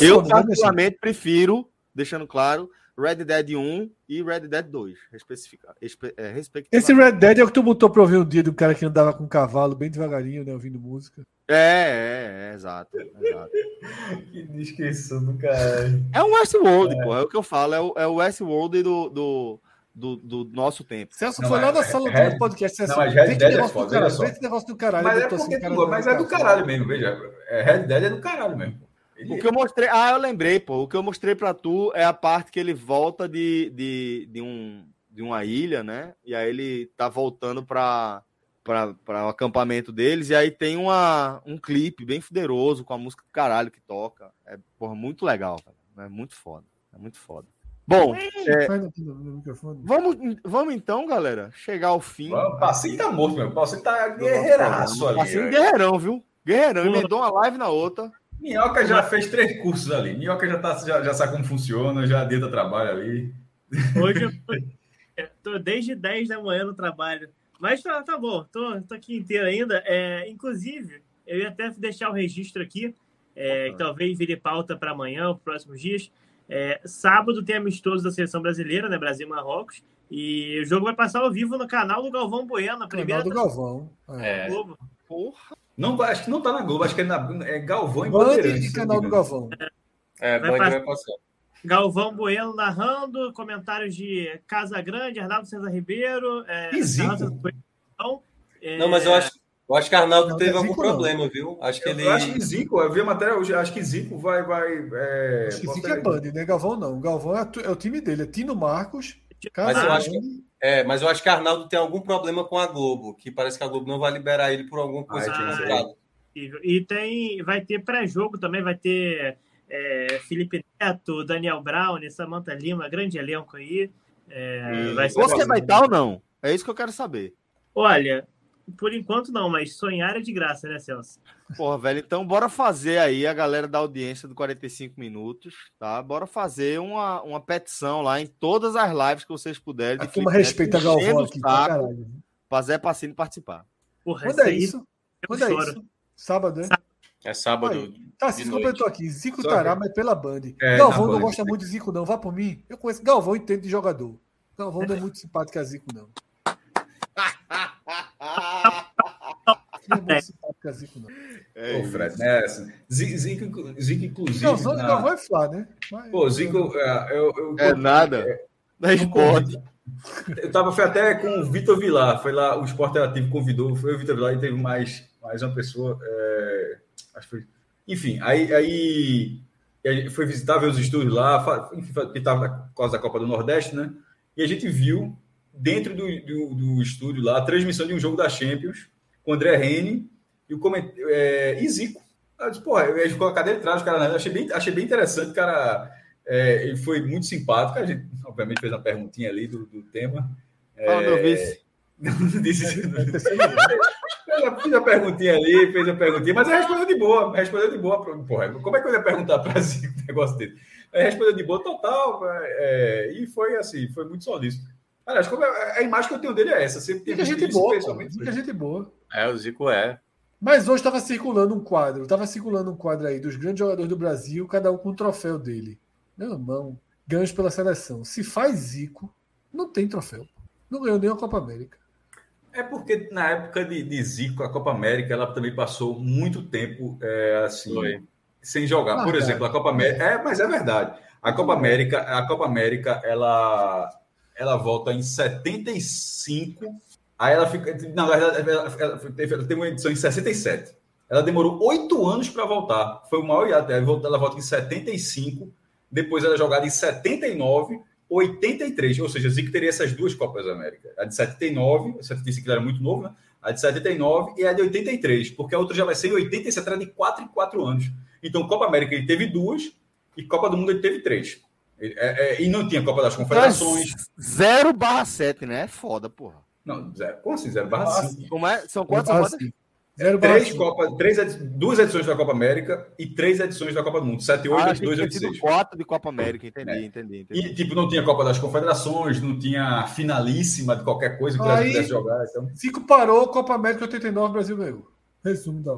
Eu, particularmente, prefiro deixando claro, Red Dead 1 e Red Dead 2, especificar, é, Esse Red Dead é o que tu botou pra ouvir o dia do cara que andava com um cavalo bem devagarinho, né, ouvindo música. É, é, é exato, exato. [laughs] que descrição do caralho. É um Westworld, é. pô, é o que eu falo, é o, é o Westworld do, do, do, do nosso tempo. Celso não, foi lá na sala do podcast. Não, mas Red Dead é foda, cara, Esse negócio do caralho. Mas, é, porque, assim, mas é do caralho mesmo, veja. É, Red Dead é do caralho mesmo. Ele... O que eu mostrei. Ah, eu lembrei, pô. O que eu mostrei pra tu é a parte que ele volta de, de, de, um, de uma ilha, né? E aí ele tá voltando pra, pra, pra o acampamento deles. E aí tem uma, um clipe bem fuderoso com a música do caralho que toca. É, porra, muito legal, cara. É muito foda. É muito foda. Bom, é, vamos, vamos então, galera, chegar ao fim. O Passinho tá morto, meu. O Passinho tá guerreiraço ali. Passinho guerreirão, viu? Guerreirão. Emendou uma live na outra. Minhoca já fez três cursos ali. Minhoca já, tá, já, já sabe como funciona, já dentro trabalho ali. Hoje eu tô, tô, desde 10 da manhã no trabalho. Mas tá, tá bom, tô, tô aqui inteiro ainda. É, inclusive, eu ia até deixar o registro aqui, é, que talvez vire pauta para amanhã, os próximos dias. É, sábado tem amistoso da seleção brasileira, né? Brasil e Marrocos. E o jogo vai passar ao vivo no canal do Galvão Bueno, a primeira. Canal do Galvão. É. Porra. Não, acho que não tá na Globo, acho que é, na, é Galvão e Band e canal do Galvão. É, vai, vai passar. Galvão Bueno narrando, comentários de Casa Grande, Arnaldo César Ribeiro. É, e Zico. É... Não, mas eu acho, eu acho que Arnaldo não, teve algum Zico, problema, não. viu? Acho que eu, ele. Eu acho que Zico, eu vi a matéria hoje, acho que Zico vai. vai é... Acho que Zico é Band, né? Galvão não. Galvão é, é, o time dele, é Tino Marcos. Mas eu acho que é, mas eu acho que Arnaldo tem algum problema com a Globo, que parece que a Globo não vai liberar ele por alguma coisa ah, E tem, vai ter pré-jogo também, vai ter é, Felipe Neto, Daniel Brown, Samantha Lima, grande elenco aí. É, vai Você vai estar ou não? É isso que eu quero saber. Olha, por enquanto não, mas sonhar é de graça, né, Celso? Porra, velho, então bora fazer aí a galera da audiência do 45 minutos, tá? Bora fazer uma, uma petição lá em todas as lives que vocês puderem. A turma respeita Galvão aqui, tá, caralho. Fazer Pacino participar. Porra, Quando é isso? Quando é isso? Sábado, né? É sábado. Aí, tá, se completou aqui. Zico Só Tará, mas pela Band. É, Galvão não gosta muito de Zico, não. Vá por mim. Eu conheço Galvão e entendo de jogador. Galvão não é [laughs] muito simpático a Zico, não. Não é simpática Zico, não. É, Pô, Fred, né? Assim, Zico, Zico, inclusive. Não, na... vai falar, né? Mas, Pô, Zico, é, eu, eu, é nada. É, responde. Eu tava foi até com o Vitor Vilar, foi lá, o Esporte Ativo convidou, foi o Vitor Vilar e teve mais, mais uma pessoa. É, acho que foi. Enfim, aí, aí foi visitar, ver os estúdios lá, que estava por causa da Copa do Nordeste, né? E a gente viu dentro do, do, do, estúdio lá a transmissão de um jogo da Champions com o André Rene e o coment... é, e Zico. Eu disse, porra, eu ia colocar dele atrás, o cara, achei bem, achei bem interessante, cara. É, ele foi muito simpático. A gente, obviamente, fez uma perguntinha ali do, do tema. Fala, é, meu vice. Não, [laughs] disse Fiz a perguntinha ali, fez a perguntinha, mas ele respondeu de boa, respondeu de boa. Porra, como é que eu ia perguntar para Zico um negócio dele? Ele respondeu de boa total, é, e foi assim, foi muito solícito. Aliás, como a imagem que eu tenho dele é essa. Sempre tem gente boa, pessoalmente. gente boa. É, o Zico é. Mas hoje estava circulando um quadro, estava circulando um quadro aí dos grandes jogadores do Brasil, cada um com um troféu dele. Meu irmão, ganhos pela seleção. Se faz Zico, não tem troféu. Não ganhou nem a Copa América. É porque na época de, de Zico, a Copa América, ela também passou muito tempo é, assim, Foi. sem jogar. Ah, Por exemplo, a Copa América. É, mas é verdade. A Copa América, a Copa América, ela, ela volta em 75. Aí ela fica. Na verdade, ela, ela, ela teve uma edição em 67. Ela demorou oito anos para voltar. Foi o maior hiato. Ela volta, em 75. Depois ela é jogada em 79 83, ou seja, Zico teria essas duas Copas América. A de 79, a 75 era muito novo, né? A de 79 e a de 83, porque a outra já vai ser em 87, era de 4 em 4 anos. Então, Copa América ele teve duas e Copa do Mundo ele teve três. É, é, e não tinha Copa das Confederações. 0 barra 7, né? É foda, porra. Não, zero. Como assim? 0 barra 5. Como é? São quantas? Zero três Copa, três, duas edições da Copa América e três edições da Copa do Mundo. 7 e 8, ah, 2, 8 6. quatro de Copa América, entendi, é. entendi, entendi, E, tipo, não tinha Copa das Confederações, não tinha finalíssima de qualquer coisa que o Brasil pudesse jogar. Então... Fico parou, Copa América 89, Brasil ganhou. Resumo da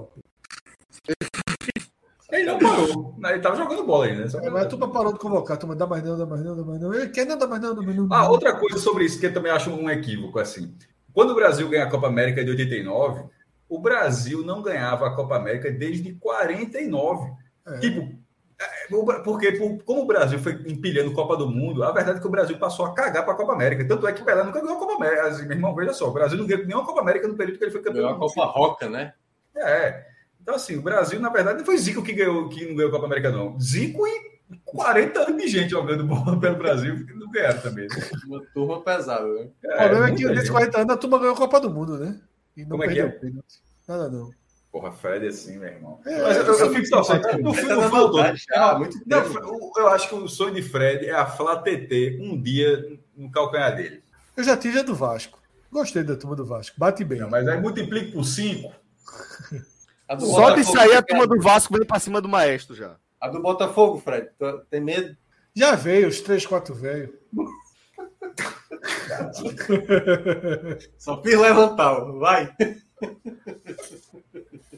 Ele não parou. Ele tava jogando bola ainda. Né? É, mas a turma parou de convocar. A turma dá mais não, dá mais não, dá mais não. Ele quer não, dá mais não, dá mais não. Ah, outra coisa sobre isso que eu também acho um equívoco, assim. Quando o Brasil ganha a Copa América de 89, o Brasil não ganhava a Copa América desde 49. É. Tipo, é, porque como o Brasil foi empilhando Copa do Mundo, a verdade é que o Brasil passou a cagar para a Copa América. Tanto é que Pelé nunca ganhou a Copa América. Assim, meu irmão, veja só, o Brasil não ganhou nenhuma Copa América no período que ele foi campeão. Ganhou a Copa Roca, né? É. Então, assim, o Brasil, na verdade, não foi Zico que, ganhou, que não ganhou a Copa América, não. Zico e 40 anos de gente jogando bola pelo Brasil que não ganharam também. Né? Uma turma pesada, né? É, o problema é que nesses 40 anos a turma ganhou a Copa do Mundo, né? E não Como é que é? Nada não. Porra, Fred é assim, meu irmão. É, Mas eu, eu, eu fico torcendo. No fim, muito não, eu acho que o sonho de Fred é a Flá TT um dia no calcanhar dele. Eu já tive a do Vasco. Gostei da turma do Vasco. Bate bem. Não, mas aí multiplica por 5. [laughs] Só de sair a turma do Vasco veio pra cima do maestro já. A do Botafogo, Fred, tem medo? Já veio, os 3, 4 veio. [laughs] Só fiz levantar, vai.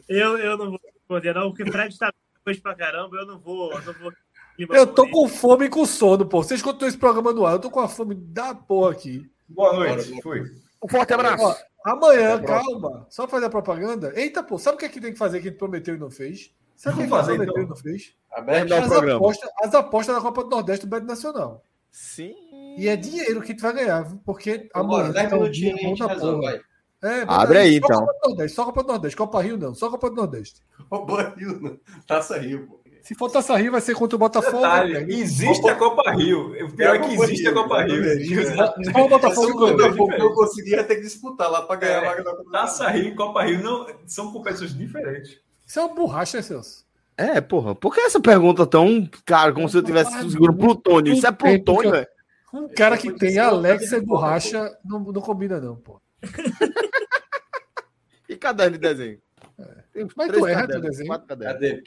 Eu, eu não vou responder, não, porque o Fred está coisa pra caramba, eu não vou. Eu, não vou... eu tô com fome e com sono, pô. Vocês continuam esse programa no ar, eu tô com a fome da porra aqui. Boa noite, fui. Um forte abraço. Amanhã, calma, só fazer a propaganda. Eita, pô, sabe o que, é que tem que fazer que a gente prometeu e não fez? Sabe o que, é que fazer, prometeu então? e não fez? Aberto as, apostas, as apostas da Copa do Nordeste do Beto Nacional. Sim. E é dinheiro que tu vai ganhar, porque amanhã tá um dia bom da porra. É, Abre aí, só então. Copa do Nordeste, só Copa do Nordeste. Copa Rio não, só Copa do Nordeste. Copa Rio não. Taça Rio, pô. Se for Taça Rio, vai ser contra o Botafogo. Detalhe, né? existe Copa... a Copa Rio. O pior é, que existe Rio, a Copa Rio. Só o Botafogo, o Botafogo eu conseguia ter que disputar lá para ganhar é, a vaga da Copa Taça Rio e Copa Rio não, são competições diferentes. Isso é uma borracha, Celso. É, porra. Por que essa pergunta tão, cara, como se eu tivesse seguro plutônio? Isso é plutônio, velho? Um cara que tem Alexa e borracha não, não combina, não, pô. [laughs] e caderno de desenho? É. Mas tu erra teu desenho. Cadê?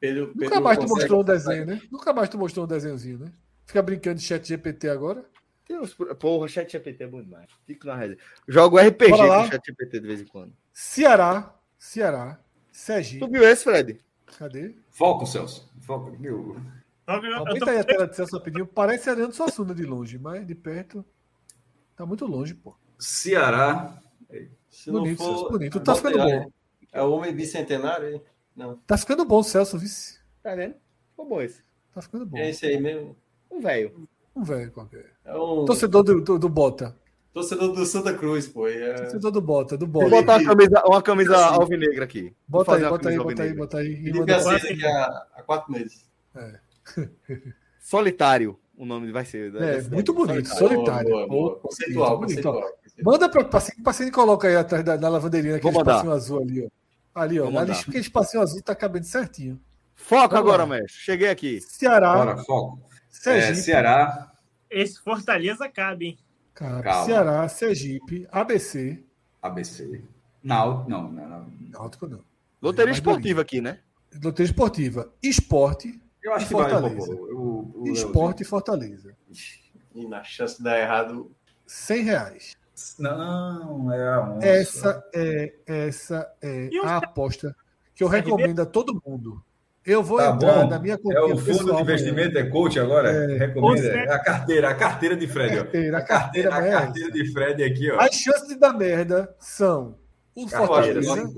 Pedro, Pedro Nunca mais tu mostrou um desenho, né? Nunca mais tu mostrou um desenhozinho, né? Fica brincando de chat GPT agora. Uns... Porra, chat GPT é bom demais. Fico na rede. Jogo RPG com chat GPT de vez em quando. Ceará. Ceará. Sergipe. Tu viu esse, Fred? Cadê? Foco, Celso. Foco. Meu. Aumenta aí a tela de Celso rapidinho. Parece Ariano Suassuna de longe, mas de perto tá muito longe, pô. Ceará. Se bonito, for... Celso, bonito. Tá ficando bom. É o homem bicentenário, hein? Não. Tá ficando bom o Celso, vice. Tá vendo? Ficou bom esse. Tá ficando bom. É esse aí mesmo. Um velho. Um velho qualquer. É um... Torcedor do, do, do Bota. Torcedor do Santa Cruz, pô. É... Torcedor do Bota, do Bota. Vou botar uma camisa, uma camisa assim. alvinegra aqui. Bota aí, bota aí, bota aí, bota aí. Ele daqui a, há quatro meses. É. [laughs] Solitário, o nome vai ser. É, muito bonito, solitário. Boa, boa, boa. Conceitual, conceitual. Manda para o passinho e coloca aí atrás da, da lavanderia, aquele espacinho azul ali, ó. Ali, ó. Ali, aquele espacinho azul tá cabendo certinho. Foca agora, lá. mestre. Cheguei aqui. Ceará. Bora, foco. É, Ceará. Esse Fortaleza cabe, hein? Cabe. Ceará, Sergipe, ABC. ABC. Náutico, não, não, não. Náutico não. Loteria esportiva aqui, né? Loteria esportiva. Esporte. Eu acho que Fortaleza. vai, o, o, Esporte e Fortaleza. E na chance de dar errado. 100 reais. Não, é a onça. Essa é, essa é a aposta que eu recomendo a todo mundo. Eu vou tá entrar bom. na minha conta. É o fundo de investimento, é coach agora? É, Recomenda. É a carteira, a carteira de Fred. Carteira, a carteira, a carteira, é de Fred aqui, ó. As chances de dar merda são o Fortaleza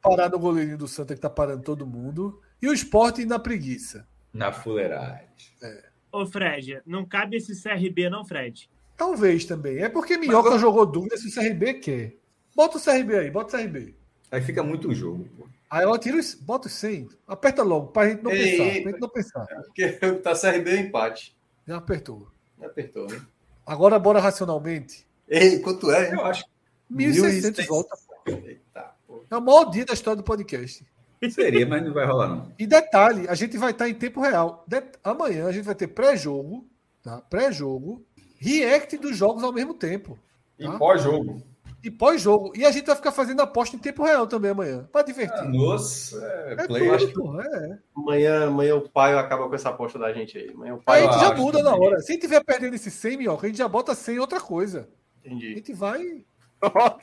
parar no goleirinho do Santa que tá parando todo mundo e o esporte na preguiça. Na fuleiragem. É. Ô, Fred, não cabe esse CRB, não, Fred? Talvez também. É porque Minhoca eu... jogou dúvida se o CRB quer. Bota o CRB aí, bota o CRB. Aí fica muito jogo, pô. Aí ela tira, bota os 100, aperta logo, pra gente não ei, pensar. Ei, pra gente não pensar. Porque [laughs] tá CRB é empate. Já apertou. Já apertou, né? Agora bora racionalmente. Ei, quanto é? Eu acho. 1.600 volta. Eita, pô. É o maior dia da história do podcast. Seria, mas não vai rolar, não. E detalhe, a gente vai estar em tempo real. De... Amanhã a gente vai ter pré-jogo, tá? Pré-jogo, react dos jogos ao mesmo tempo. Tá? E pós-jogo. E pós-jogo. E a gente vai ficar fazendo aposta em tempo real também amanhã, para divertir. Ah, nossa, é, é play. Tudo, porra, é. Amanhã, amanhã o pai acaba com essa aposta da gente aí. Amanhã o pai aí a gente já muda na hora. Se a gente tiver perdendo esse 100, minhoca, a gente já bota 100 em outra coisa. Entendi. A gente vai. [laughs]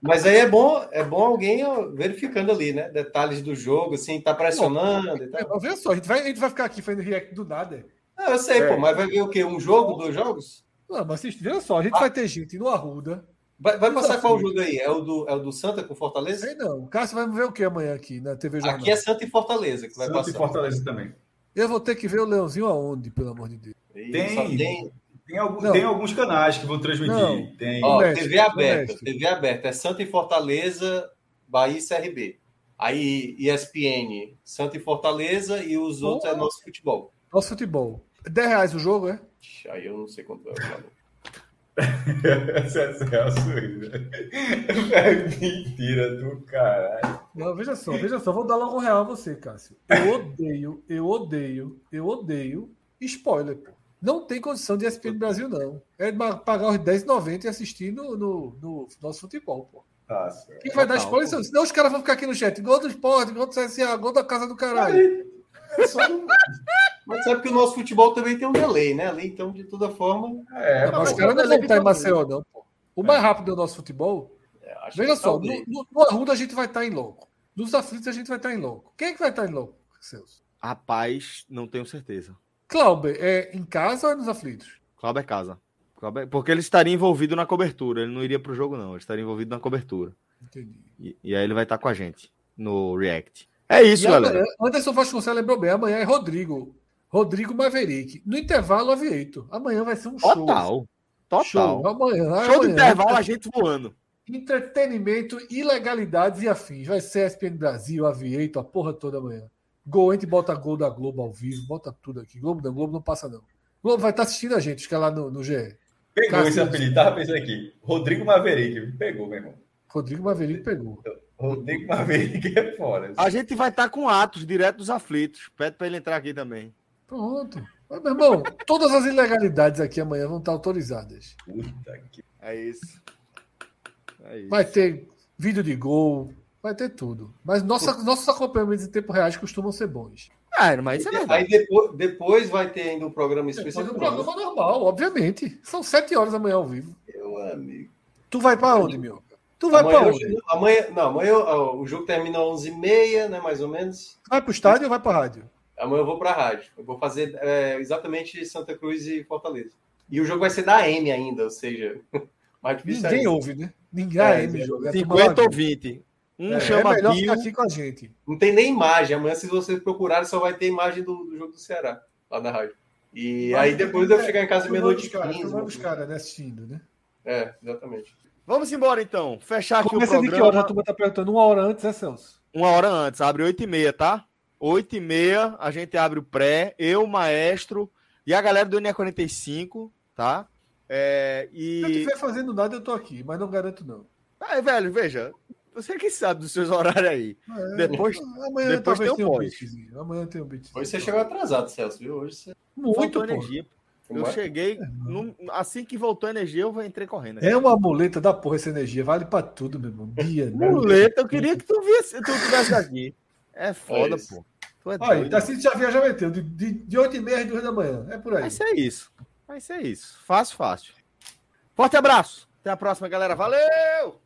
Mas aí é bom, é bom alguém verificando ali, né? Detalhes do jogo, assim, tá pressionando e tal. Olha só, a gente, vai, a gente vai ficar aqui fazendo react do nada. Ah, eu sei, é. pô, mas vai ver o quê? Um jogo, dois jogos? Não, mas veja só, a gente ah. vai ter gente no Arruda. Vai, vai passar qual jogo aí? É o, do, é o do Santa com Fortaleza? Sei não. Cássio vai ver o que amanhã aqui na TV Jornal? Aqui é Santa e Fortaleza que vai Santa passar. e Fortaleza também. Eu vou ter que ver o Leãozinho aonde, pelo amor de Deus. Tem, tem, tem, algum, tem alguns canais que vão transmitir. Não. Tem. Ó, Mestre, TV aberta. TV aberta. É Santa e Fortaleza, Bahia e CRB. Aí ESPN, Santa e Fortaleza e os outros é nosso futebol. Nosso futebol. 10 reais o jogo, é? Aí eu não sei quanto é o valor. é mentira do caralho. Não, veja só, veja só, vou dar logo um real a você, Cássio. Eu odeio, eu odeio, eu odeio spoiler, pô. Não tem condição de assistir no Brasil, não. É pagar os R$10,90 e assistir no, no, no, nosso futebol, pô. Nossa, Quem vai dar spoiler? Senão os caras vão ficar aqui no chat. Gol do esporte, gol do CSA, gol da casa do caralho. É só Mas sabe que o nosso futebol também tem um delay, né? Ali, então, de toda forma. É, mas os caras não vão estar em Maceió, não. Pô. O mais rápido do nosso futebol. É, veja só, no, no, no Arruda a gente vai estar em louco. Nos aflitos a gente vai estar em louco. Quem é que vai estar em louco, Celso? Rapaz, não tenho certeza. Clauber, é em casa ou é nos aflitos? Clauber é casa. Porque ele estaria envolvido na cobertura. Ele não iria para o jogo, não. Ele estaria envolvido na cobertura. Entendi. E, e aí ele vai estar com a gente no React. É isso, e galera. Amanhã, Anderson Vasconcelos lembrou bem. Amanhã é Rodrigo. Rodrigo Maverick. No intervalo, Aviator. Amanhã vai ser um show. Total. Total. Show, amanhã, show amanhã. intervalo, a gente voando. Entretenimento, ilegalidades e afins. Vai ser ESPN Brasil, Aviator, a porra toda amanhã. Gol, a gente bota gol da Globo ao vivo, bota tudo aqui. Globo da Globo não passa, não. Globo vai estar assistindo a gente, que é lá no, no GE. Pegou Cássio, esse apelido, tava pensando aqui. Rodrigo Maverick, pegou, meu irmão. Rodrigo Maverick pegou. Rodrigo Maverick é fora. A gente vai estar com Atos, direto dos aflitos. Pede para ele entrar aqui também. Pronto. Mas, meu irmão, todas as ilegalidades aqui amanhã vão estar autorizadas. Puta que... É isso. É isso. Vai ter vídeo de gol, vai ter tudo. Mas nossa, nossos acompanhamentos em tempo real costumam ser bons. Ah, mas isso é verdade. Aí depois, depois vai ter ainda um programa especial. Depois um programa normal, obviamente. São sete horas amanhã ao vivo. Meu amigo. Tu vai para onde, meu? Tu vai para onde? Amanhã, não, amanhã o jogo termina às 11h30, né, mais ou menos. Vai para o estádio ou vai para a rádio? Amanhã eu vou para a rádio. Eu vou fazer é, exatamente Santa Cruz e Fortaleza. E o jogo vai ser da AM ainda, ou seja, [laughs] Mais difícil Ninguém ouve, né? Ninguém é, AM joga. 50 ou 20. Um é, chama é melhor Bill. aqui com a gente. Não tem nem imagem. Amanhã, se vocês procurarem, só vai ter imagem do, do jogo do Ceará, lá na rádio. E Mas, aí depois é, eu chegar em casa meia-noite. Vamos cara, né? Assistindo, né? É, exatamente. Vamos embora então. Fechar aqui Começa o programa. de que hora? A turma tá perguntando uma hora antes, é Celso? Uma hora antes, abre 8 e meia, tá? 8 e meia, a gente abre o pré, eu, maestro e a galera do NE45, tá? É, e... Se não estiver fazendo nada, eu tô aqui, mas não garanto não. Ah, velho, veja, você que sabe dos seus [laughs] horários aí. É, depois, amanhã depois tem um beat. Amanhã tem um beat. Hoje você chegou atrasado, Celso, viu? Hoje você... Muito energia. Eu é? cheguei, é, assim que voltou a energia, eu entrei correndo. É uma muleta da porra essa energia, vale pra tudo, meu irmão. Dia, muleta, eu queria que tu visse, tu tivesse aqui. É foda, é pô. Tu é Olha, assim já via, já meteu, de, de, de 8 e meia às 2 da manhã. É por aí. Vai ser isso. Vai ser isso. Fácil, fácil. Forte abraço. Até a próxima, galera. Valeu!